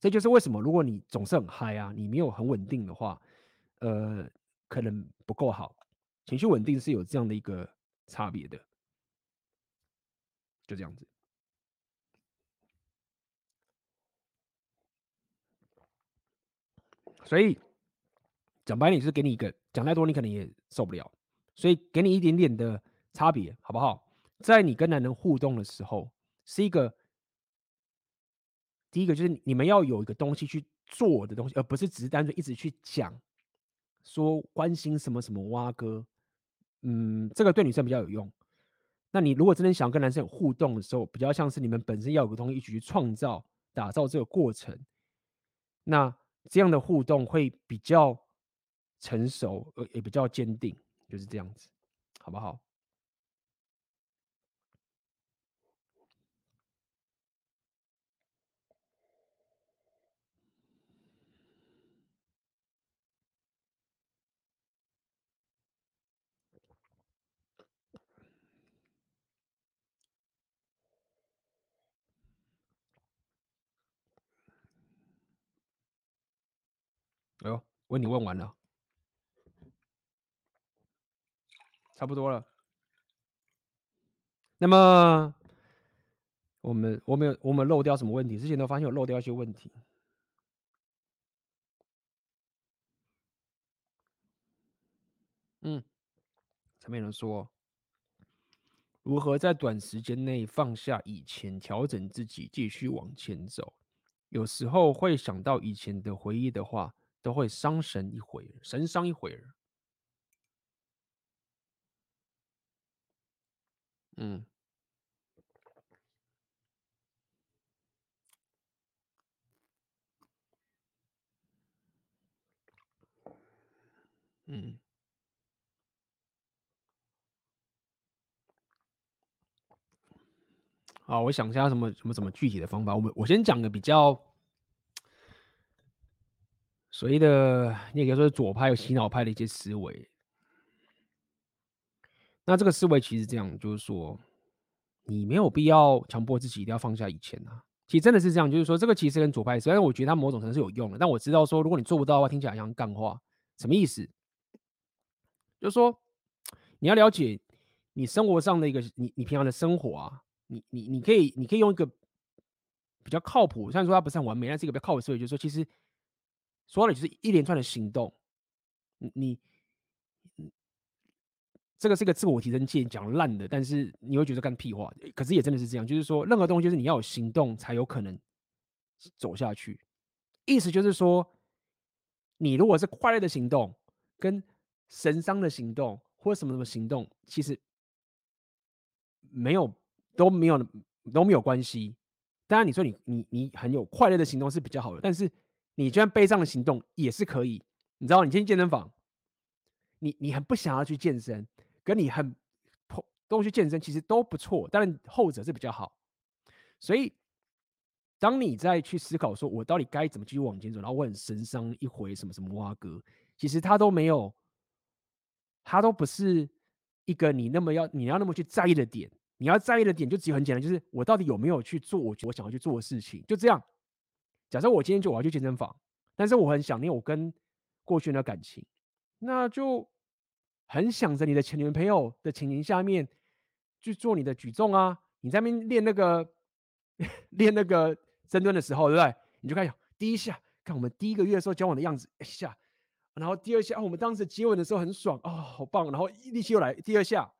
这就是为什么，如果你总是很嗨啊，你没有很稳定的话，呃，可能不够好。情绪稳定是有这样的一个差别的，就这样子。所以讲白点，就是给你一个讲太多，你可能也受不了。所以给你一点点的差别，好不好？在你跟男人互动的时候，是一个第一个就是你们要有一个东西去做的东西，而不是只是单纯一直去讲说关心什么什么挖哥，嗯，这个对女生比较有用。那你如果真的想跟男生有互动的时候，比较像是你们本身要有个东西一起去创造、打造这个过程，那这样的互动会比较成熟，呃，也比较坚定，就是这样子，好不好？哎呦，问你问完了，差不多了。那么，我们我们有我们漏掉什么问题？之前都发现有漏掉一些问题。嗯，上面有人说，如何在短时间内放下以前，调整自己，继续往前走？有时候会想到以前的回忆的话。都会伤神一会，神伤一会儿。嗯，嗯，好，我想一下什么什么什么具体的方法。我们我先讲个比较。所谓的，你也可以说左派有洗脑派的一些思维。那这个思维其实这样，就是说，你没有必要强迫自己一定要放下以前啊。其实真的是这样，就是说，这个其实跟左派，虽然我觉得它某种程度是有用的，但我知道说，如果你做不到的话，听起来像干话。什么意思？就是说，你要了解你生活上的一个，你你平常的生活啊，你你你可以你可以用一个比较靠谱，虽然说它不是很完美，但是一个比较靠谱思维，就是说，其实。说的就是一连串的行动，你，你，这个是个自我提升器，讲烂的，但是你会觉得干屁话，可是也真的是这样，就是说任何东西就是你要有行动才有可能走下去。意思就是说，你如果是快乐的行动，跟神伤的行动，或者什么什么行动，其实没有都没有都没有关系。当然，你说你你你很有快乐的行动是比较好的，但是。你就算悲伤的行动也是可以，你知道，你进健身房，你你很不想要去健身，跟你很都去健身，其实都不错，但后者是比较好。所以，当你在去思考说，我到底该怎么继续往前走，然后我很神伤一回什么什么蛙哥，其实他都没有，他都不是一个你那么要你要那么去在意的点。你要在意的点就只有很简单，就是我到底有没有去做我我想要去做的事情，就这样。假设我今天就我要去健身房，但是我很想念我跟过去的感情，那就很想着你的前女朋友的情形下面去做你的举重啊。你在那边练那个 *laughs* 练那个深蹲的时候，对不对？你就看第一下，看我们第一个月的时候交往的样子，一下，然后第二下，我们当时接吻的时候很爽啊，哦，好棒。然后力气又来，第二下。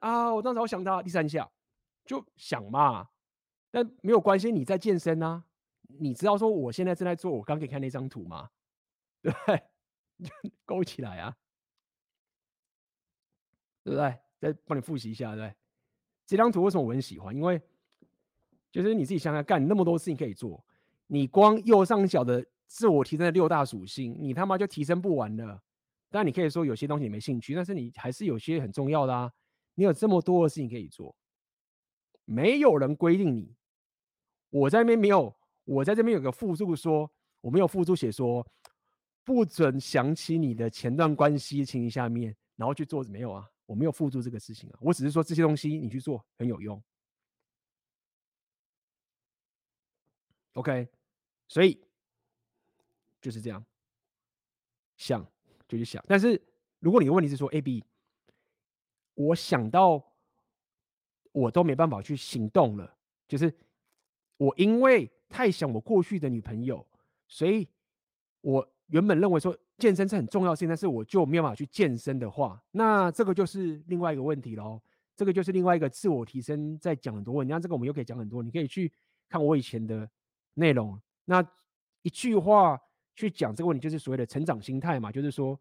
啊！我当时好想他，第三下就想嘛，但没有关系，你在健身啊，你知道说我现在正在做，我刚给你看那张图吗？对？*laughs* 勾起来啊，对不对？再帮你复习一下，对对？这张图为什么我很喜欢？因为就是你自己想想，干那么多事情可以做，你光右上角的自我提升的六大属性，你他妈就提升不完了。当然你可以说有些东西你没兴趣，但是你还是有些很重要的啊。你有这么多的事情可以做，没有人规定你。我在那边没有，我在这边有个附注说，我没有附注写说不准想起你的前段关系情形下面，然后去做，没有啊，我没有附注这个事情啊，我只是说这些东西你去做很有用。OK，所以就是这样，想就去想。但是如果你的问题是说 A B。我想到，我都没办法去行动了。就是我因为太想我过去的女朋友，所以我原本认为说健身是很重要性，但是我就没有办法去健身的话，那这个就是另外一个问题喽。这个就是另外一个自我提升在讲很多问题。那这个我们又可以讲很多，你可以去看我以前的内容。那一句话去讲这个问题，就是所谓的成长心态嘛，就是说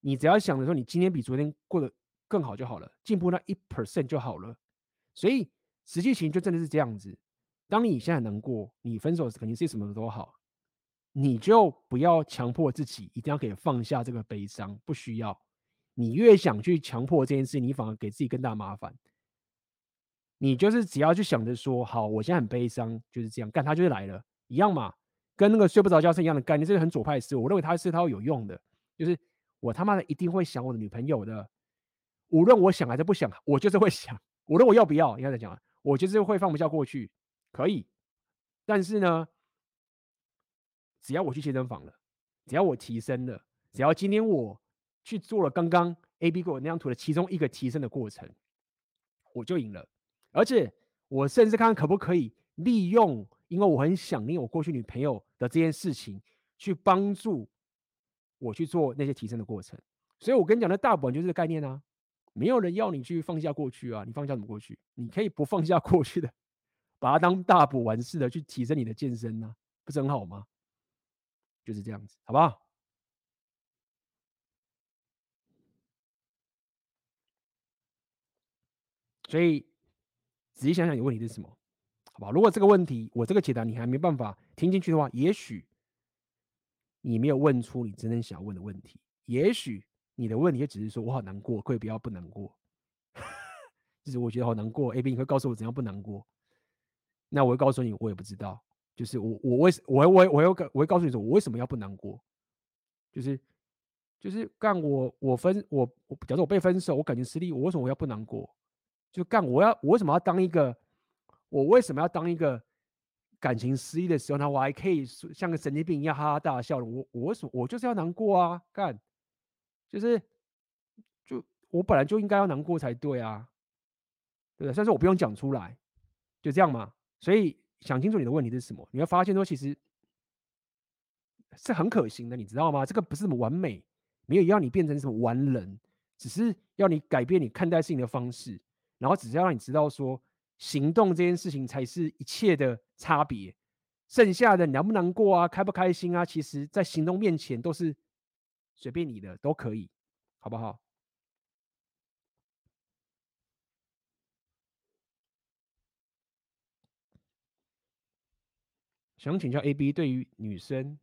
你只要想着说你今天比昨天过得。更好就好了，进步那一 percent 就好了。所以实际情就真的是这样子。当你现在难过，你分手肯定是什么都好，你就不要强迫自己一定要可以放下这个悲伤，不需要。你越想去强迫这件事，你反而给自己更大麻烦。你就是只要去想着说，好，我现在很悲伤，就是这样干，他就是来了，一样嘛，跟那个睡不着觉是一样的概念，这是很左派的事。我认为他是他有用的，就是我他妈的一定会想我的女朋友的。无论我想还是不想，我就是会想。无论我要不要，你看再讲了，我就是会放不下过去，可以。但是呢，只要我去健身房了，只要我提升了，只要今天我去做了刚刚 A B 给我那张图的其中一个提升的过程，我就赢了。而且我甚至看可不可以利用，因为我很想念我过去女朋友的这件事情，去帮助我去做那些提升的过程。所以我跟你讲的大部分就是这个概念啊。没有人要你去放下过去啊！你放下什么过去？你可以不放下过去的，把它当大补完似的去提升你的健身啊，不是很好吗？就是这样子，好不好？所以仔细想想，你问题是什么？好吧？如果这个问题我这个解答你还没办法听进去的话，也许你没有问出你真正想要问的问题，也许。你的问题就只是说，我好难过，可以不要不难过。*laughs* 就是我觉得好难过，A B 你会告诉我怎样不难过？那我会告诉你，我也不知道。就是我我为什我我我要我会告诉你说，我为什么要不难过？就是就是干我我分我我假如我被分手，我感情失利，我为什么我要不难过？就干我要我为什么要当一个我为什么要当一个感情失利的时候呢？我还可以像个神经病一样哈哈大笑的。我我为什么我就是要难过啊？干。就是，就我本来就应该要难过才对啊，对不对？但是我不用讲出来，就这样嘛。所以想清楚你的问题是什么，你会发现说其实是很可行的，你知道吗？这个不是什么完美，没有要你变成什么完人，只是要你改变你看待事情的方式，然后只是要让你知道说，行动这件事情才是一切的差别，剩下的难不难过啊，开不开心啊，其实在行动面前都是。随便你的都可以，好不好？想请教 a b 对于女生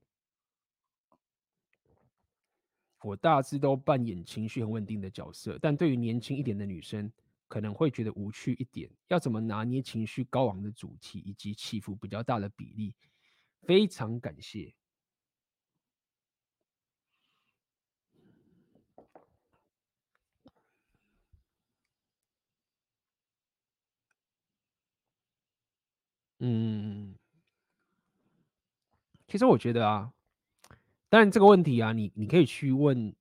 我大致都扮演情绪很稳定的角色但对于年轻一点的女生可能会觉得无趣一点。要怎么拿捏情绪高昂的主题以及起伏比较大的比例非常感谢。嗯嗯嗯其实我觉得啊，当然这个问题啊，你你可以去问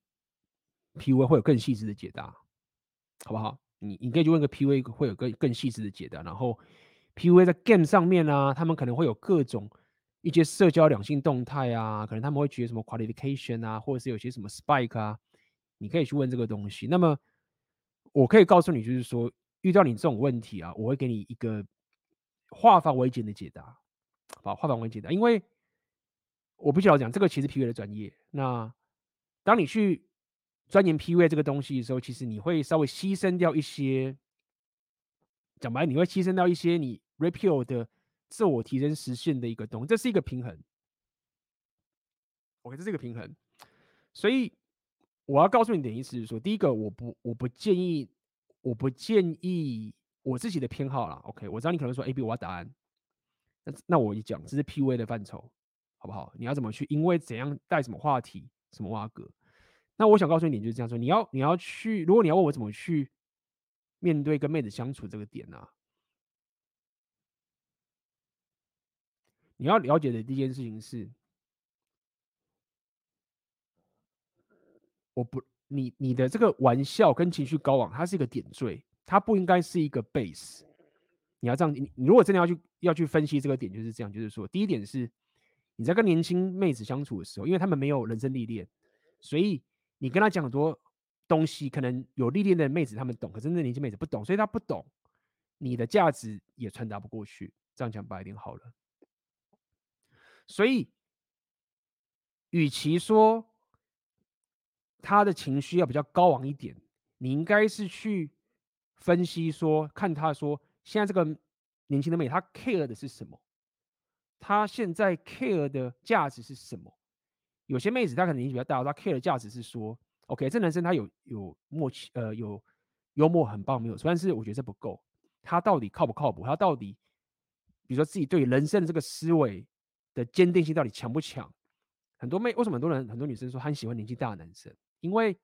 PUA 会有更细致的解答，好不好？你你可以去问个 PUA 会有更更细致的解答。然后 PUA 在 Game 上面啊，他们可能会有各种一些社交两性动态啊，可能他们会觉得什么 Qualification 啊，或者是有些什么 Spike 啊，你可以去问这个东西。那么我可以告诉你，就是说遇到你这种问题啊，我会给你一个化繁为简的解答，好，化繁为简的，因为我必须要讲，这个其实 PUA 的专业。那当你去钻研 PUA 这个东西的时候，其实你会稍微牺牲掉一些，讲白，你会牺牲掉一些你 repeal 的自我提升实现的一个东西，这是一个平衡。OK，这是一个平衡。所以我要告诉你的意思是说，第一个，我不我不建议，我不建议我自己的偏好啦。OK，我知道你可能说 AB，我要答案，那那我一讲，这是 PUA 的范畴，好不好？你要怎么去？因为怎样带什么话题，什么挖格？那我想告诉你，就是这样说。你要你要去，如果你要问我怎么去面对跟妹子相处这个点呢、啊？你要了解的第一件事情是，我不，你你的这个玩笑跟情绪高昂，它是一个点缀，它不应该是一个 base。你要这样，你你如果真的要去要去分析这个点，就是这样，就是说，第一点是你在跟年轻妹子相处的时候，因为他们没有人生历练，所以。你跟他讲很多东西，可能有历练的妹子他们懂，可是那年轻妹子不懂，所以他不懂，你的价值也传达不过去。这样讲白一点好了。所以，与其说他的情绪要比较高昂一点，你应该是去分析说，看他说现在这个年轻的妹子，她 care 的是什么？她现在 care 的价值是什么？有些妹子她可能年纪比较大，她 care 的价值是说，OK，这男生他有有默契，呃，有幽默很棒没有？但是我觉得这不够，他到底靠不靠谱？他到底，比如说自己对人生的这个思维的坚定性到底强不强？很多妹为什么很多人很多女生说很喜欢年纪大的男生？因为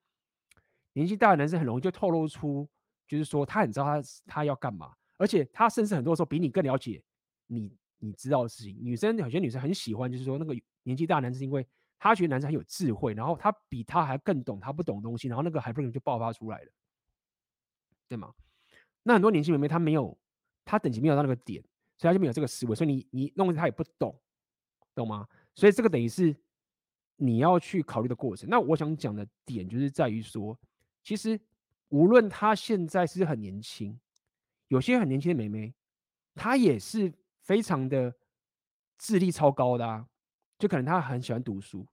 年纪大的男生很容易就透露出，就是说他很知道他他要干嘛，而且他甚至很多时候比你更了解你你知道的事情。女生有些女生很喜欢，就是说那个年纪大男生，因为他觉得男生很有智慧，然后他比他还更懂他不懂东西，然后那个还不容易就爆发出来了，对吗？那很多年轻妹妹她没有，她等级没有到那个点，所以她就没有这个思维，所以你你弄她也不懂，懂吗？所以这个等于是你要去考虑的过程。那我想讲的点就是在于说，其实无论她现在是很年轻，有些很年轻的妹妹，她也是非常的智力超高的啊。就可能他很喜欢读书，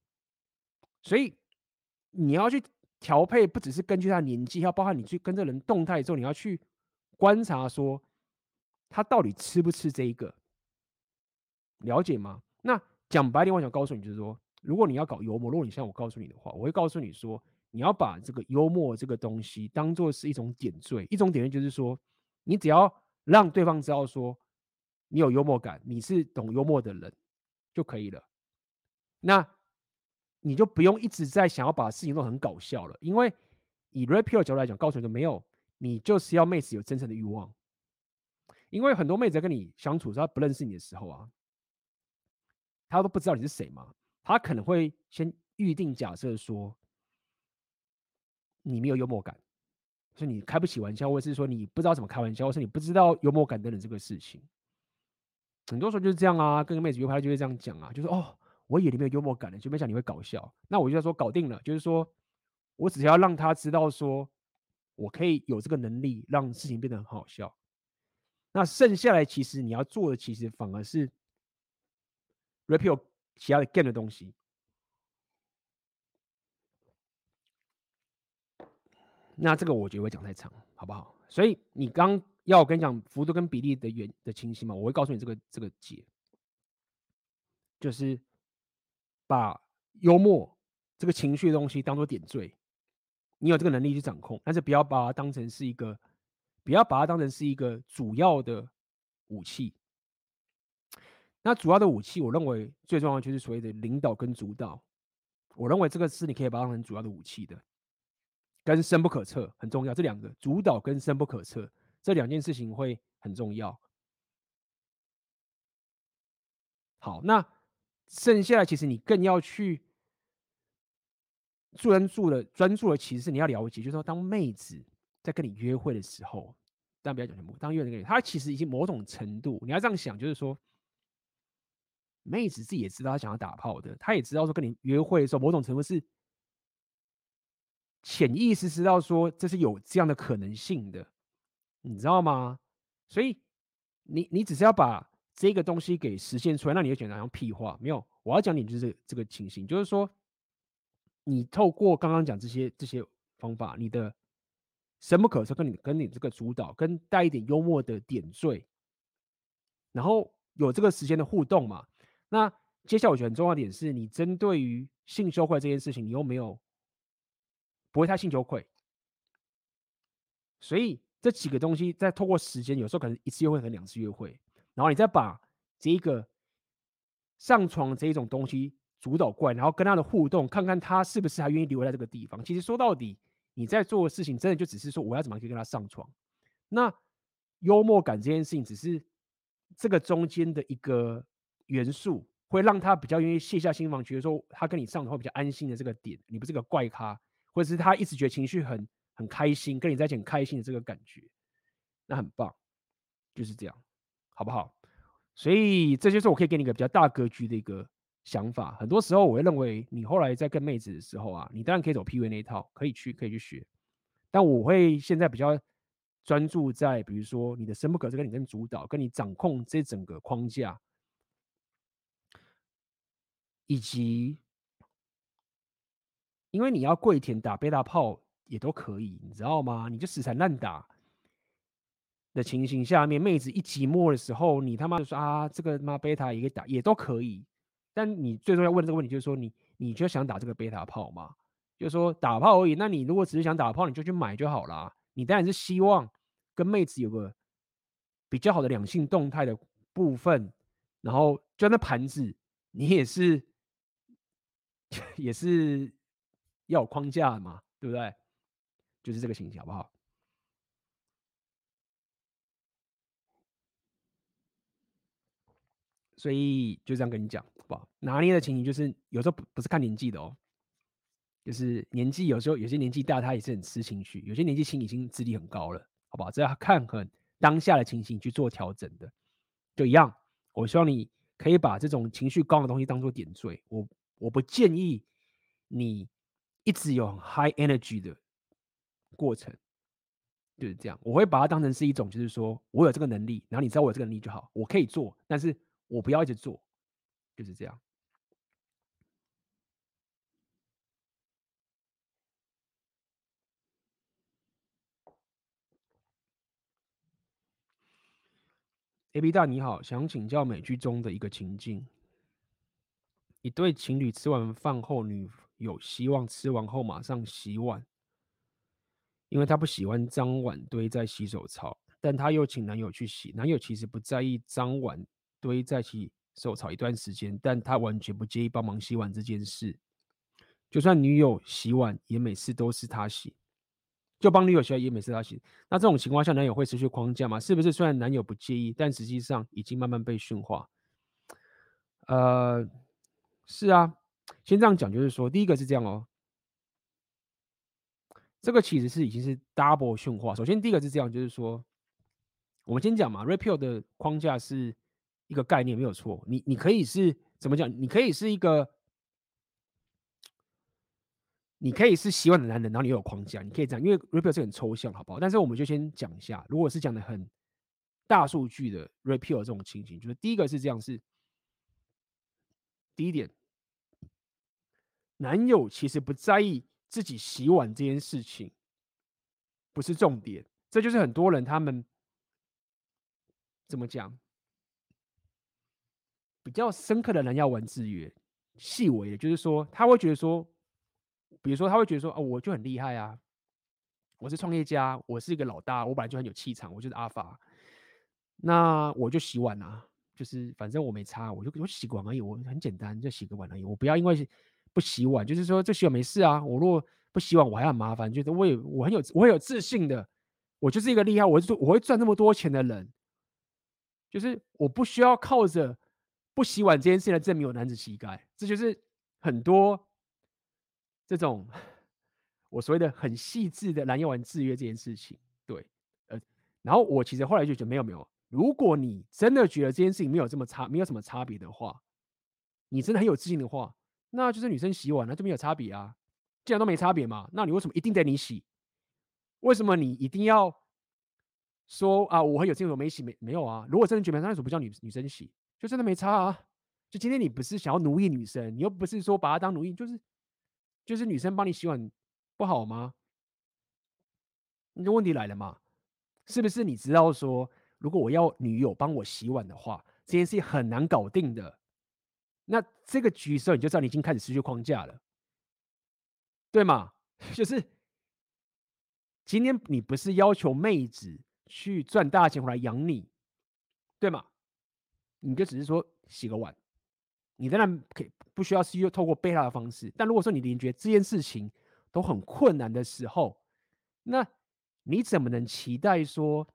所以你要去调配，不只是根据他年纪，要包含你去跟这人动态之后，你要去观察说他到底吃不吃这一个，了解吗？那讲白点，我想告诉你，就是说，如果你要搞幽默，如果你像我告诉你的话，我会告诉你说，你要把这个幽默这个东西当做是一种点缀，一种点缀就是说，你只要让对方知道说你有幽默感，你是懂幽默的人就可以了。那你就不用一直在想要把事情弄很搞笑了，因为以 Rapio 角度来讲，告诉你就没有，你就是要妹子有真诚的欲望。因为很多妹子在跟你相处，她不认识你的时候啊，她都不知道你是谁嘛，她可能会先预定假设说你没有幽默感，所以你开不起玩笑，或者是说你不知道怎么开玩笑，或是你不知道幽默感等等这个事情。很多时候就是这样啊，跟个妹子约会就会这样讲啊，就是哦。我以为你没有幽默感的，就没想你会搞笑。那我就要说搞定了，就是说我只要让他知道说，我可以有这个能力让事情变得很好笑。那剩下来其实你要做的，其实反而是 Rapio 其他的 game 的东西。那这个我觉得会讲太长，好不好？所以你刚要我跟你讲幅度跟比例的原的清晰嘛，我会告诉你这个这个解，就是。把幽默这个情绪的东西当做点缀，你有这个能力去掌控，但是不要把它当成是一个，不要把它当成是一个主要的武器。那主要的武器，我认为最重要的就是所谓的领导跟主导。我认为这个是你可以把它当成主要的武器的，跟深不可测很重要。这两个主导跟深不可测这两件事情会很重要。好，那剩下的其实你更要去专注的专注的，其实是你要了解，就是说，当妹子在跟你约会的时候，但不要讲全部，当约会的，她其实已经某种程度，你要这样想，就是说，妹子自己也知道她想要打炮的，她也知道说跟你约会的时候，某种程度是潜意识知道说这是有这样的可能性的，你知道吗？所以你你只是要把。这个东西给实现出来，那你就觉得好像屁话。没有，我要讲你就是这个情形，就是说，你透过刚刚讲这些这些方法，你的深不可测，跟你跟你这个主导，跟带一点幽默的点缀，然后有这个时间的互动嘛。那接下来我觉得很重要的点是，你针对于性羞愧这件事情，你又没有不会太性羞愧，所以这几个东西再透过时间，有时候可能一次约会，可能两次约会。然后你再把这一个上床这一种东西主导过来，然后跟他的互动，看看他是不是还愿意留在这个地方。其实说到底，你在做的事情真的就只是说我要怎么去跟他上床。那幽默感这件事情，只是这个中间的一个元素，会让他比较愿意卸下心防，觉得说他跟你上床会比较安心的这个点，你不是个怪咖，或者是他一直觉得情绪很很开心，跟你在一起很开心的这个感觉，那很棒，就是这样。好不好？所以这就是我可以给你一个比较大格局的一个想法。很多时候，我会认为你后来在跟妹子的时候啊，你当然可以走 PU 那一套，可以去可以去学。但我会现在比较专注在，比如说你的深不可测，跟你跟主导，跟你掌控这整个框架，以及因为你要跪舔打贝塔炮也都可以，你知道吗？你就死缠烂打。的情形下面，妹子一寂寞的时候，你他妈就说啊，这个妈贝塔也可以打，也都可以。但你最重要问这个问题就是说，你你就想打这个贝塔炮吗？就是说打炮而已。那你如果只是想打炮，你就去买就好啦。你当然是希望跟妹子有个比较好的两性动态的部分，然后就那盘子，你也是 *laughs* 也是要有框架嘛，对不对？就是这个情形，好不好？所以就这样跟你讲，好不好？拿捏的情形就是有时候不不是看年纪的哦，就是年纪有时候有些年纪大他也是很吃情绪，有些年纪轻已经智力很高了，好不好？这要看很当下的情形去做调整的，就一样。我希望你可以把这种情绪高的东西当做点缀。我我不建议你一直有 high energy 的过程，就是这样。我会把它当成是一种，就是说我有这个能力，然后你知道我有这个能力就好，我可以做，但是。我不要一直做，就是这样。AB 大你好，想请教美剧中的一个情境：一对情侣吃完饭后，女友希望吃完后马上洗碗，因为她不喜欢脏碗堆在洗手槽，但她又请男友去洗。男友其实不在意脏碗。堆在洗手槽一段时间，但他完全不介意帮忙洗碗这件事。就算女友洗碗，也每次都是他洗，就帮女友洗碗，也每次他洗。那这种情况下，男友会失去框架吗？是不是？虽然男友不介意，但实际上已经慢慢被驯化。呃，是啊，先这样讲，就是说，第一个是这样哦，这个其实是已经是 double 驯化。首先，第一个是这样，就是说，我们先讲嘛，repeal 的框架是。一个概念没有错，你你可以是怎么讲？你可以是一个，你可以是洗碗的男人，然后你有框架，你可以这样，因为 repeal 是很抽象，好不好？但是我们就先讲一下，如果是讲的很大数据的 repeal 这种情形，就是第一个是这样，是第一点，男友其实不在意自己洗碗这件事情，不是重点，这就是很多人他们怎么讲？比较深刻的人要玩制约，细微的，就是说他会觉得说，比如说他会觉得说，哦，我就很厉害啊，我是创业家，我是一个老大，我本来就很有气场，我就是阿法，那我就洗碗啊，就是反正我没差，我就我洗碗而已，我很简单，就洗个碗而已，我不要因为不洗碗，就是说这洗碗没事啊，我如果不洗碗我还很麻烦，觉得我有我很有我很有自信的，我就是一个厉害，我就我会赚那么多钱的人，就是我不需要靠着。不洗碗这件事情来证明我男子气概，这就是很多这种我所谓的很细致的男药丸制约这件事情。对，呃，然后我其实后来就觉得没有没有，如果你真的觉得这件事情没有这么差，没有什么差别的话，你真的很有自信的话，那就是女生洗碗那就没有差别啊。既然都没差别嘛，那你为什么一定得你洗？为什么你一定要说啊？我很有自信，我没洗没没有啊？如果真的觉得，那为什么不叫女女生洗？就真的没差啊？就今天你不是想要奴役女生，你又不是说把她当奴役，就是就是女生帮你洗碗不好吗？那问题来了嘛？是不是你知道说，如果我要女友帮我洗碗的话，这件事很难搞定的？那这个举手你就知道你已经开始失去框架了，对吗？*laughs* 就是今天你不是要求妹子去赚大钱回来养你，对吗？你就只是说洗个碗，你当然可以不需要是用透过被他的方式。但如果说你连觉得这件事情都很困难的时候，那你怎么能期待说，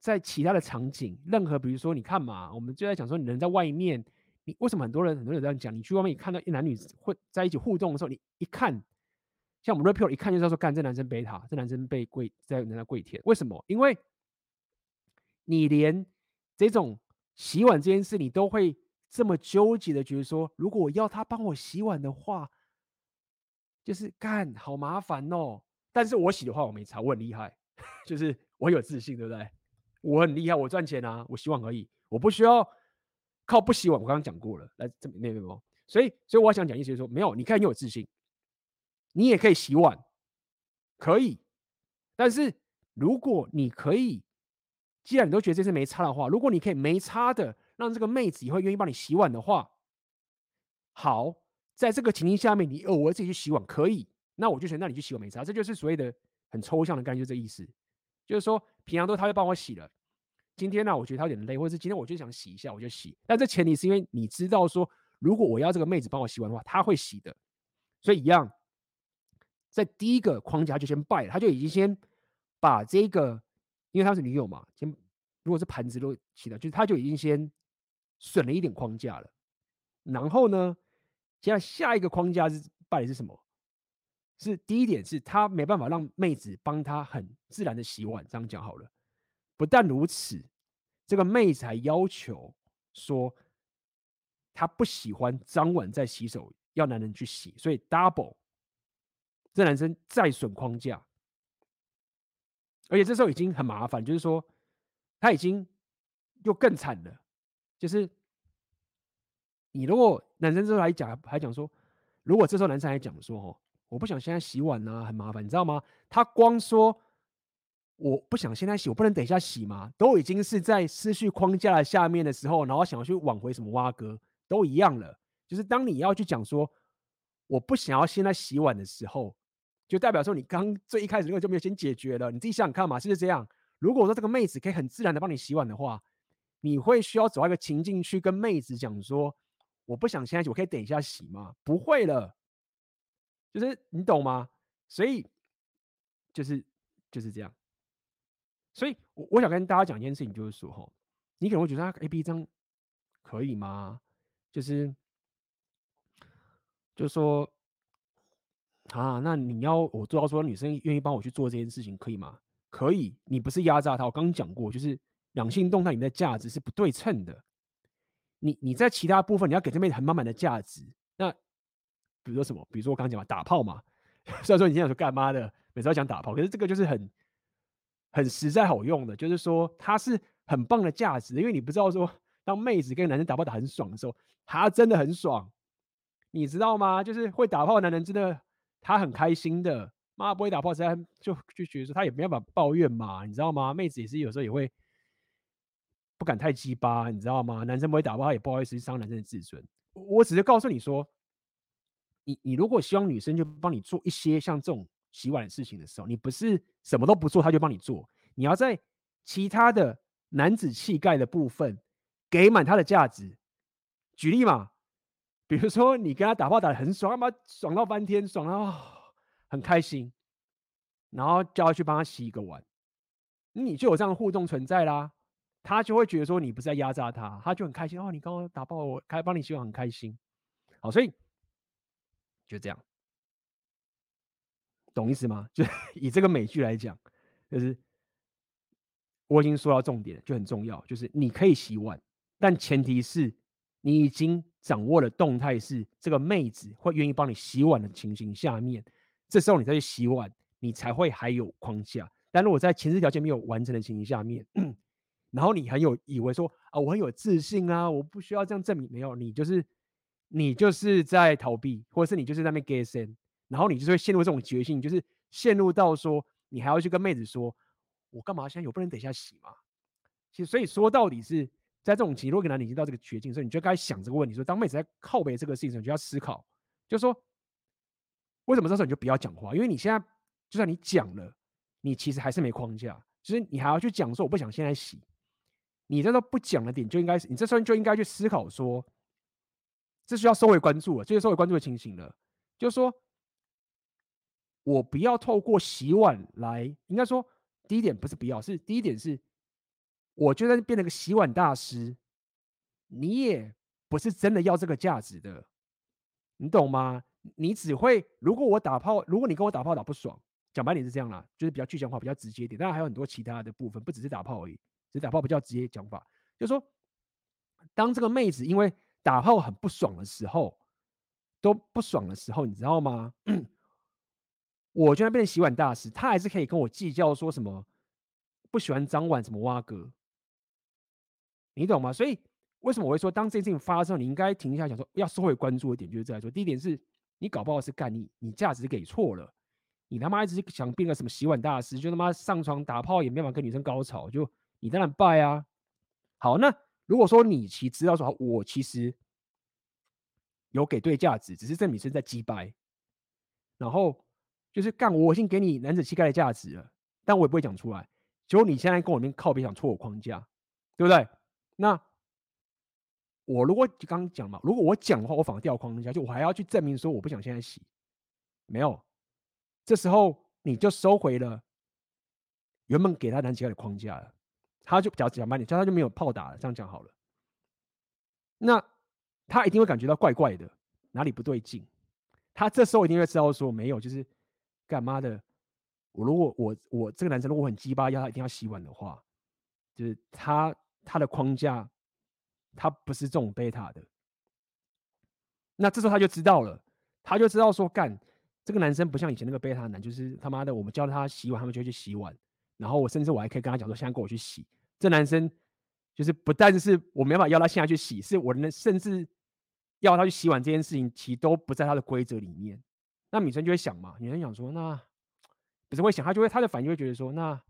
在其他的场景，任何比如说你看嘛，我们就在讲说，你人在外面，你为什么很多人很多人这样讲？你去外面看到一男女会在一起互动的时候，你一看，像我们 Repeal 一看就知道说，干这男生背他，这男生被跪在人家跪舔，为什么？因为你连这种。洗碗这件事，你都会这么纠结的觉得说，如果我要他帮我洗碗的话，就是干好麻烦哦。但是我洗的话，我没差，我很厉害，*laughs* 就是我有自信，对不对？我很厉害，我赚钱啊，我洗碗而已，我不需要靠不洗碗。我刚刚讲过了，来这那边哦。所以，所以我想讲意思就是说，没有，你看你有自信，你也可以洗碗，可以。但是如果你可以。既然你都觉得这次没差的话，如果你可以没差的让这个妹子也会愿意帮你洗碗的话，好，在这个情境下面，你偶尔自己去洗碗可以，那我就选那你去洗碗没差，这就是所谓的很抽象的概念，就这意思，就是说平常都他会帮我洗了，今天呢、我觉得他有点累，或者是今天我就想洗一下，我就洗，但这前提是因为你知道说，如果我要这个妹子帮我洗碗的话，他会洗的，所以一样，在第一个框架就先败了，他就已经先把这个。因为他是女友嘛，先如果是盘子都洗了，就是他就已经先损了一点框架了。然后呢，接下来下一个框架是败的是什么？是第一点是他没办法让妹子帮他很自然的洗碗，这样讲好了。不但如此，这个妹子还要求说，她不喜欢脏碗在洗手，要男人去洗，所以 double，这男生再损框架。而且这时候已经很麻烦，就是说他已经又更惨了。就是你如果男生这时候还讲还讲说，如果这时候男生还讲说哦，我不想现在洗碗啊，很麻烦，你知道吗？他光说我不想现在洗，我不能等一下洗吗？都已经是在失去框架的下面的时候，然后想要去挽回什么挖哥，都一样了。就是当你要去讲说我不想要现在洗碗的时候。就代表说，你刚最一开始那个就没有先解决了。你自己想想看嘛，是不是这样？如果说这个妹子可以很自然的帮你洗碗的话，你会需要走到一个情境去跟妹子讲说：“我不想现在洗，我可以等一下洗吗？”不会了，就是你懂吗？所以就是就是这样。所以我我想跟大家讲一件事情，就是说哈，你可能会觉得他 A B 章可以吗？就是就是说。啊，那你要我做到说女生愿意帮我去做这件事情，可以吗？可以，你不是压榨她。我刚刚讲过，就是两性动态里面的价值是不对称的。你你在其他部分你要给这边很满满的价值。那比如说什么？比如说我刚讲嘛，打炮嘛。*laughs* 虽然说你现在说干嘛的，每次要讲打炮，可是这个就是很很实在好用的，就是说它是很棒的价值。因为你不知道说，当妹子跟男生打炮打很爽的时候，他真的很爽，你知道吗？就是会打炮的男人真的。他很开心的，妈不会打炮，实在就就觉得说他也没办法抱怨嘛，你知道吗？妹子也是有时候也会不敢太鸡巴，你知道吗？男生不会打炮，他也不好意思伤男生的自尊。我只是告诉你说，你你如果希望女生就帮你做一些像这种洗碗事情的时候，你不是什么都不做，他就帮你做，你要在其他的男子气概的部分给满他的价值。举例嘛。比如说，你跟他打炮打得很爽，他妈爽到翻天，爽到很开心，然后叫他去帮他洗一个碗，你就有这样的互动存在啦。他就会觉得说你不是在压榨他，他就很开心哦，你刚刚打爆我，开帮你洗碗很开心。好，所以就这样，懂意思吗？*laughs* 就以这个美剧来讲，就是我已经说到重点，就很重要，就是你可以洗碗，但前提是你已经掌握了动态，是这个妹子会愿意帮你洗碗的情形下面，这时候你再去洗碗，你才会还有框架。但如果在前置条件没有完成的情形下面，然后你很有以为说啊，我很有自信啊，我不需要这样证明，没有，你就是你就是在逃避，或者是你就是在那边 get 然后你就会陷入这种绝境，就是陷入到说你还要去跟妹子说，我干嘛现在有不能等一下洗吗？其实所以说到底是在这种情况，如果男已经到这个绝境，所以你就该想这个问题，说当妹子在靠北这个事情，你就要思考，就说为什么这时候你就不要讲话？因为你现在就算你讲了。你其实还是没框架，就是你还要去讲说我不想现在洗，你这时候不讲的点就应该，你这时候就应该去思考说，这需要收回关注了，这是收回关注的情形了，就是说我不要透过洗碗来，应该说第一点不是不要，是第一点是，我觉得变成个洗碗大师，你也不是真的要这个价值的，你懂吗？你只会如果我打炮，如果你跟我打炮打不爽。讲白点是这样啦，就是比较具象化、比较直接一点。当然还有很多其他的部分，不只是打炮而已，只是打炮比较直接讲法。就是说，当这个妹子因为打炮很不爽的时候，都不爽的时候，你知道吗？*clears throat* 我居然变成洗碗大师，他还是可以跟我计较说什么不喜欢脏碗，什么挖哥，你懂吗？所以为什么我会说，当这件事情发生，你应该停一下，想说要收回关注的点，就是在说，第一点是你搞不好是干你，你价值给错了。你他妈一直想变个什么洗碗大师，就他妈上床打炮也没办法跟女生高潮，就你当然败啊。好，那如果说你其实知道说，我其实有给对价值，只是这女生在鸡掰，然后就是干我已经给你男子气概的价值了，但我也不会讲出来。结果你现在跟我那边靠边想戳我框架，对不对？那我如果刚刚讲嘛，如果我讲的话，我反而掉框架，就我还要去证明说我不想现在洗，没有。这时候你就收回了原本给他男子的框架了，他就比较讲慢点，这样他就没有炮打了。这样讲好了，那他一定会感觉到怪怪的，哪里不对劲？他这时候一定会知道说没有，就是干嘛的？我如果我我这个男生如果很鸡巴要他一定要洗碗的话，就是他他的框架他不是这种贝塔的。那这时候他就知道了，他就知道说干。这个男生不像以前那个贝塔男，就是他妈的，我们教他洗碗，他们就去洗碗。然后我甚至我还可以跟他讲说，现在跟我去洗。这男生就是不但是我没办法要他现在去洗，是我能甚至要他去洗碗这件事情，其实都不在他的规则里面。那女生就会想嘛，女生想说，那不是会想，他就会他的反应会觉得说，那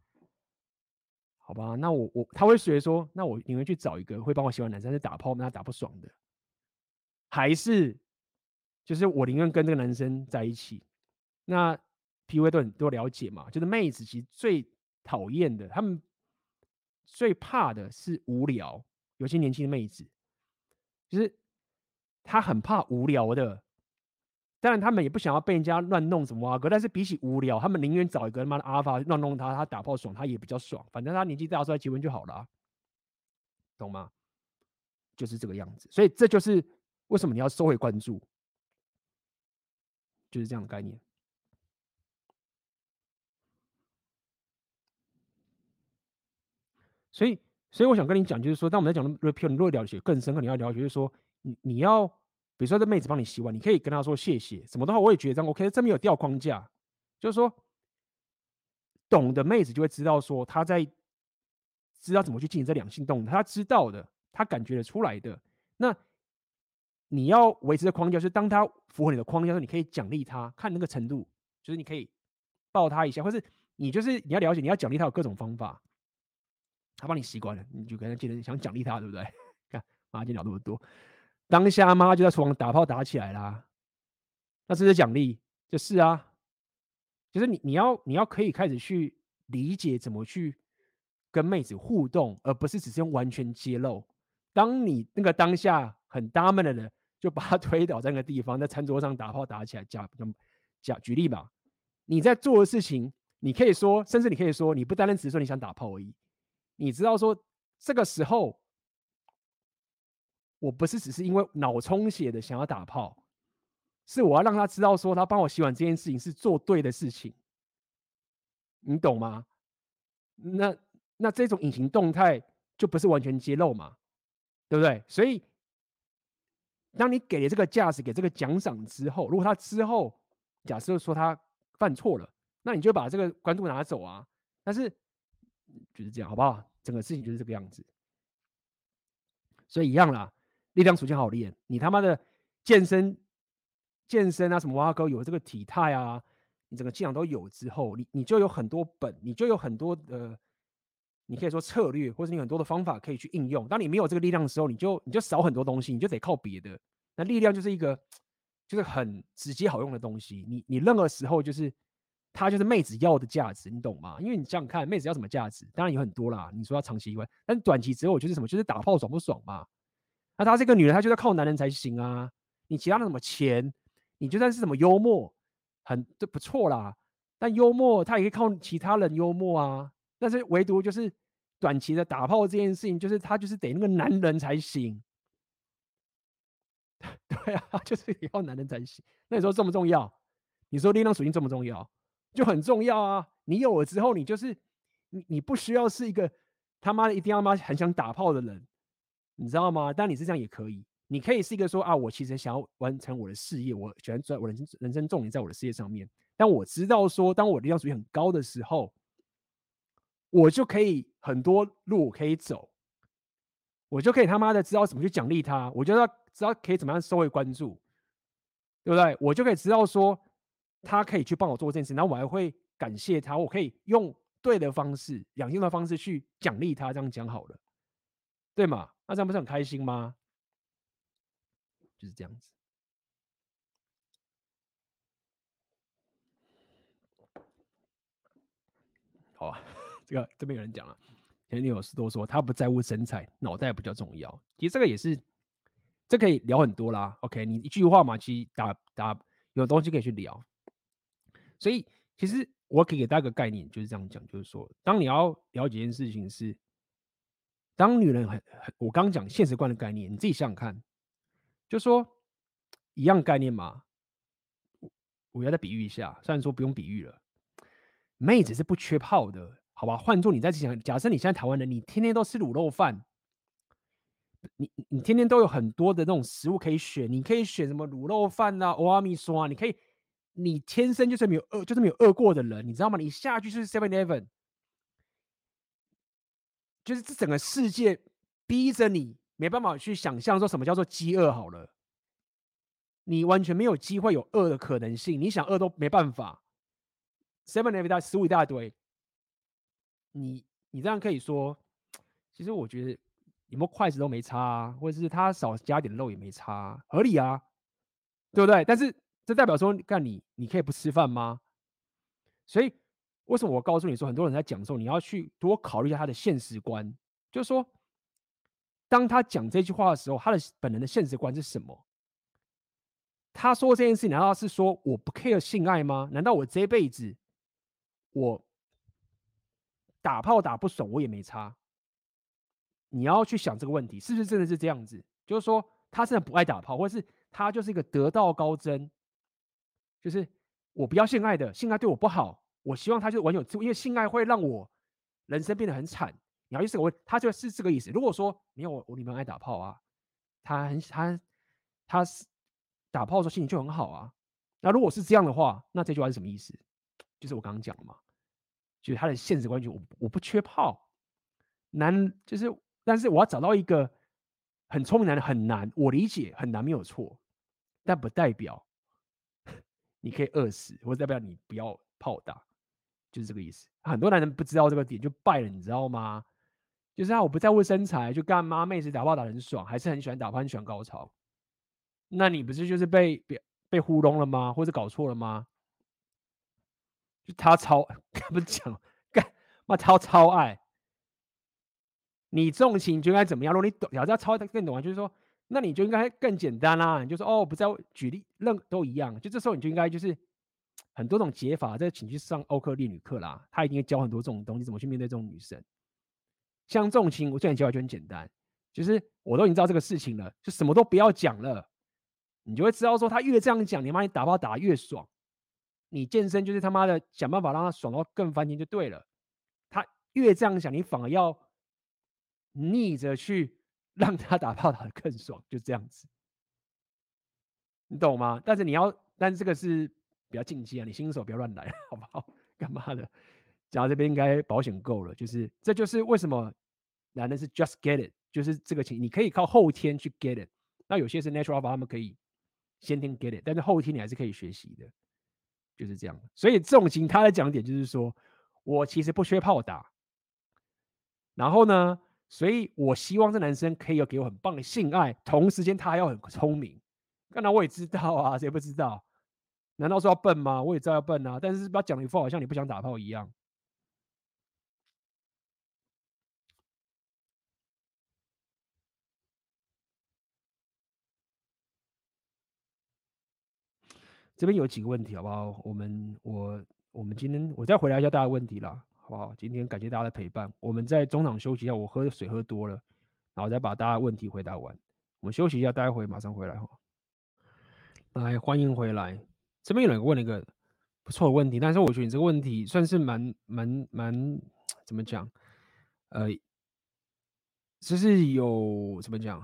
好吧，那我我他会觉得说，那我宁愿去找一个会帮我洗碗男生，是打炮那他打不爽的，还是？就是我宁愿跟这个男生在一起。那 PUA 都很多了解嘛，就是妹子其实最讨厌的，他们最怕的是无聊。有些年轻的妹子，就是她很怕无聊的。当然，他们也不想要被人家乱弄什么啊。哥，但是比起无聊，他们宁愿找一个他妈的阿法乱弄他，他打炮爽，他也比较爽。反正他年纪大，出来结婚就好了，懂吗？就是这个样子。所以这就是为什么你要收回关注。就是这样的概念，所以，所以我想跟你讲，就是说，当我们在讲 repeal，你如果了解更深刻，你要了解，就是说，你你要，比如说这妹子帮你洗碗，你可以跟她说谢谢，什么的话，我也觉得这样 OK，这边有掉框架，就是说，懂的妹子就会知道说，她在知道怎么去进行这两性动，她知道的，她感觉得出来的，那。你要维持的框架是，当她符合你的框架的时候，你可以奖励她，看那个程度，就是你可以抱她一下，或是你就是你要了解，你要奖励她有各种方法。他帮你习惯了，你就跟他记得想奖励他，对不对？*laughs* 看妈今聊那么多，当下妈妈就在厨房打炮打起来啦，那这是奖励，就是啊，就是你你要你要可以开始去理解怎么去跟妹子互动，而不是只是用完全揭露。当你那个当下很 dominant 的。就把他推倒在那个地方，在餐桌上打炮打起来，假假举例吧。你在做的事情，你可以说，甚至你可以说，你不单单只是说你想打炮而已。你知道说这个时候，我不是只是因为脑充血的想要打炮，是我要让他知道说他帮我洗碗这件事情是做对的事情，你懂吗？那那这种隐形动态就不是完全揭露嘛，对不对？所以，当你给了这个价值，给这个奖赏之后，如果他之后假设说他犯错了，那你就把这个关注拿走啊。但是就是这样，好不好？整个事情就是这个样子。所以一样啦，力量属性好练。你他妈的健身、健身啊，什么挖沟有这个体态啊，你整个技能都有之后，你你就有很多本，你就有很多的，你可以说策略，或者你很多的方法可以去应用。当你没有这个力量的时候，你就你就少很多东西，你就得靠别的。那力量就是一个，就是很直接好用的东西。你你任何时候就是。它就是妹子要的价值，你懂吗？因为你想想看，妹子要什么价值？当然有很多啦。你说要长期以外，但短期之后就是什么？就是打炮爽不爽嘛？那她这个女人，她就要靠男人才行啊。你其他的什么钱，你就算是什么幽默，很都不错啦。但幽默，她也可以靠其他人幽默啊。但是唯独就是短期的打炮这件事情，就是她就是得那个男人才行。*laughs* 对啊，*laughs* 就是得靠男人才行。那你说重不重要？你说力量属性重不重要？就很重要啊！你有了之后，你就是你，你不需要是一个他妈的一定要妈很想打炮的人，你知道吗？但你是这样也可以，你可以是一个说啊，我其实想要完成我的事业，我喜欢在我人生人生重点在我的事业上面。但我知道说，当我力量属于很高的时候，我就可以很多路可以走，我就可以他妈的知道怎么去奖励他，我就要知道可以怎么样收回关注，对不对？我就可以知道说。他可以去帮我做这件事，然后我还会感谢他。我可以用对的方式、两性的方式去奖励他。这样讲好了，对吗？那这样不是很开心吗？就是这样子。好啊，*laughs* 这个这边有人讲了，前女友是都说他不在乎身材，脑袋比较重要。其实这个也是，这可以聊很多啦。OK，你一句话嘛，其实打打有东西可以去聊。所以，其实我可以给大家一个概念，就是这样讲，就是说，当你要了解一件事情是，当女人很很，我刚刚讲现实观的概念，你自己想想看，就说一样概念嘛。我要再比喻一下，虽然说不用比喻了，妹子是不缺炮的，好吧？换做你在想，假设你现在台湾人，你天天都吃卤肉饭，你你天天都有很多的那种食物可以选，你可以选什么卤肉饭啊、欧阿米刷啊，你可以。你天生就是没有饿，就是没有饿过的人，你知道吗？你下去就是 Seven Eleven，就是这整个世界逼着你没办法去想象说什么叫做饥饿好了，你完全没有机会有饿的可能性，你想饿都没办法。Seven Eleven 大食物一大堆，你你这样可以说，其实我觉得有没有筷子都没差啊，或者是他少加点肉也没差啊，合理啊，对不对？但是。这代表说，干你，你可以不吃饭吗？所以，为什么我告诉你说，很多人在讲的时候，你要去多考虑一下他的现实观。就是说，当他讲这句话的时候，他的本人的现实观是什么？他说这件事，难道是说我不 care 性爱吗？难道我这辈子我打炮打不爽，我也没差？你要去想这个问题，是不是真的是这样子？就是说，他真的不爱打炮，或者是他就是一个得道高僧？就是我不要性爱的，性爱对我不好。我希望他就是玩有自，因为性爱会让我人生变得很惨。然后意思我他就是这个意思。如果说没有我，我女朋友爱打炮啊，他很他他是打炮的时候心情就很好啊。那如果是这样的话，那这句话是什么意思？就是我刚刚讲的嘛，就是他的现实关系，我我不缺炮，难就是，但是我要找到一个很聪明男人很难，我理解很难没有错，但不代表。*laughs* 你可以饿死，或者代表你不要炮打，就是这个意思。很多男人不知道这个点就败了，你知道吗？就是啊，我不在乎身材，就干嘛妹子打炮打很爽，还是很喜欢打炮，很喜欢高潮。那你不是就是被被被糊弄了吗？或者搞错了吗？就他超不是讲干嘛？超超爱你这种情就应该怎么样？如果你懂，要知道超更懂啊，就是说。那你就应该更简单啦，你就说哦，不在乎举例，任都一样。就这时候你就应该就是很多种解法，再请去上欧克利女课啦，他一定会教很多这种东西，怎么去面对这种女生。像这种情，我这样教就很简单，就是我都已经知道这个事情了，就什么都不要讲了，你就会知道说他越这样讲，你妈你打炮打得越爽，你健身就是他妈的想办法让他爽到更翻天就对了。他越这样想，你反而要逆着去让他打炮打得更爽，就这样子，你懂吗？但是你要，但是这个是比较禁忌啊，你新手不要乱来，*laughs* 好不好？*laughs* 干嘛的？讲到这边应该保险够了，就是这就是为什么男的是 just get it，就是这个情，你可以靠后天去 get it。那有些是 natural 他们可以先天 get it，但是后天你还是可以学习的，就是这样。所以这种情他的讲点就是说，我其实不缺炮打，然后呢，所以我希望这男生可以有给我很棒的性爱，同时间他还要很聪明。那我也知道啊，谁不知道？难道说要笨吗？我也知道要笨啊，但是把讲的一副好像你不想打炮一样。这边有几个问题，好不好？我们我我们今天我再回答一下大家的问题啦，好不好？今天感谢大家的陪伴。我们在中场休息一下，我喝水喝多了，然后再把大家问题回答完。我们休息一下，待会马上回来哈。来，欢迎回来。这边有人问了一个不错的问题，但是我觉得你这个问题算是蛮蛮蛮怎么讲？呃，就是有怎么讲？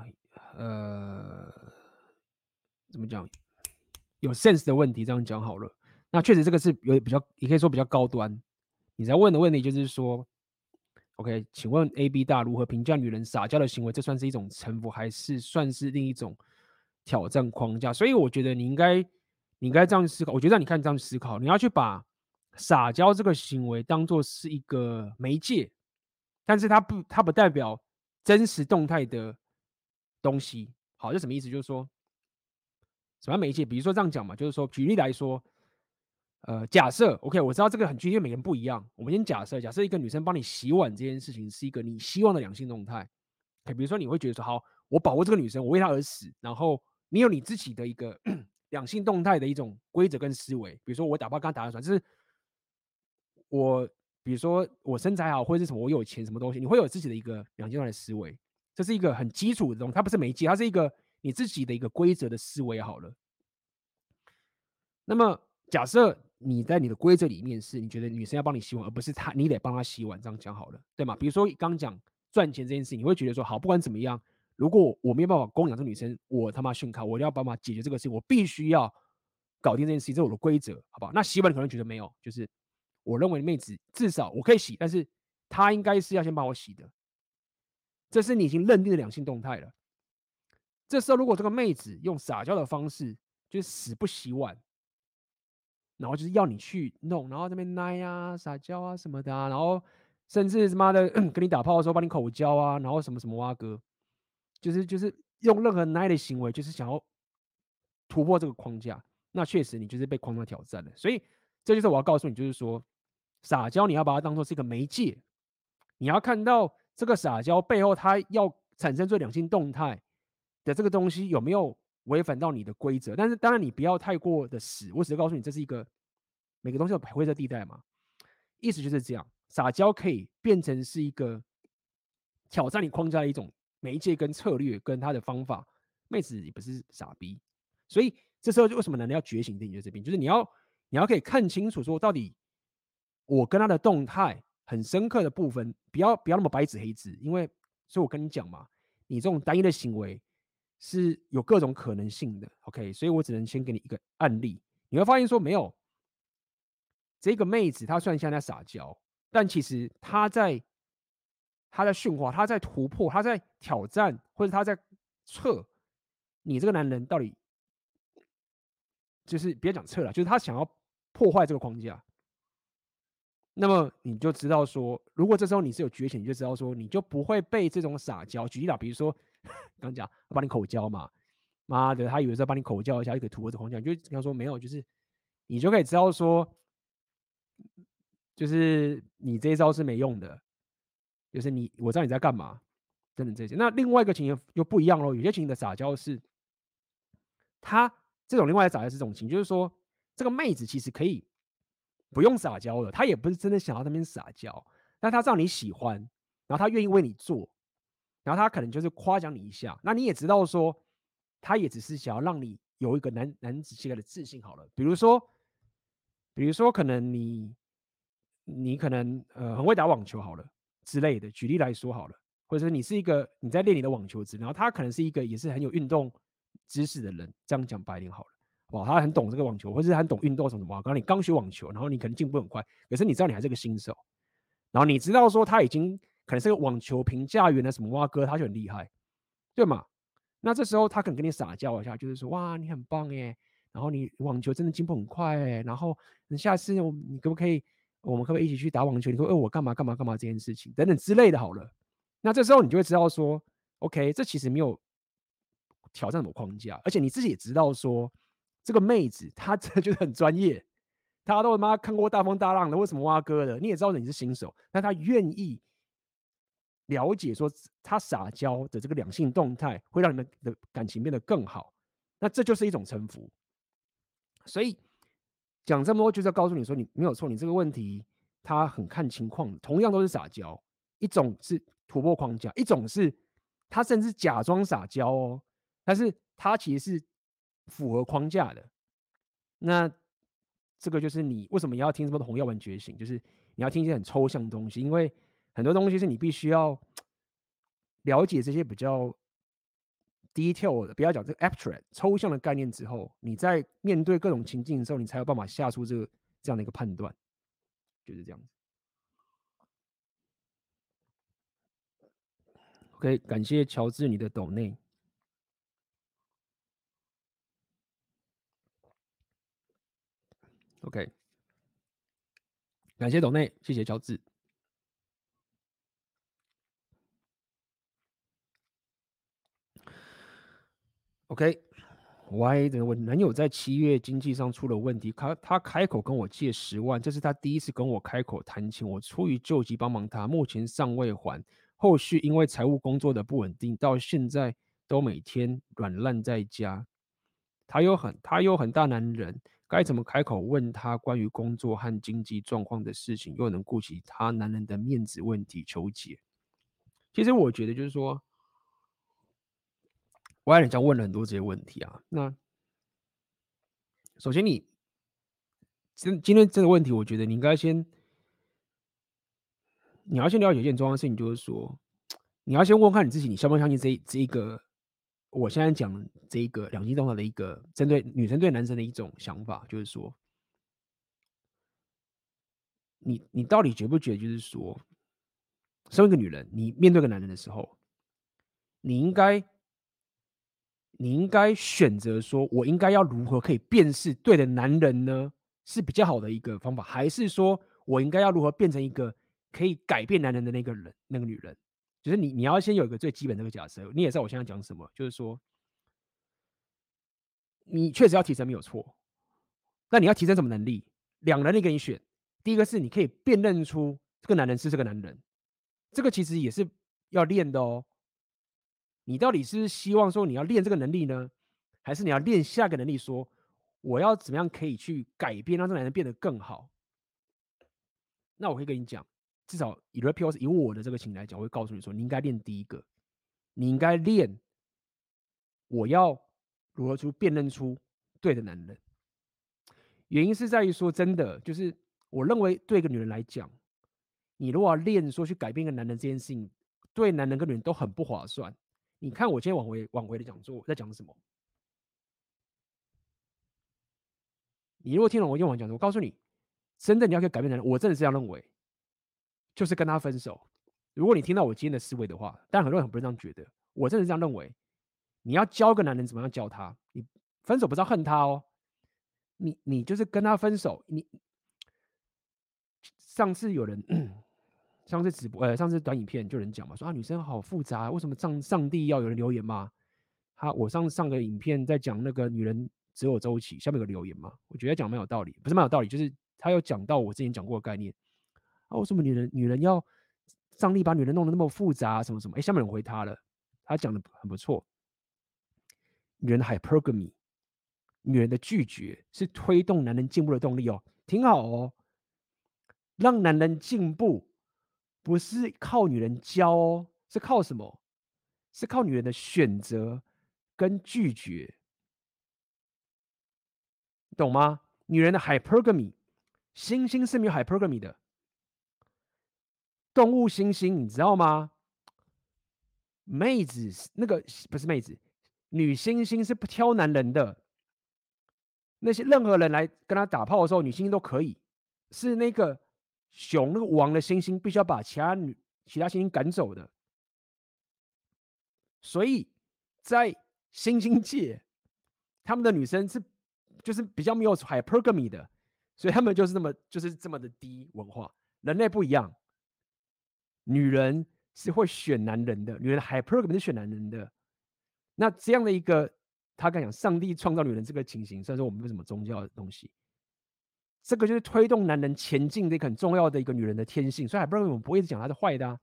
呃，怎么讲？有 sense 的问题，这样讲好了。那确实这个是有比较，也可以说比较高端。你在问的问题就是说，OK，请问 AB 大如何评价女人撒娇的行为？这算是一种臣服，还是算是另一种挑战框架？所以我觉得你应该，你该这样思考。我觉得让你看这样思考，你要去把撒娇这个行为当做是一个媒介，但是它不，它不代表真实动态的东西。好，这什么意思？就是说。什么媒介？比如说这样讲嘛，就是说，举例来说，呃，假设 OK，我知道这个很具体，每个人不一样。我们先假设，假设一个女生帮你洗碗这件事情是一个你希望的两性动态。比如说你会觉得说，好，我保护这个女生，我为她而死。然后你有你自己的一个两性动态的一种规则跟思维。比如说我打炮，刚刚打完算，就是我，比如说我身材好，或者是什么，我有钱，什么东西，你会有自己的一个两性动态的思维。这是一个很基础的东西，它不是媒介，它是一个。你自己的一个规则的思维好了。那么假设你在你的规则里面是，你觉得女生要帮你洗碗，而不是她，你得帮她洗碗，这样讲好了，对吗？比如说刚讲赚钱这件事情，你会觉得说，好，不管怎么样，如果我没有办法供养这女生，我他妈训她，我一定要帮忙解决这个事情，我必须要搞定这件事情，这是我的规则，好不好？那洗碗可能觉得没有，就是我认为妹子至少我可以洗，但是她应该是要先帮我洗的，这是你已经认定的两性动态了。这时候，如果这个妹子用撒娇的方式，就是死不洗碗，然后就是要你去弄，然后这边奶呀、撒娇啊什么的啊，然后甚至他妈的 *clears throat* 跟你打炮的时候帮你口交啊，然后什么什么哇哥，就是就是用任何奶的行为，就是想要突破这个框架，那确实你就是被框架挑战了。所以这就是我要告诉你，就是说撒娇你要把它当做是一个媒介，你要看到这个撒娇背后它要产生出两性动态。的这个东西有没有违反到你的规则？但是当然你不要太过的死，我只是告诉你这是一个每个东西有灰色地带嘛，意思就是这样。撒娇可以变成是一个挑战你框架的一种媒介跟策略跟他的方法。妹子也不是傻逼，所以这时候就为什么男人要觉醒？在你这边，就是你要你要可以看清楚说到底我跟他的动态很深刻的部分，不要不要那么白纸黑字，因为所以我跟你讲嘛，你这种单一的行为。是有各种可能性的，OK，所以我只能先给你一个案例。你会发现说，没有这个妹子，她虽然现在在撒娇，但其实她在他在驯化，他在突破，他在挑战，或者他在测你这个男人到底就是别讲测了，就是他想要破坏这个框架。那么你就知道说，如果这时候你是有觉醒，你就知道说，你就不会被这种撒娇。举例啦，比如说。刚讲帮你口交嘛，妈的，他以为是帮你口交一下就可以突破这框架，你就跟他说没有，就是你就可以知道说，就是你这一招是没用的，就是你我知道你在干嘛，等等这些。那另外一个情形又不一样喽，有些情形的撒娇是，他这种另外的撒娇是这种情，就是说这个妹子其实可以不用撒娇的，她也不是真的想要那边撒娇，但她知道你喜欢。然后他愿意为你做，然后他可能就是夸奖你一下，那你也知道说，他也只是想要让你有一个男男子气概的自信好了。比如说，比如说可能你你可能呃很会打网球好了之类的，举例来说好了，或者是你是一个你在练你的网球姿，然后他可能是一个也是很有运动知识的人，这样讲白一点好了。哇，他很懂这个网球，或是很懂运动什么什么。刚刚你刚学网球，然后你可能进步很快，可是你知道你还是个新手，然后你知道说他已经可能是个网球评价员的什么哇哥，他就很厉害，对吗？那这时候他可能跟你撒娇一下，就是说哇你很棒耶，然后你网球真的进步很快哎，然后你下次我你可不可以，我们可不可以一起去打网球？你说哎我干嘛干嘛干嘛这件事情等等之类的好了，那这时候你就会知道说，OK 这其实没有挑战什么框架，而且你自己也知道说。这个妹子她真的就是很专业，她都他妈看过大风大浪的，为什么挖哥的？你也知道你是新手，但她愿意了解说她撒娇的这个两性动态会让你们的感情变得更好，那这就是一种臣服。所以讲这么多就是要告诉你说，你没有错，你这个问题他很看情况，同样都是撒娇，一种是突破框架，一种是他甚至假装撒娇哦，但是他其实是。符合框架的，那这个就是你为什么你要听什么多红药丸觉醒？就是你要听一些很抽象的东西，因为很多东西是你必须要 *tsk* 了解这些比较 detail 的，不要讲这个 abstract 抽象的概念之后，你在面对各种情境的时候，你才有办法下出这个这样的一个判断，就是这样子。OK，感谢乔治你的抖内。OK，感谢董内，谢谢乔治。OK，Y 的我男友在七月经济上出了问题，他他开口跟我借十万，这是他第一次跟我开口谈钱，我出于救急帮忙他，目前尚未还，后续因为财务工作的不稳定，到现在都每天软烂在家。他有很他有很大男人。该怎么开口问他关于工作和经济状况的事情，又能顾及他男人的面子问题？求解。其实我觉得就是说，我爱人家问了很多这些问题啊。那首先你，今今天这个问题，我觉得你应该先，你要先了解一件重要的事情，就是说，你要先问看你自己，你相不相信这这一个。我现在讲这一个两性动态的一个针对女生对男生的一种想法，就是说，你你到底觉不觉得，就是说，身为一个女人，你面对一个男人的时候，你应该，你应该选择说，我应该要如何可以辨识对的男人呢？是比较好的一个方法，还是说我应该要如何变成一个可以改变男人的那个人，那个女人？就是你，你要先有一个最基本的一个假设，你也知道我现在讲什么，就是说，你确实要提升没有错，那你要提升什么能力？两个能力给你选，第一个是你可以辨认出这个男人是这个男人，这个其实也是要练的哦。你到底是希望说你要练这个能力呢，还是你要练下个能力？说我要怎么样可以去改变，让这个男人变得更好？那我可以跟你讲。至少以 Repeals 以我的这个情来讲，我会告诉你说，你应该练第一个，你应该练我要如何去辨认出对的男人。原因是在于说，真的就是我认为对一个女人来讲，你如果要练说去改变一个男人这件事情，对男人跟女人都很不划算。你看我今天往回往回的讲座在讲什么？你如果听了我今天晚讲座，我告诉你，真的你要可以改变男人，我真的是这样认为。就是跟他分手。如果你听到我今天的思维的话，但很多人很不是这样觉得。我真的是这样认为。你要教个男人怎么样教他？你分手不是要恨他哦，你你就是跟他分手。你上次有人，上次直播呃，上次短影片就有人讲嘛，说啊女生好复杂，为什么上上帝要有人留言吗？他我上上个影片在讲那个女人只有周期，下面有留言嘛，我觉得讲蛮有道理，不是蛮有道理，就是他有讲到我之前讲过的概念。啊，为什么女人女人要上帝把女人弄得那么复杂？什么什么？哎，下面有人回他了，他讲的很不错。女人的 hypergamy，女人的拒绝是推动男人进步的动力哦，挺好哦。让男人进步不是靠女人教哦，是靠什么？是靠女人的选择跟拒绝，懂吗？女人的 hypergamy，猩猩是没有 hypergamy 的，动物猩猩你知道吗？妹子那个不是妹子，女猩猩是不挑男人的，那些任何人来跟她打炮的时候，女猩猩都可以，是那个。熊那个王的猩猩必须要把其他女、其他猩猩赶走的，所以在猩猩界，他们的女生是就是比较没有 hypergamy 的，所以他们就是这么就是这么的低文化。人类不一样，女人是会选男人的，女人 hypergamy 是选男人的。那这样的一个，他敢讲上帝创造女人这个情形，算是我们为什么宗教的东西。这个就是推动男人前进的一个很重要的一个女人的天性，所以不然我们不会讲她是坏的啊，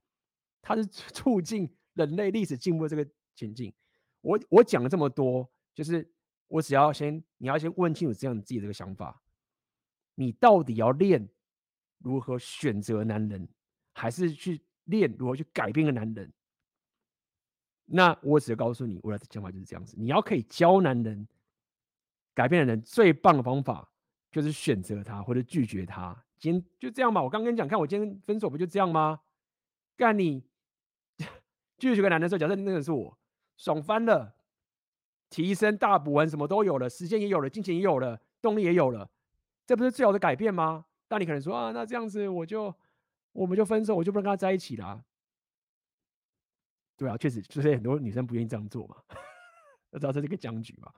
她是 *laughs* 促进人类历史进步的这个前进。我我讲了这么多，就是我只要先你要先问清楚这样自己的这个想法，你到底要练如何选择男人，还是去练如何去改变一个男人？那我只告诉你，我的想法就是这样子，你要可以教男人改变的人最棒的方法。就是选择他或者拒绝他，今天就这样吧。我刚跟你讲，看我今天分手不就这样吗？干你 *laughs* 拒绝个男的时候，假设那个人是我，爽翻了，提升大补完什么都有了，时间也有了，金钱也有了，动力也有了，这不是最好的改变吗？但你可能说啊，那这样子我就我们就分手，我就不能跟他在一起了。对啊，确实就是很多女生不愿意这样做嘛，*laughs* 要知道这是一个僵局嘛。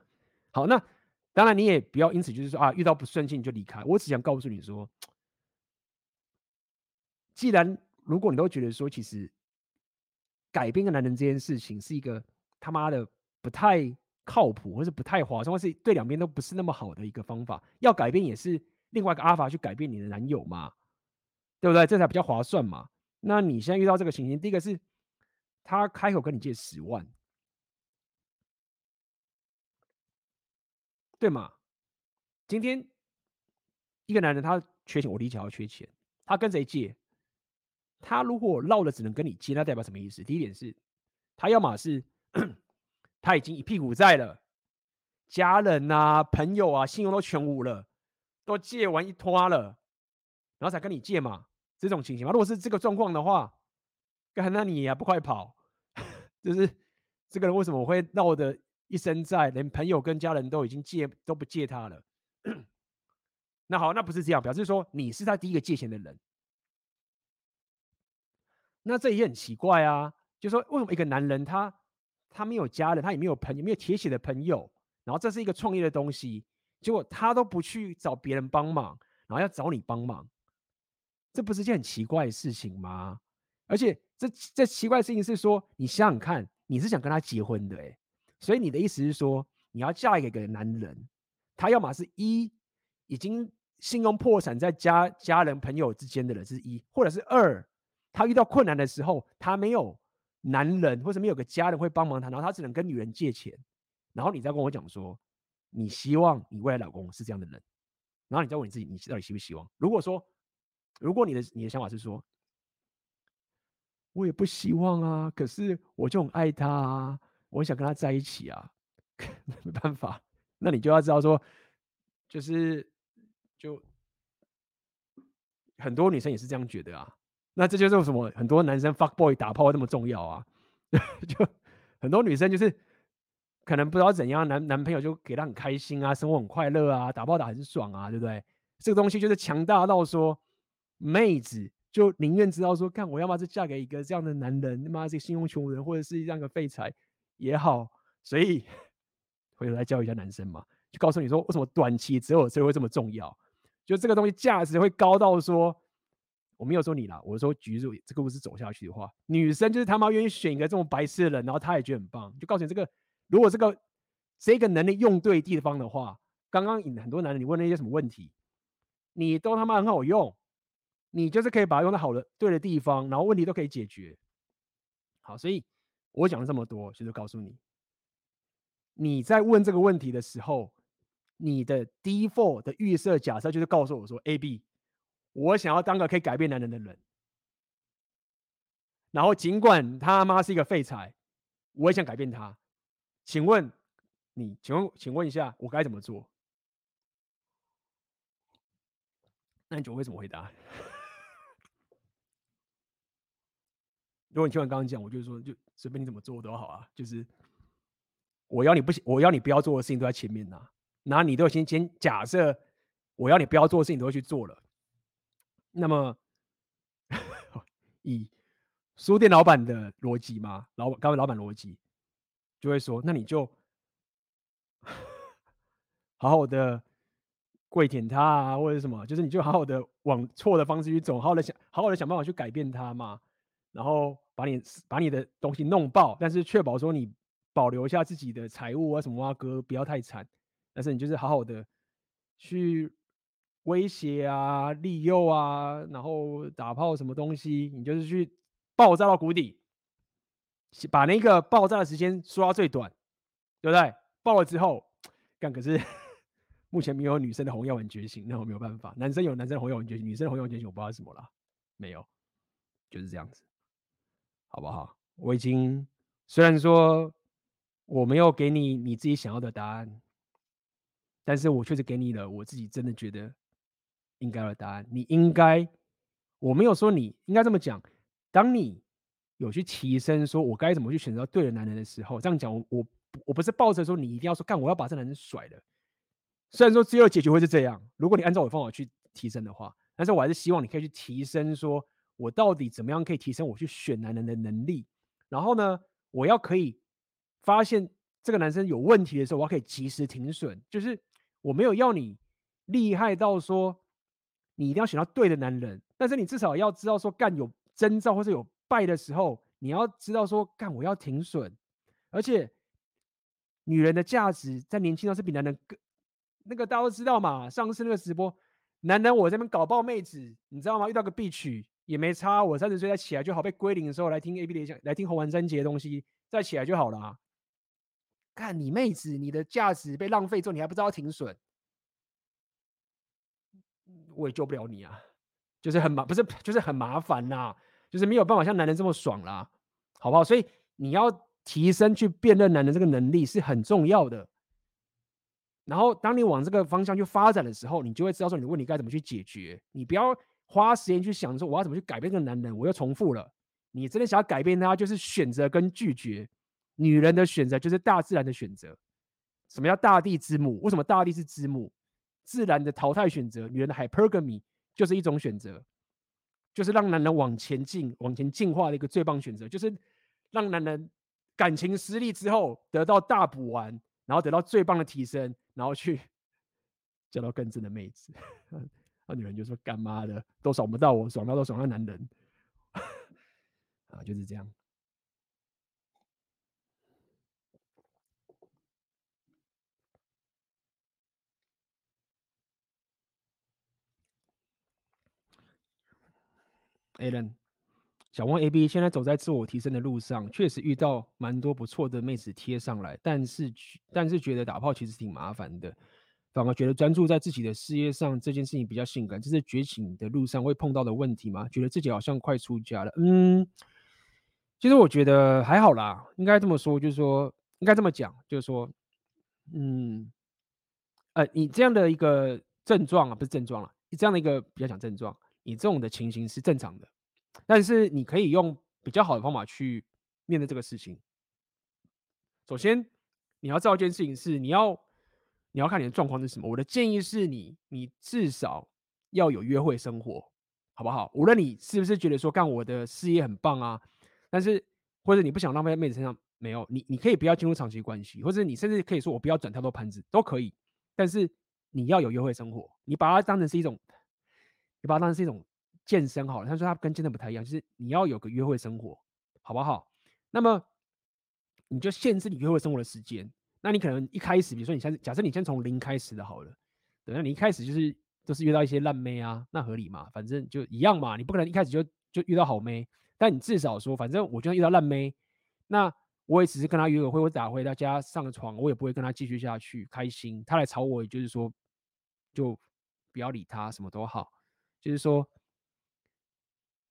好，那。当然，你也不要因此就是说啊，遇到不顺心你就离开。我只想告诉你说，既然如果你都觉得说，其实改变个男人这件事情是一个他妈的不太靠谱，或是不太划算，或是对两边都不是那么好的一个方法，要改变也是另外一个阿法去改变你的男友嘛，对不对？这才比较划算嘛。那你现在遇到这个情形，第一个是他开口跟你借十万。对吗？今天一个男人他缺钱，我理解要缺钱，他跟谁借？他如果闹了只能跟你借，那代表什么意思？第一点是，他要么是 *coughs* 他已经一屁股债了，家人啊、朋友啊，信用都全无了，都借完一拖了，然后才跟你借嘛，这种情形嘛。如果是这个状况的话，那你也不快跑，*laughs* 就是这个人为什么会闹的？一生债，连朋友跟家人都已经借都不借他了。那好，那不是这样，表示说你是他第一个借钱的人。那这也很奇怪啊，就说为什么一个男人他他没有家人，他也没有朋友，没有铁血的朋友，然后这是一个创业的东西，结果他都不去找别人帮忙，然后要找你帮忙，这不是件很奇怪的事情吗？而且这这奇怪的事情是说，你想想看，你是想跟他结婚的，欸，所以你的意思是说，你要嫁给一个男人，他要么是一已经信用破产，在家家人朋友之间的人是一，或者是二，他遇到困难的时候，他没有男人或者没有个家人会帮忙他，然后他只能跟女人借钱，然后你再跟我讲说，你希望你未来老公是这样的人，然后你再问你自己，你到底希不希望？如果说，如果你的你的想法是说，我也不希望啊，可是我就很爱他啊。我想跟他在一起啊，没办法，那你就要知道说，就是就很多女生也是这样觉得啊。那这就是为什么很多男生 fuck boy 打炮那么重要啊。*laughs* 就很多女生就是可能不知道怎样，男男朋友就给她很开心啊，生活很快乐啊，打炮打很爽啊，对不对？这个东西就是强大到说，妹子就宁愿知道说，看我要么是嫁给一个这样的男人，他妈是信用穷人，或者是这样的废柴。也好，所以回头来教育一下男生嘛，就告诉你说，为什么短期择偶会这么重要？就这个东西价值会高到说，我没有说你啦，我说举例这个故事走下去的话，女生就是他妈愿意选一个这么白痴的人，然后他也觉得很棒，就告诉你这个，如果这个这个能力用对地方的话，刚刚很多男人你问了一些什么问题，你都他妈很好用，你就是可以把它用在好的对的地方，然后问题都可以解决。好，所以。我讲了这么多，就是告诉你，你在问这个问题的时候，你的 default 的预设假设就是告诉我说，A B，我想要当个可以改变男人的人。然后尽管他妈是一个废柴，我也想改变他。请问你，请问，请问一下，我该怎么做？那你觉得会怎么回答？*laughs* 如果你听完刚刚讲，我就说，就随便你怎么做都好啊。就是我要你不行，我要你不要做的事情都在前面呐、然后你都先先假设我要你不要做的事情都会去做了。那么 *laughs* 以书店老板的逻辑嘛，老板刚才老板逻辑就会说，那你就 *laughs* 好好的跪舔他啊，或者什么，就是你就好好的往错的方式去走，好好的想，好好的想办法去改变他嘛。然后把你把你的东西弄爆，但是确保说你保留一下自己的财物啊什么啊哥不要太惨。但是你就是好好的去威胁啊、利诱啊，然后打炮什么东西，你就是去爆炸到谷底，把那个爆炸的时间缩到最短，对不对？爆了之后，干可是目前没有女生的红药丸觉醒，那我没有办法。男生有男生的红药丸觉醒，女生的红药丸觉醒我不知道是什么啦，没有，就是这样子。好不好？我已经虽然说我没有给你你自己想要的答案，但是我确实给你了我自己真的觉得应该的答案。你应该，我没有说你应该这么讲。当你有去提升，说我该怎么去选择对的男人的时候，这样讲，我我我不是抱着说你一定要说干，我要把这男人甩了。虽然说最后结局会是这样，如果你按照我的方法去提升的话，但是我还是希望你可以去提升说。我到底怎么样可以提升我去选男人的能力？然后呢，我要可以发现这个男生有问题的时候，我要可以及时停损。就是我没有要你厉害到说你一定要选到对的男人，但是你至少要知道说干有征兆或者有败的时候，你要知道说干我要停损。而且女人的价值在年轻的时候是比男人更那个大家都知道嘛。上次那个直播，男人我这边搞爆妹子，你知道吗？遇到个必娶。也没差，我三十岁再起来就好，被归零的时候来听 A B 的讲，来听洪完三节的东西，再起来就好了啊。看你妹子，你的价值被浪费之后，你还不知道停损，我也救不了你啊，就是很麻，不是就是很麻烦呐，就是没有办法像男人这么爽啦，好不好？所以你要提升去辨认男人这个能力是很重要的。然后当你往这个方向去发展的时候，你就会知道说你的问题该怎么去解决，你不要。花时间去想说我要怎么去改变这个男人，我又重复了。你真的想要改变他，就是选择跟拒绝。女人的选择就是大自然的选择。什么叫大地之母？为什么大地是之母？自然的淘汰选择，女人的 hypergamy 就是一种选择，就是让男人往前进、往前进化的一个最棒选择，就是让男人感情失利之后得到大补完，然后得到最棒的提升，然后去 *laughs* 找到更正的妹子。那女人就说：“干妈的，都爽不到我，爽到都爽到男人。*laughs* ”啊，就是这样。Alan，想问 AB，现在走在自我提升的路上，确实遇到蛮多不错的妹子贴上来，但是但是觉得打炮其实挺麻烦的。反而觉得专注在自己的事业上这件事情比较性感，这是觉醒的路上会碰到的问题吗？觉得自己好像快出家了。嗯，其实我觉得还好啦，应该这么说，就是说应该这么讲，就是说，嗯，呃，你这样的一个症状啊，不是症状了，你这样的一个比较讲症状，你这种的情形是正常的，但是你可以用比较好的方法去面对这个事情。首先，你要知道一件事情是你要。你要看你的状况是什么。我的建议是你，你至少要有约会生活，好不好？无论你是不是觉得说干我的事业很棒啊，但是或者你不想浪费在妹子身上，没有你，你可以不要进入长期关系，或者你甚至可以说我不要转太多盘子都可以。但是你要有约会生活，你把它当成是一种，你把它当成是一种健身好了。他说他跟健身不太一样，就是你要有个约会生活，好不好？那么你就限制你约会生活的时间。那你可能一开始，比如说你先假设你先从零开始的好了，等下你一开始就是都是遇到一些烂妹啊，那合理嘛？反正就一样嘛，你不可能一开始就就遇到好妹，但你至少说，反正我就算遇到烂妹，那我也只是跟他约个会，我打回他家上个床，我也不会跟他继续下去，开心。他来吵我，也就是说就不要理他，什么都好，就是说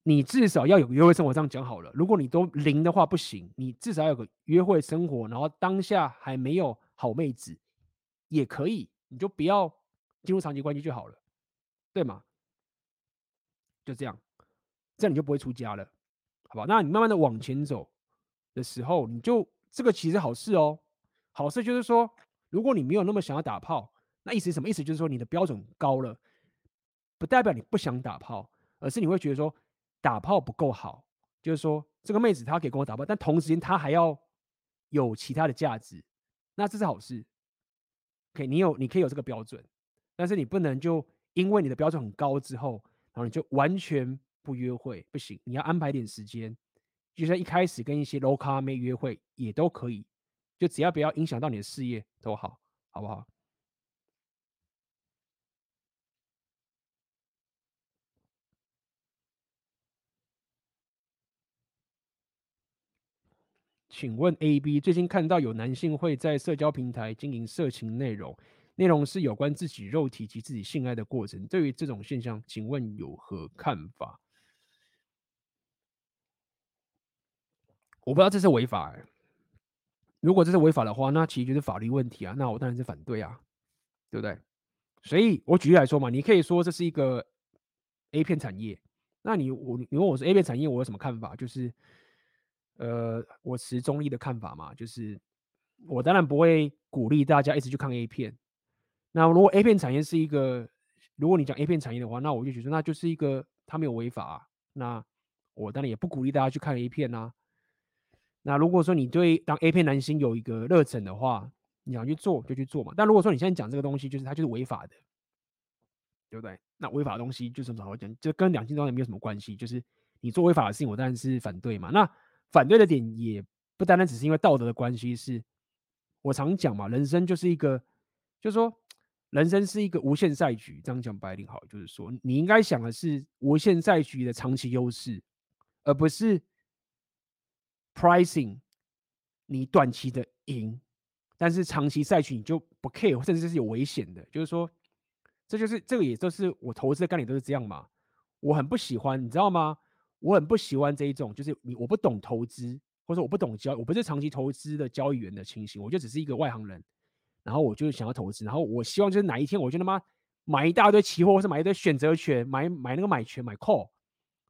你至少要有约会生活，这样讲好了。如果你都零的话不行，你至少要有个约会生活，然后当下还没有好妹子也可以，你就不要进入长期关系就好了，对吗？就这样，这样你就不会出家了，好吧？那你慢慢的往前走的时候，你就这个其实好事哦。好事就是说，如果你没有那么想要打炮，那意思是什么？意思就是说你的标准高了，不代表你不想打炮，而是你会觉得说打炮不够好，就是说这个妹子她可以跟我打炮，但同时间她还要有其他的价值，那这是好事。可以，你有你可以有这个标准，但是你不能就因为你的标准很高之后，然后你就完全不约会，不行，你要安排点时间，就像一开始跟一些 low 咖妹约会也都可以。就只要不要影响到你的事业都好，好不好？请问 AB 最近看到有男性会在社交平台经营色情内容，内容是有关自己肉体及自己性爱的过程。对于这种现象，请问有何看法？我不知道这是违法欸。如果这是违法的话，那其实就是法律问题啊。那我当然是反对啊，对不对？所以我举例来说嘛，你可以说这是一个 A 片产业。那你我你问我是 A 片产业，我有什么看法？就是呃，我持中立的看法嘛。就是我当然不会鼓励大家一直去看 A 片。那如果 A 片产业是一个，如果你讲 A 片产业的话，那我就觉得那就是一个他没有违法。那我当然也不鼓励大家去看 A 片啊。那如果说你对当 A 片男星有一个热忱的话，你想去做就去做嘛。但如果说你现在讲这个东西，就是它就是违法的，对不对？那违法的东西就是怎么好讲？就跟两性当然没有什么关系。就是你做违法的事情，我当然是反对嘛。那反对的点也不单单只是因为道德的关系，是我常讲嘛，人生就是一个，就是说人生是一个无限赛局。这样讲白领好，就是说你应该想的是无限赛局的长期优势，而不是。Pricing，你短期的赢，但是长期赛局你就不 care，甚至是有危险的。就是说，这就是这个，也就是我投资的概念都是这样嘛。我很不喜欢，你知道吗？我很不喜欢这一种，就是你我不懂投资，或者我不懂交，我不是长期投资的交易员的情形，我就只是一个外行人。然后我就想要投资，然后我希望就是哪一天我就他妈买一大堆期货，或是买一堆选择权，买买那个买权买 call，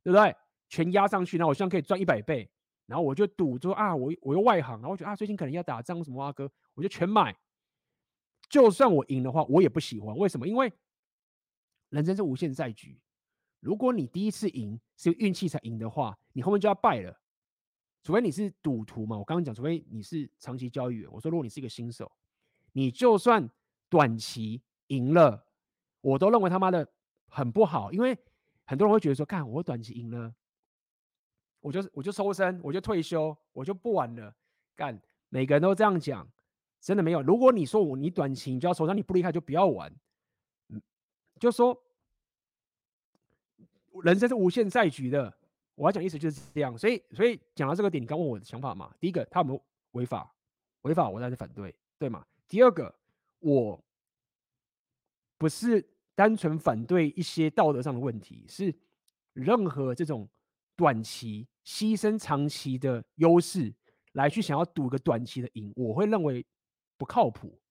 对不对？全压上去，然后我希望可以赚一百倍。然后我就赌，说啊，我我又外行，然后我觉得啊，最近可能要打仗什么啊哥，我就全买。就算我赢的话，我也不喜欢。为什么？因为人生是无限赛局。如果你第一次赢是运气才赢的话，你后面就要败了。除非你是赌徒嘛，我刚刚讲，除非你是长期交易员。我说，如果你是一个新手，你就算短期赢了，我都认为他妈的很不好，因为很多人会觉得说，看我短期赢了。我就我就抽身，我就退休，我就不玩了。干，每个人都这样讲，真的没有。如果你说我你短期你就要收，那你不厉害就不要玩。嗯，就说人生是无限赛局的，我要讲意思就是这样。所以所以讲到这个点，你刚问我的想法嘛？第一个，他有没有违法？违法我当然是反对，对吗？第二个，我不是单纯反对一些道德上的问题，是任何这种。短期牺牲长期的优势来去想要赌个短期的赢，我会认为不靠谱，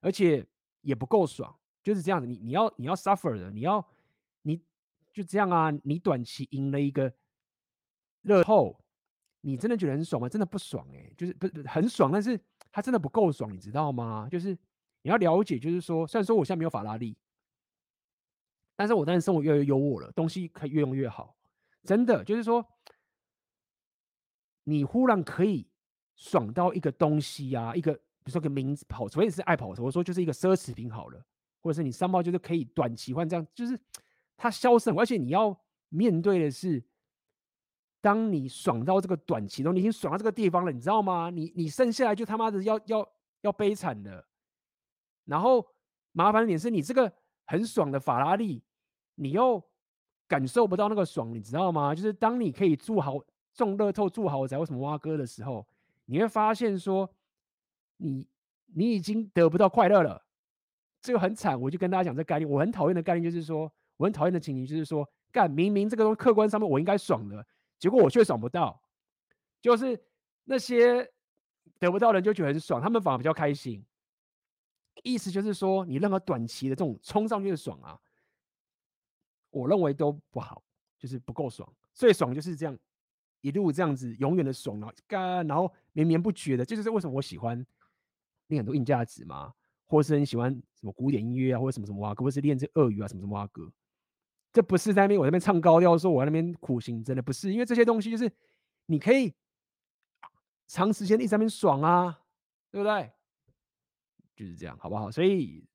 而且也不够爽。就是这样子，你你要你要 suffer 的，你要就这样啊，你短期赢了一个乐透，你真的觉得很爽吗？真的不爽哎、欸，就是不很爽，但是它真的不够爽，你知道吗？就是你要了解，就是说，虽然说我现在没有法拉利，但是我当然生活越来越优渥了，东西可以越用越好。真的就是说，你忽然可以爽到一个东西啊，一个比如说个名字跑车，我也是爱跑车。我说就是一个奢侈品好了，或者是你商贸就是可以短期换这样，就是它销售，而且你要面对的是，当你爽到这个短期，中你已经爽到这个地方了，你知道吗？你你剩下来就他妈的要要要悲惨了。然后麻烦点是你这个很爽的法拉利，你又。感受不到那个爽，你知道吗？就是当你可以住豪中乐透住豪宅或什么挖哥的时候，你会发现说你，你已经得不到快乐了，这个很惨。我就跟大家讲这概念，我很讨厌的概念就是说，我很讨厌的情形就是说，干，明明这个东西客观上面我应该爽的，结果我却爽不到，就是那些得不到的人就觉得很爽，他们反而比较开心。意思就是说，你任何短期的这种冲上去的爽啊，我认为都不好，就是不够爽。最爽就是这样一路这样子永远的爽啊，干，然后绵绵不绝的，这就是为什么我喜欢练很多硬架子嘛，或是很喜欢什么古典音乐啊，或者什么什么哇歌，或是练这鳄鱼啊，什么什么哇歌。这不是在那边我在那边唱高调，说我在那边苦行，真的不是，因为这些东西就是你可以长时间一直在那边爽啊，对不对？就是这样，好不好？所以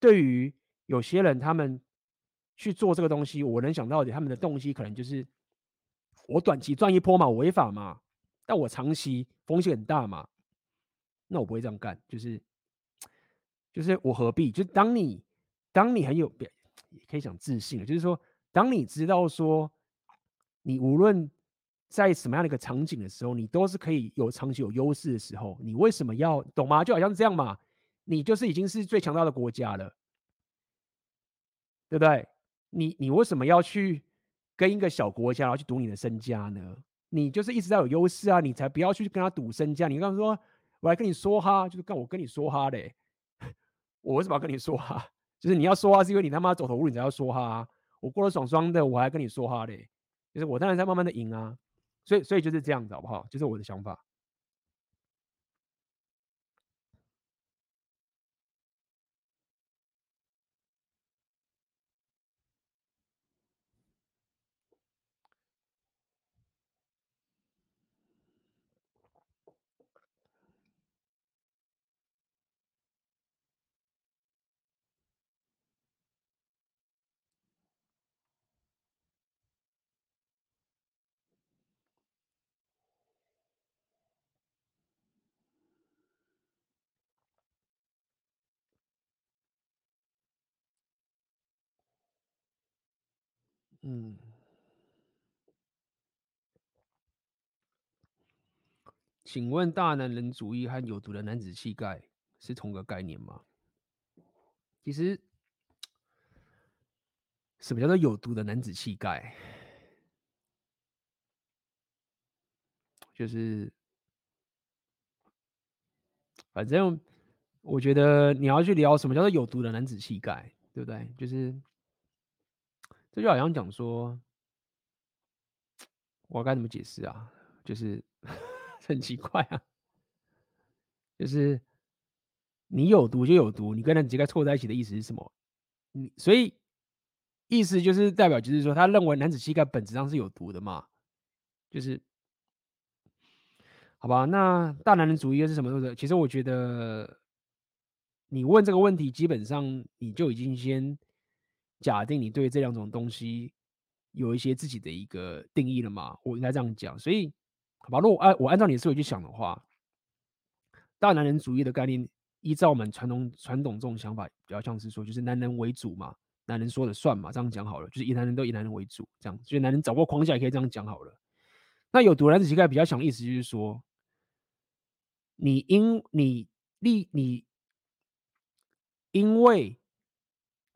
对于有些人，他们去做这个东西，我能想到的，他们的动机可能就是我短期赚一波嘛，违法嘛，但我长期风险很大嘛，那我不会这样干，就是就是我何必？就当你当你很有表。也可以讲自信了，就是说，当你知道说，你无论在什么样的一个场景的时候，你都是可以有长期有优势的时候，你为什么要懂吗？就好像这样嘛，你就是已经是最强大的国家了，对不对？你你为什么要去跟一个小国家然后去赌你的身家呢？你就是一直在有优势啊，你才不要去跟他赌身家。你刚刚说，我来跟你说哈，就是跟我跟你说哈嘞，*laughs* 我为什么要跟你说哈？就是你要说话，是因为你他妈走投无路，你才要说话啊！我过得爽爽的，我还跟你说话嘞。就是我当然在慢慢的赢啊，所以所以就是这样子，好不好？就是我的想法。嗯，请问大男人主义和有毒的男子气概是同个概念吗？其实，什么叫做有毒的男子气概？就是，反正我觉得你要去聊什么叫做有毒的男子气概，对不对？就是。这就好像讲说，我该怎么解释啊？就是 *laughs* 很奇怪啊，就是你有毒就有毒，你跟男子气概凑在一起的意思是什么？你所以意思就是代表就是说，他认为男子气概本质上是有毒的嘛？就是好吧？那大男人主义又是什么东西？其实我觉得你问这个问题，基本上你就已经先。假定你对这两种东西有一些自己的一个定义了嘛？我应该这样讲。所以，好吧，如果按我按照你的思维去想的话，大男人主义的概念，依照我们传统传统这种想法，比较像是说，就是男人为主嘛，男人说了算嘛，这样讲好了，就是以男人都以男人为主，这样，所以男人掌握框架也可以这样讲好了。那有毒男子气概比较想的意思就是说，你因你立你因为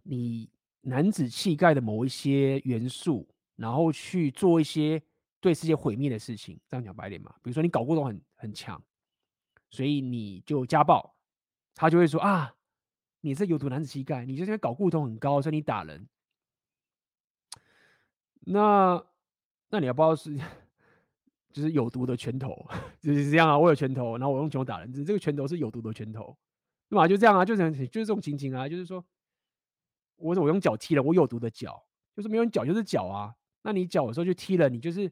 你。男子气概的某一些元素，然后去做一些对世界毁灭的事情，这样讲白点嘛？比如说你搞固酮很很强，所以你就家暴，他就会说啊，你是有毒男子气概，你就是因为睾固酮很高，所以你打人。那那你要不要是就是有毒的拳头，就是这样啊，我有拳头，然后我用拳头打人，这个拳头是有毒的拳头，对吧？就这样啊，就是就是这种情形啊，就是说。我我用脚踢了，我有毒的脚，就是没有脚就是脚啊。那你脚的时候就踢了，你就是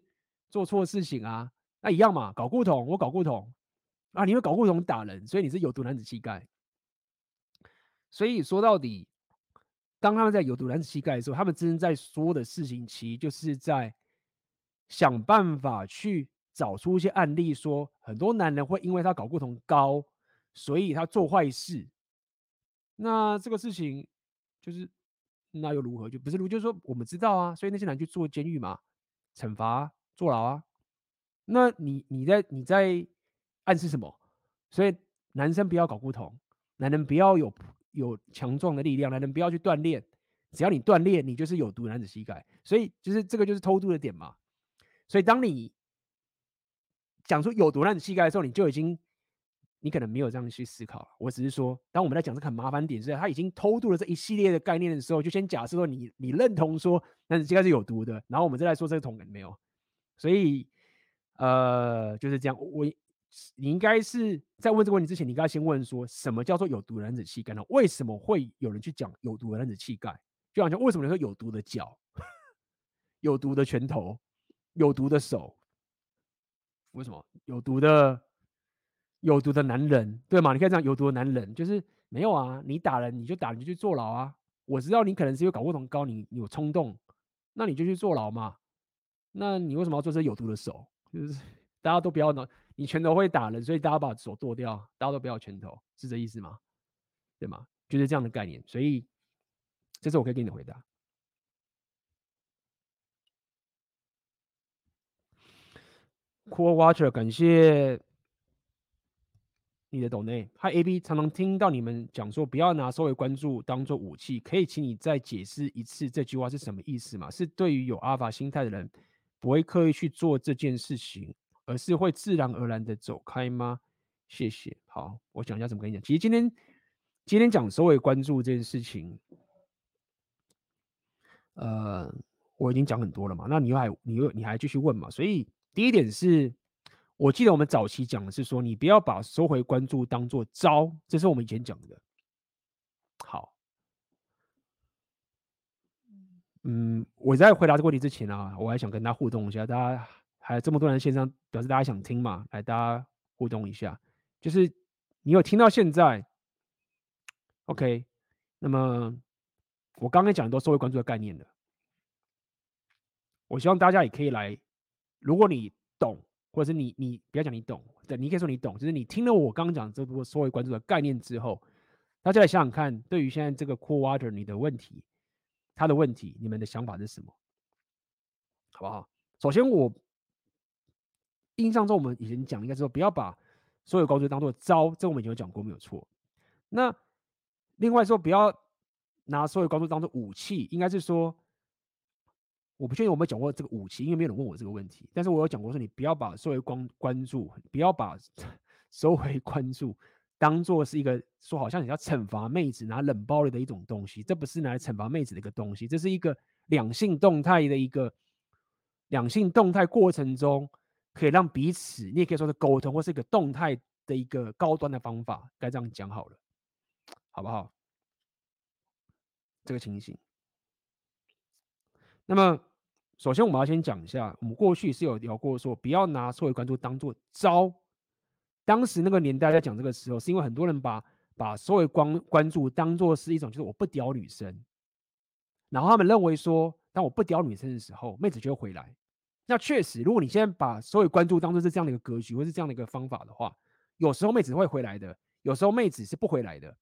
做错事情啊。那一样嘛，搞固酮，我搞固酮啊，你会搞固酮打人，所以你是有毒男子气概。所以说到底，当他们在有毒男子气概的时候，他们真正在说的事情，其实就是在想办法去找出一些案例，说很多男人会因为他搞固酮高，所以他做坏事。那这个事情。就是那又如何？就不是如，就是说我们知道啊，所以那些人去坐监狱嘛，惩罚坐牢啊。那你你在你在暗示什么？所以男生不要搞不同，男人不要有有强壮的力量，男人不要去锻炼，只要你锻炼，你就是有毒男子膝盖。所以就是这个就是偷渡的点嘛。所以当你讲出有毒男子膝盖的时候，你就已经。你可能没有这样去思考，我只是说，当我们在讲这个很麻烦点是，他已经偷渡了这一系列的概念的时候，就先假设说你你认同说，但是这个是有毒的，然后我们再来说这个同感没有，所以呃就是这样。我你应该是在问这个问题之前，你应该先问说什么叫做有毒的男子气概呢？为什么会有人去讲有毒的男子气概？就好像为什么你说有毒的脚、*laughs* 有毒的拳头、有毒的手？为什么有毒的？有毒的男人，对吗？你可以这样，有毒的男人就是没有啊。你打人，你就打，你就去坐牢啊。我知道你可能是因为搞过同高，你，有冲动，那你就去坐牢嘛。那你为什么要做这有毒的手？就是 *laughs* 大家都不要呢，你拳头会打人，所以大家把手剁掉，大家都不要拳头，是这意思吗？对吗？就是这样的概念。所以这是我可以给你的回答。Cool Watcher，感谢。你的抖内，Hi AB，常常听到你们讲说不要拿收回关注当做武器，可以请你再解释一次这句话是什么意思吗？是对于有阿法心态的人不会刻意去做这件事情，而是会自然而然的走开吗？谢谢。好，我想一下怎么跟你讲。其实今天今天讲收回关注这件事情，呃，我已经讲很多了嘛，那你还你又你还继续问嘛？所以第一点是。我记得我们早期讲的是说，你不要把收回关注当做招，这是我们以前讲的。好，嗯，我在回答这个问题之前啊，我还想跟大家互动一下，大家还有这么多人线上，表示大家想听嘛，来大家互动一下，就是你有听到现在，OK，那么我刚刚讲的都收回关注的概念的，我希望大家也可以来，如果你懂。或者是你你不要讲你懂，对，你可以说你懂，就是你听了我刚刚讲这波所有关注的概念之后，大家来想想看，对于现在这个 Cool Water 你的问题，他的问题，你们的想法是什么？好不好？首先我印象中我们以前讲应该是说不要把所有关注当做招，这我们以前有讲过没有错。那另外说不要拿所有关注当做武器，应该是说。我不确定我们讲过这个武器，因为没有人问我这个问题。但是我有讲过说，你不要把收回关关注，不要把 *laughs* 收回关注当做是一个说好像你要惩罚妹子拿冷暴力的一种东西，这不是拿来惩罚妹子的一个东西，这是一个两性动态的一个两性动态过程中可以让彼此，你也可以说是沟通，或是一个动态的一个高端的方法，该这样讲好了，好不好？这个情形。那么，首先我们要先讲一下，我们过去是有聊过说，不要拿收回关注当做招。当时那个年代在讲这个时候，是因为很多人把把收回关关注当做是一种，就是我不屌女生，然后他们认为说，当我不屌女生的时候，妹子就会回来。那确实，如果你现在把所有关注当做是这样的一个格局，或是这样的一个方法的话，有时候妹子会回来的，有时候妹子是不回来的。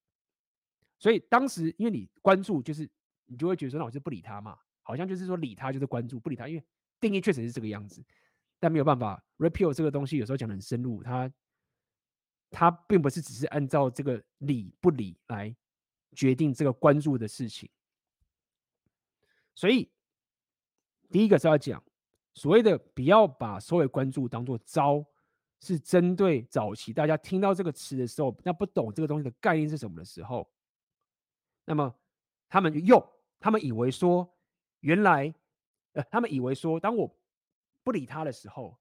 所以当时因为你关注，就是你就会觉得说，那我就不理他嘛。好像就是说理他就是关注，不理他，因为定义确实是这个样子，但没有办法。Repeal 这个东西有时候讲得很深入，它它并不是只是按照这个理不理来决定这个关注的事情。所以第一个是要讲所谓的不要把收回关注当做招，是针对早期大家听到这个词的时候，那不懂这个东西的概念是什么的时候，那么他们就用，他们以为说。原来，呃，他们以为说，当我不理他的时候，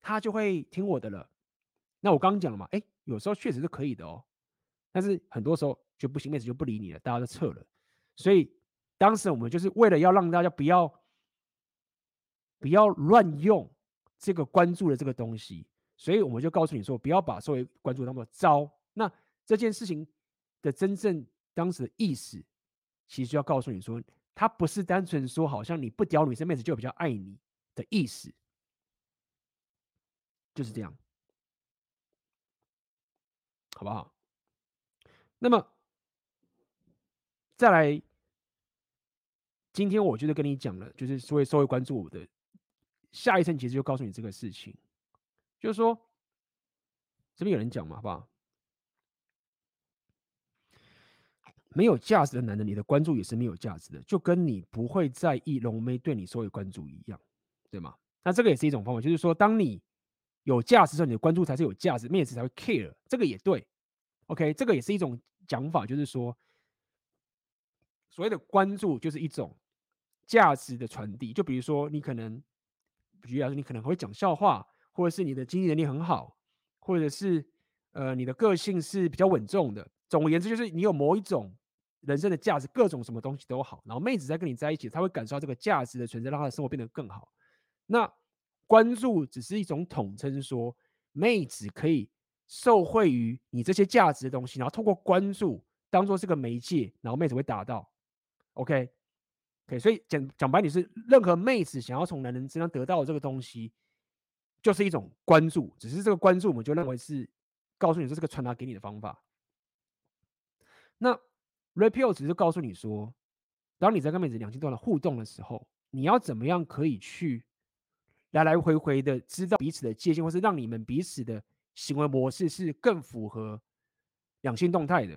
他就会听我的了。那我刚刚讲了嘛，哎，有时候确实是可以的哦，但是很多时候就不行，妹子就不理你了，大家都撤了。所以当时我们就是为了要让大家不要不要乱用这个关注的这个东西，所以我们就告诉你说，不要把收回关注当做招。那这件事情的真正当时的意思，其实就要告诉你说。他不是单纯说好像你不屌女生妹子就比较爱你的意思，就是这样，好不好？那么再来，今天我就是跟你讲了，就是所谓稍微关注我的下一层，其实就告诉你这个事情，就是说这边有人讲嘛，好不好？没有价值的男人，你的关注也是没有价值的，就跟你不会在意龙妹对你所有关注一样，对吗？那这个也是一种方法，就是说，当你有价值的时候，你的关注才是有价值，妹子才会 care，这个也对。OK，这个也是一种讲法，就是说，所谓的关注就是一种价值的传递。就比如说，你可能，举例来说，你可能会讲笑话，或者是你的经济能力很好，或者是呃，你的个性是比较稳重的。总而言之，就是你有某一种。人生的价值，各种什么东西都好，然后妹子在跟你在一起，她会感受到这个价值的存在，让她的生活变得更好。那关注只是一种统称，说妹子可以受惠于你这些价值的东西，然后透过关注当做是个媒介，然后妹子会达到。OK，OK，，所以讲讲白，你是任何妹子想要从男人身上得到的这个东西，就是一种关注，只是这个关注我们就认为是告诉你这是个传达给你的方法。那。Red Pill 只是告诉你说，当你在跟妹子两性动的互动的时候，你要怎么样可以去来来回回的知道彼此的界限，或是让你们彼此的行为模式是更符合两性动态的，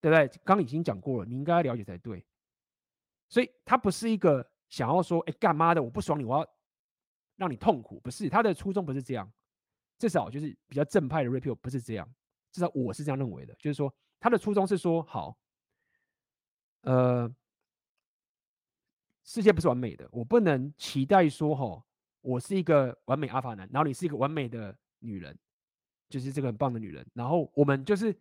对不对？刚已经讲过了，你应该了解才对。所以他不是一个想要说，哎，干嘛的？我不爽你，我要让你痛苦，不是他的初衷，不是这样。至少就是比较正派的 Red Pill 不是这样，至少我是这样认为的，就是说。他的初衷是说，好，呃，世界不是完美的，我不能期待说，哈，我是一个完美阿法男，然后你是一个完美的女人，就是这个很棒的女人，然后我们就是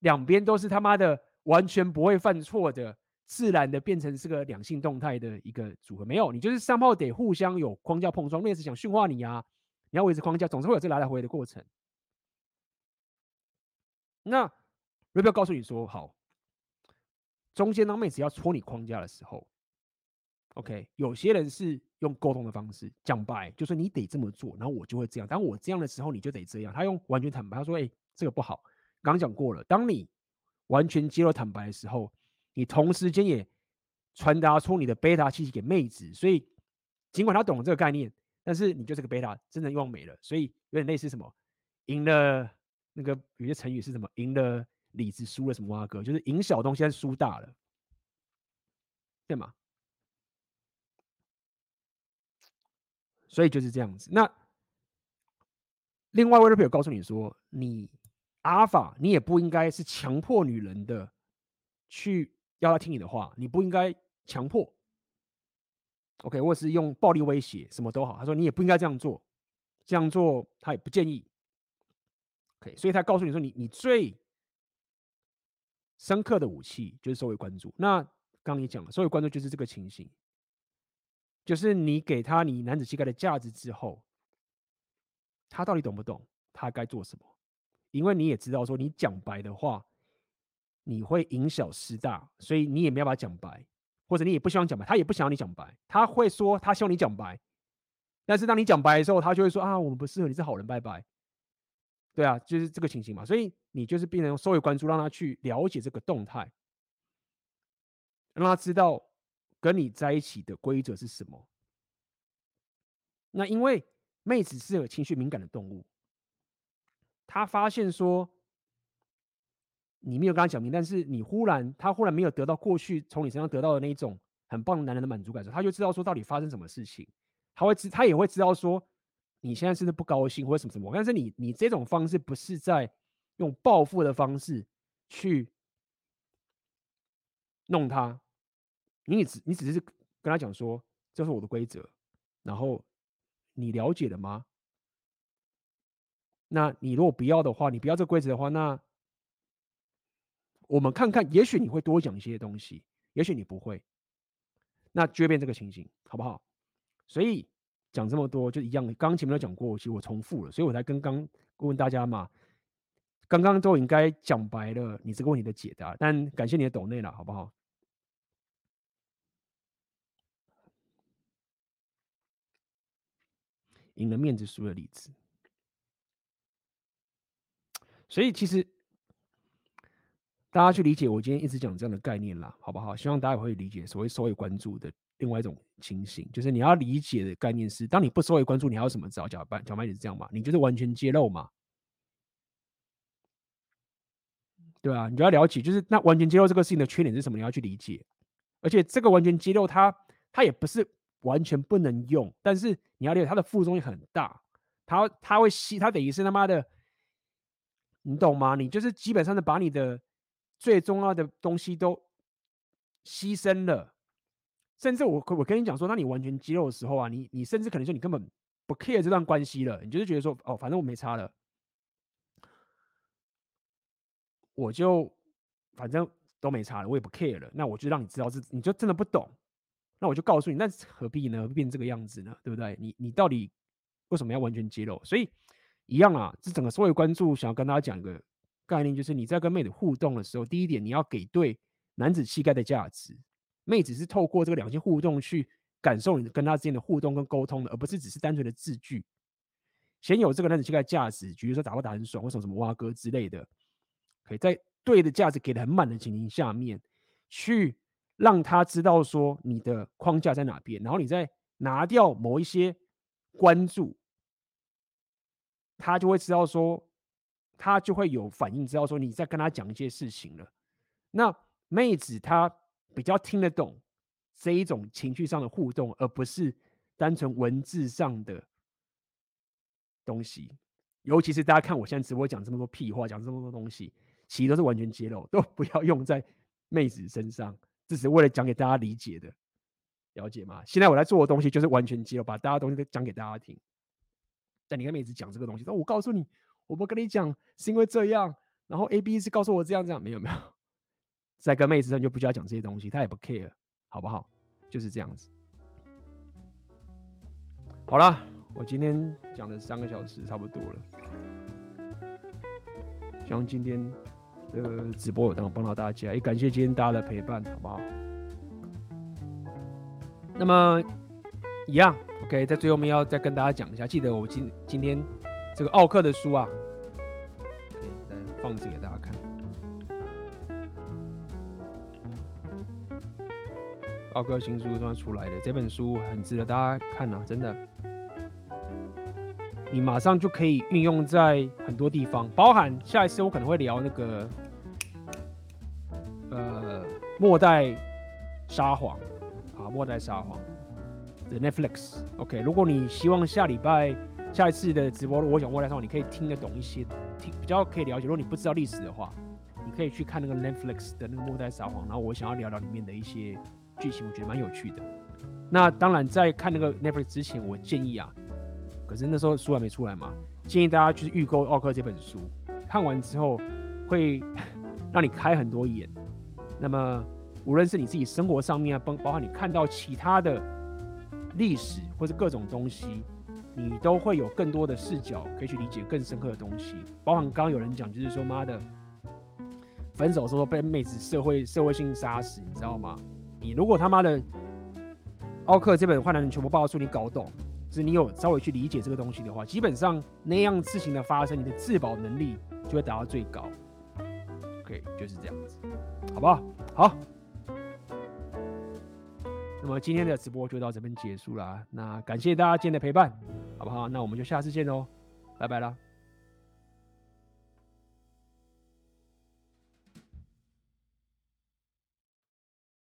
两边都是他妈的完全不会犯错的，自然的变成是个两性动态的一个组合，没有，你就是三炮得互相有框架碰撞，妹子想驯化你啊，你要维持框架，总是会有这来来回回的过程，那。Red Pill 告诉你说，好，中间当妹子要戳你框架的时候，OK，有些人是用沟通的方式讲白，就是你得这么做，然后我就会这样。当我这样的时候，你就得这样。他用完全坦白，他说，哎，这个不好。刚刚讲过了，当你完全揭露坦白的时候，你同时间也传达出你的贝塔气息给妹子，所以尽管他懂了这个概念，但是你就是个贝塔，真的用没了，所以有点类似什么赢了那个有些成语是什么赢了。李子输了什么啊哥？就是赢小东西，还是输大了，对吗？所以就是这样子。那另外，Red Pill 告诉你说，你阿法，你也不应该是强迫女人的去要她听你的话，你不应该强迫。OK，或是用暴力威胁，什么都好。他说你也不应该这样做，这样做他也不建议。OK，所以他告诉你说，你你最。深刻的武器就是收回关注。那刚刚你讲了，收回关注就是这个情形，就是你给他你男子气概的价值之后，他到底懂不懂他该做什么？因为你也知道说，你讲白的话，你会因小失大，所以你也没有办法讲白，或者你也不希望讲白，他也不想要你讲白，他会说他希望你讲白，但是当你讲白的时候，他就会说啊，我们不适合，你是好人，拜拜。对啊，就是这个情形嘛，所以你就是病人用收回关注，让他去了解这个动态，让他知道跟你在一起的规则是什么。那因为妹子是有情绪敏感的动物，他发现说你没有跟他讲明，但是你忽然他忽然没有得到过去从你身上得到的那一种很棒的男人的满足感时，他就知道说到底发生什么事情，他会知他也会知道说。你现在是不是不高兴或者什么什么？但是你你这种方式不是在用报复的方式去弄他，你只你只是跟他讲说，这是我的规则，然后你了解了吗？那你如果不要的话，你不要这规则的话，那我们看看，也许你会多讲一些东西，也许你不会，那就变这个情形，好不好？所以。讲这么多就一样，刚刚前面都讲过，其实我重复了，所以我才跟刚问大家嘛，刚刚都应该讲白了你这个问题的解答，但感谢你的懂内了，好不好？赢了面子，输了里子，所以其实大家去理解我今天一直讲这样的概念啦，好不好？希望大家也会理解所谓所有关注的。另外一种情形，就是你要理解的概念是：当你不收回关注，你还有什么招？讲白讲白点是这样嘛？你就是完全揭露嘛？对啊，你就要了解，就是那完全揭露这个事情的缺点是什么，你要去理解。而且这个完全揭露它，它也不是完全不能用，但是你要理解它的副作用很大，它它会吸，它等于是他妈的，你懂吗？你就是基本上的把你的最重要的东西都牺牲了，甚至我我跟你讲说，那你完全揭露的时候啊，你你甚至可能说你根本不 care 这段关系了，你就是觉得说哦，反正我没差了。我就反正都没差了，我也不 care 了。那我就让你知道，这你就真的不懂。那我就告诉你，那何必呢？变这个样子呢？对不对？你你到底为什么要完全揭露？所以一样啊，这整个社会关注，想要跟大家讲一个概念，就是你在跟妹子互动的时候，第一点你要给对男子气概的价值。妹子是透过这个两性互动去感受你跟她之间的互动跟沟通的，而不是只是单纯的字句。先有这个男子气概价值，比如说打不打很爽，或什么什么蛙哥之类的。可以在对的价值给的很满的情形下面，去让他知道说你的框架在哪边，然后你再拿掉某一些关注，他就会知道说，他就会有反应，知道说你在跟他讲一些事情了。那妹子她比较听得懂这一种情绪上的互动，而不是单纯文字上的东西。尤其是大家看我现在直播讲这么多屁话，讲这么多东西。其实都是完全揭露，*laughs* 都不要用在妹子身上，这是为了讲给大家理解的，了解吗？现在我在做的东西就是完全揭露，把大家东西都讲给大家听。但你跟妹子讲这个东西，说我告诉你，我不跟你讲是因为这样，然后 A B 是告诉我这样这样，没有没有，在跟妹子上就不需要讲这些东西，他也不 care，好不好？就是这样子。好了，我今天讲了三个小时，差不多了，希望今天。这个直播有能帮到大家，也感谢今天大家的陪伴，好不好？那么一样，OK，在最后面要再跟大家讲一下，记得我今今天这个奥克的书啊，可以再放置给大家看。奥克新书刚出来的这本书很值得大家看啊，真的。你马上就可以运用在很多地方，包含下一次我可能会聊那个，呃，末代沙皇啊，末代沙皇的 Netflix，OK。如果你希望下礼拜下一次的直播，我讲末代沙皇，你可以听得懂一些，听比较可以了解。如果你不知道历史的话，你可以去看那个 Netflix 的那个末代沙皇，然后我想要聊聊里面的一些剧情，我觉得蛮有趣的。那当然，在看那个 Netflix 之前，我建议啊。可是那时候书还没出来嘛，建议大家去预购奥克这本书，看完之后会 *laughs* 让你开很多眼。那么无论是你自己生活上面啊，包包括你看到其他的历史或是各种东西，你都会有更多的视角可以去理解更深刻的东西。包含刚刚有人讲，就是说妈的，分手的时候被妹子社会社会性杀死，你知道吗？你如果他妈的奥克这本坏男人全部爆出，你搞懂。是你有稍微去理解这个东西的话，基本上那样事情的发生，你的自保能力就会达到最高。OK，就是这样子，好不好？好。那么今天的直播就到这边结束了，那感谢大家今天的陪伴，好不好？那我们就下次见喽，拜拜啦。